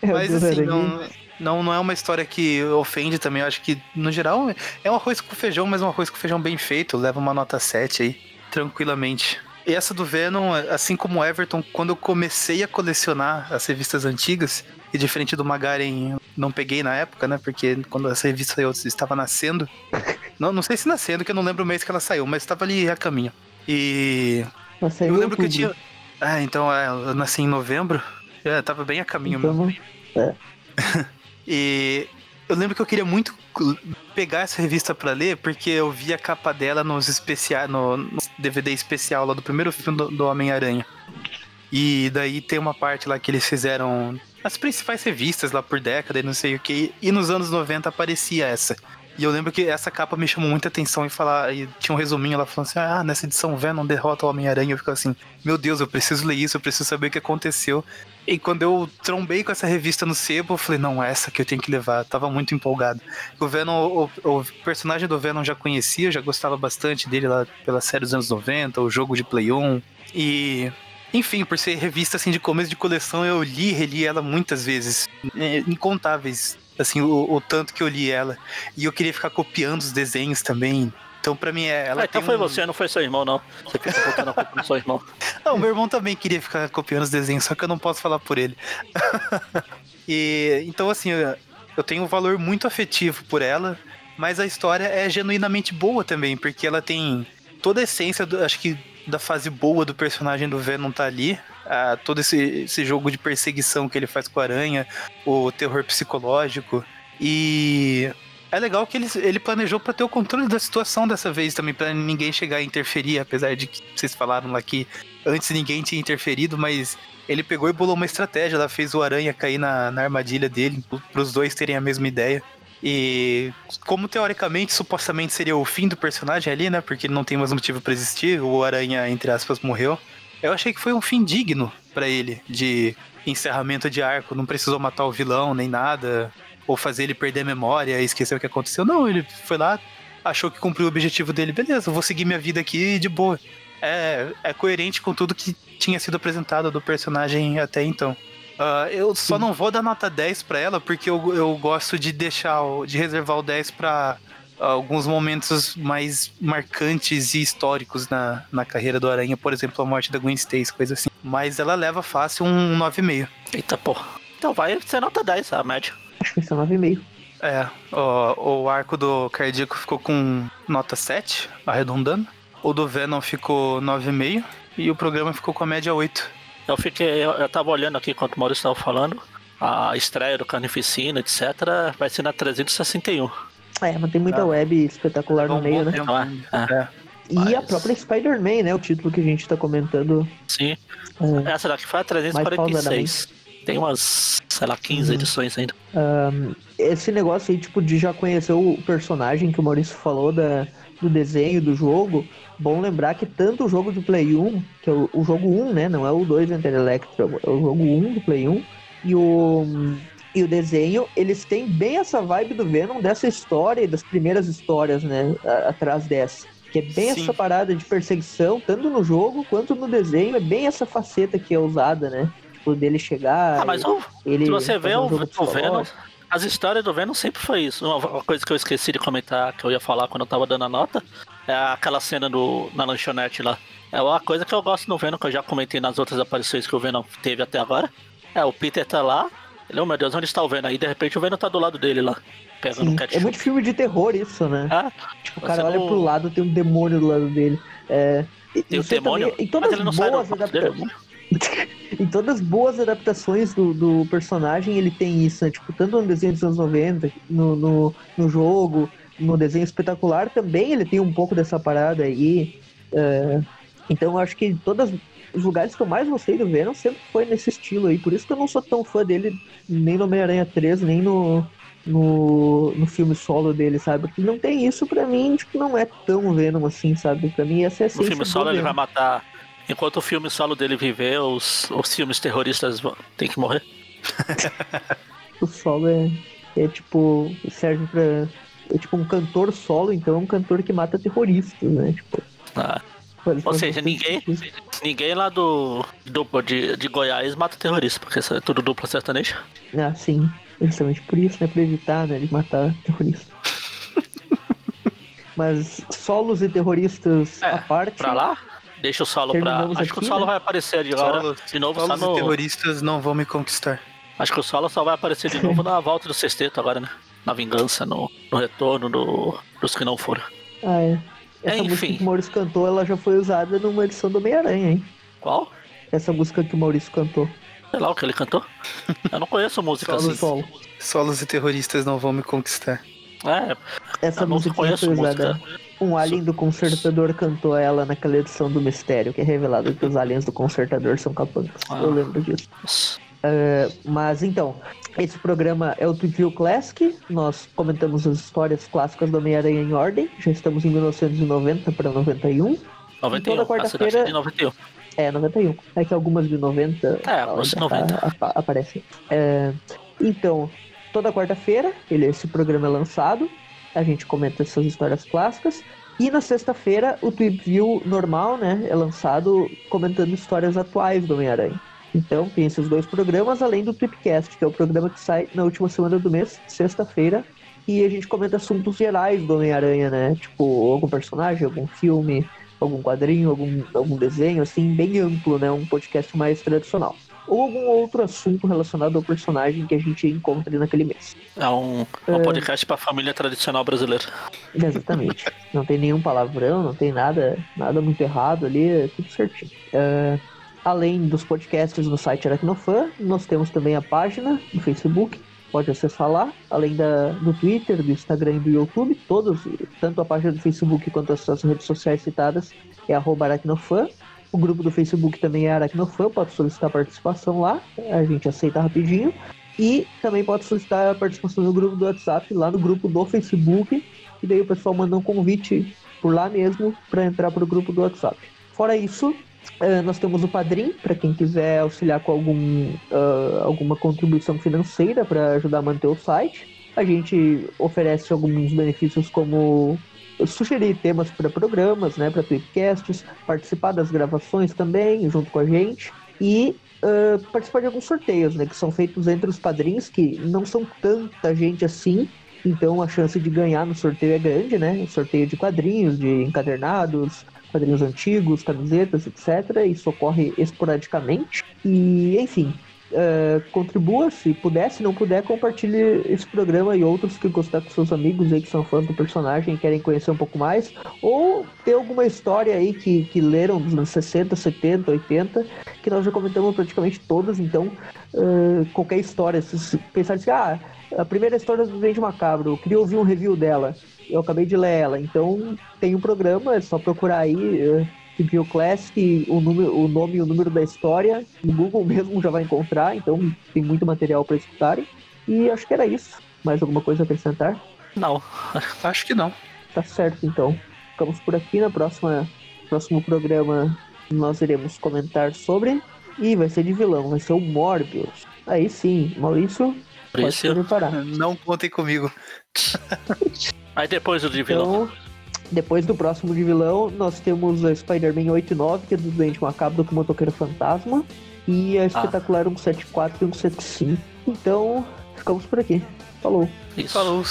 É, Mas Deus assim, não, não, não é uma história que ofende também. Eu acho que, no geral, é um arroz com feijão, mas um arroz com feijão bem feito. Leva uma nota 7 aí, tranquilamente. E essa do Venom, assim como o Everton, quando eu comecei a colecionar as revistas antigas, e diferente do Magaren, não peguei na época, né? Porque quando essa revista saiu, estava nascendo. Não, não sei se nascendo, que eu não lembro o mês que ela saiu, mas estava ali a caminho. E saiu eu em lembro que eu tinha. Ah, então é, eu nasci em novembro. É, tava bem a caminho mesmo. Então, <laughs> E eu lembro que eu queria muito pegar essa revista pra ler, porque eu vi a capa dela nos especiais, no, no DVD especial lá do primeiro filme do, do Homem-Aranha. E daí tem uma parte lá que eles fizeram as principais revistas lá por década e não sei o que. E nos anos 90 aparecia essa. E eu lembro que essa capa me chamou muita atenção e falar. E tinha um resuminho lá falando assim: ah, nessa edição Venom derrota o Homem-Aranha. Eu ficava assim: meu Deus, eu preciso ler isso, eu preciso saber o que aconteceu. E quando eu trombei com essa revista no sebo, eu falei: não, essa que eu tenho que levar. Eu tava muito empolgado. O Venom, o, o personagem do Venom já conhecia, já gostava bastante dele lá pela série dos anos 90, o jogo de Play 1. E enfim, por ser revista assim de começo de coleção, eu li e reli ela muitas vezes, é, incontáveis, assim, o, o, tanto que eu li ela. E eu queria ficar copiando os desenhos também. Então, pra mim, é, ela ah, então foi um... você, não foi seu irmão, não. Você fica botando a culpa no seu irmão. <laughs> Não, meu irmão também queria ficar copiando os desenhos, só que eu não posso falar por ele. <laughs> e então, assim, eu tenho um valor muito afetivo por ela, mas a história é genuinamente boa também, porque ela tem toda a essência, do, acho que da fase boa do personagem do Venom tá ali. Ah, todo esse, esse jogo de perseguição que ele faz com a aranha, o terror psicológico. E é legal que ele, ele planejou para ter o controle da situação dessa vez também, para ninguém chegar a interferir, apesar de que vocês falaram lá que antes ninguém tinha interferido, mas ele pegou e bolou uma estratégia, ela fez o aranha cair na, na armadilha dele, para os dois terem a mesma ideia. E como teoricamente, supostamente seria o fim do personagem ali, né? Porque ele não tem mais motivo para existir, o Aranha, entre aspas, morreu. Eu achei que foi um fim digno para ele, de encerramento de arco. Não precisou matar o vilão nem nada, ou fazer ele perder a memória e esquecer o que aconteceu. Não, ele foi lá, achou que cumpriu o objetivo dele. Beleza, vou seguir minha vida aqui de boa. É, é coerente com tudo que tinha sido apresentado do personagem até então. Uh, eu só não vou dar nota 10 para ela, porque eu, eu gosto de deixar, de reservar o 10 para alguns momentos mais marcantes e históricos na, na carreira do Aranha, por exemplo, a morte da Gwen Stacy, coisa assim. Mas ela leva fácil um 9,5. Eita porra. Então vai ser nota 10 a média. Acho que vai ser 9,5. É, o, o arco do cardíaco ficou com nota 7, arredondando. O do Venom ficou 9,5 e o programa ficou com a média 8. Eu fiquei, eu, eu tava olhando aqui enquanto o Maurício estava falando, a estreia do Carnificina, etc, vai ser na 361. É, mas tem muita ah. web espetacular no meio, né? É, é. E mas... a própria Spider-Man, né? O título que a gente tá comentando. Sim. É. Essa daqui foi a 346. Tem umas, sei lá, 15 uhum. edições ainda. Um, esse negócio aí, tipo, de já conhecer o personagem que o Maurício falou da, do desenho do jogo, bom lembrar que tanto o jogo do Play 1, que é o, o jogo 1, né? Não é o 2 Enter Electro, é o jogo 1 do Play 1, e o, e o desenho, eles têm bem essa vibe do Venom, dessa história e das primeiras histórias, né? atrás dessa. Que é bem Sim. essa parada de perseguição, tanto no jogo quanto no desenho, é bem essa faceta que é usada, né? Tipo, dele chegar. Ah, mas ele, se você vê um o, o Venom, as histórias do Venom sempre foi isso. Uma coisa que eu esqueci de comentar, que eu ia falar quando eu tava dando a nota, é aquela cena do, na lanchonete lá. É uma coisa que eu gosto no Venom, que eu já comentei nas outras aparições que o Venom teve até agora. É, o Peter tá lá, ele, oh meu Deus, onde está o Venom? Aí de repente o Venom tá do lado dele lá, pegando Sim, ketchup. É muito filme de terror isso, né? Ah, tipo, o cara olha pro lado, tem um demônio do lado dele. É, tem o demônio, também, em todas mas ele não boas sai adaptações. <laughs> em todas as boas adaptações do, do, personagem, ele tem isso, né? Tipo, tanto no desenho dos anos 90, no, no, no jogo, no desenho espetacular também ele tem um pouco dessa parada aí. É, então eu acho que todos os lugares que eu mais gostei do Venom sempre foi nesse estilo aí. Por isso que eu não sou tão fã dele nem no Homem-Aranha 3, nem no, no, no filme solo dele, sabe? Porque não tem isso pra mim, tipo, não é tão Venom assim, sabe? Pra mim essa é a No filme solo ele vai matar Enquanto o filme solo dele viver, os, os filmes terroristas vão, tem que morrer. <laughs> o solo é, é tipo. serve pra. É tipo um cantor solo, então é um cantor que mata terroristas, né? Tipo. Ah. Ou seja, ninguém, ninguém lá do, do de, de Goiás mata terrorista, porque isso é tudo dupla sertaneja. Ah, sim. Justamente por isso, né? Pra evitar, né? De matar terroristas. <laughs> Mas solos e terroristas é, à parte. Pra lá? Deixa o solo pra. Acho aqui, que o solo né? vai aparecer de de novo só no... terroristas não vão me conquistar. Acho que o solo só vai aparecer de novo na volta do sexteto agora, né? Na vingança, no, no retorno do, dos que não foram. Ah, é. Essa Enfim. música que o Maurício cantou, ela já foi usada numa edição do Homem-Aranha, hein? Qual? Essa música que o Maurício cantou. Sei lá o que ele cantou. Eu não conheço música solo, assim. Solo. Solos e terroristas não vão me conquistar. É, essa música foi usada. Um alien do Consertador cantou ela naquela edição do Mistério, que é revelado que os aliens do Consertador são capangas. Ah. Eu lembro disso. Uh, mas então, esse programa é o Trivia Classic. Nós comentamos as histórias clássicas do Homem-Aranha em ordem. Já estamos em 1990 para 91. 91, e toda quarta-feira. de 91. É, 91. É que algumas de 90. É, algumas de 90. Tá, aparecem. É, então, toda quarta-feira, ele, esse programa é lançado. A gente comenta essas histórias clássicas. E na sexta-feira, o Tweep View normal, né, é lançado comentando histórias atuais do Homem-Aranha. Então, tem esses dois programas, além do Tweepcast, que é o programa que sai na última semana do mês, sexta-feira, e a gente comenta assuntos gerais do Homem-Aranha, né? Tipo, algum personagem, algum filme, algum quadrinho, algum, algum desenho, assim, bem amplo, né? Um podcast mais tradicional. Ou algum outro assunto relacionado ao personagem que a gente encontre naquele mês. É um, um é... podcast para a família tradicional brasileira. Exatamente. <laughs> não tem nenhum palavrão, não tem nada, nada muito errado ali, é tudo certinho. Uh, além dos podcasts no site Aracnofan, nós temos também a página do Facebook, pode acessar lá, além da, do Twitter, do Instagram e do YouTube, todos, tanto a página do Facebook quanto as suas redes sociais citadas, é aracnofan. O grupo do Facebook também é Aracnofan, pode solicitar participação lá, a gente aceita rapidinho. E também pode solicitar a participação no grupo do WhatsApp, lá no grupo do Facebook, e daí o pessoal manda um convite por lá mesmo para entrar para o grupo do WhatsApp. Fora isso, Uh, nós temos o Padrim, para quem quiser auxiliar com algum, uh, alguma contribuição financeira para ajudar a manter o site. A gente oferece alguns benefícios como sugerir temas para programas, né, para tweetcasts, participar das gravações também, junto com a gente, e uh, participar de alguns sorteios, né, que são feitos entre os padrinhos, que não são tanta gente assim, então a chance de ganhar no sorteio é grande, né? Sorteio de quadrinhos, de encadernados, quadrinhos antigos, camisetas, etc. Isso ocorre esporadicamente. E, enfim, Uh, contribua, se puder, se não puder, compartilhe esse programa e outros que gostar com seus amigos aí que são fãs do personagem e querem conhecer um pouco mais, ou ter alguma história aí que, que leram dos anos 60, 70, 80, que nós já comentamos praticamente todas, então uh, qualquer história, se pensar assim, ah, a primeira história do Duende Macabro, eu queria ouvir um review dela, eu acabei de ler ela, então tem um programa, é só procurar aí, uh, Review Classic, o, número, o nome e o número da história, no Google <laughs> mesmo já vai encontrar, então tem muito material para escutarem. E acho que era isso. Mais alguma coisa a acrescentar? Não, <laughs> acho que não. Tá certo, então. Ficamos por aqui na próxima próximo programa nós iremos comentar sobre e vai ser de vilão, vai ser o Morbius. Aí sim, Maurício, pode se preparar. Não contem comigo. Aí depois o de vilão. Então, depois do próximo de vilão, nós temos a Spider-Man 89, que é do Doente Macabro com o Motoqueiro Fantasma, e a. Espetacular ah. 174 e 175. Então, ficamos por aqui. Falou. Isso. Falou.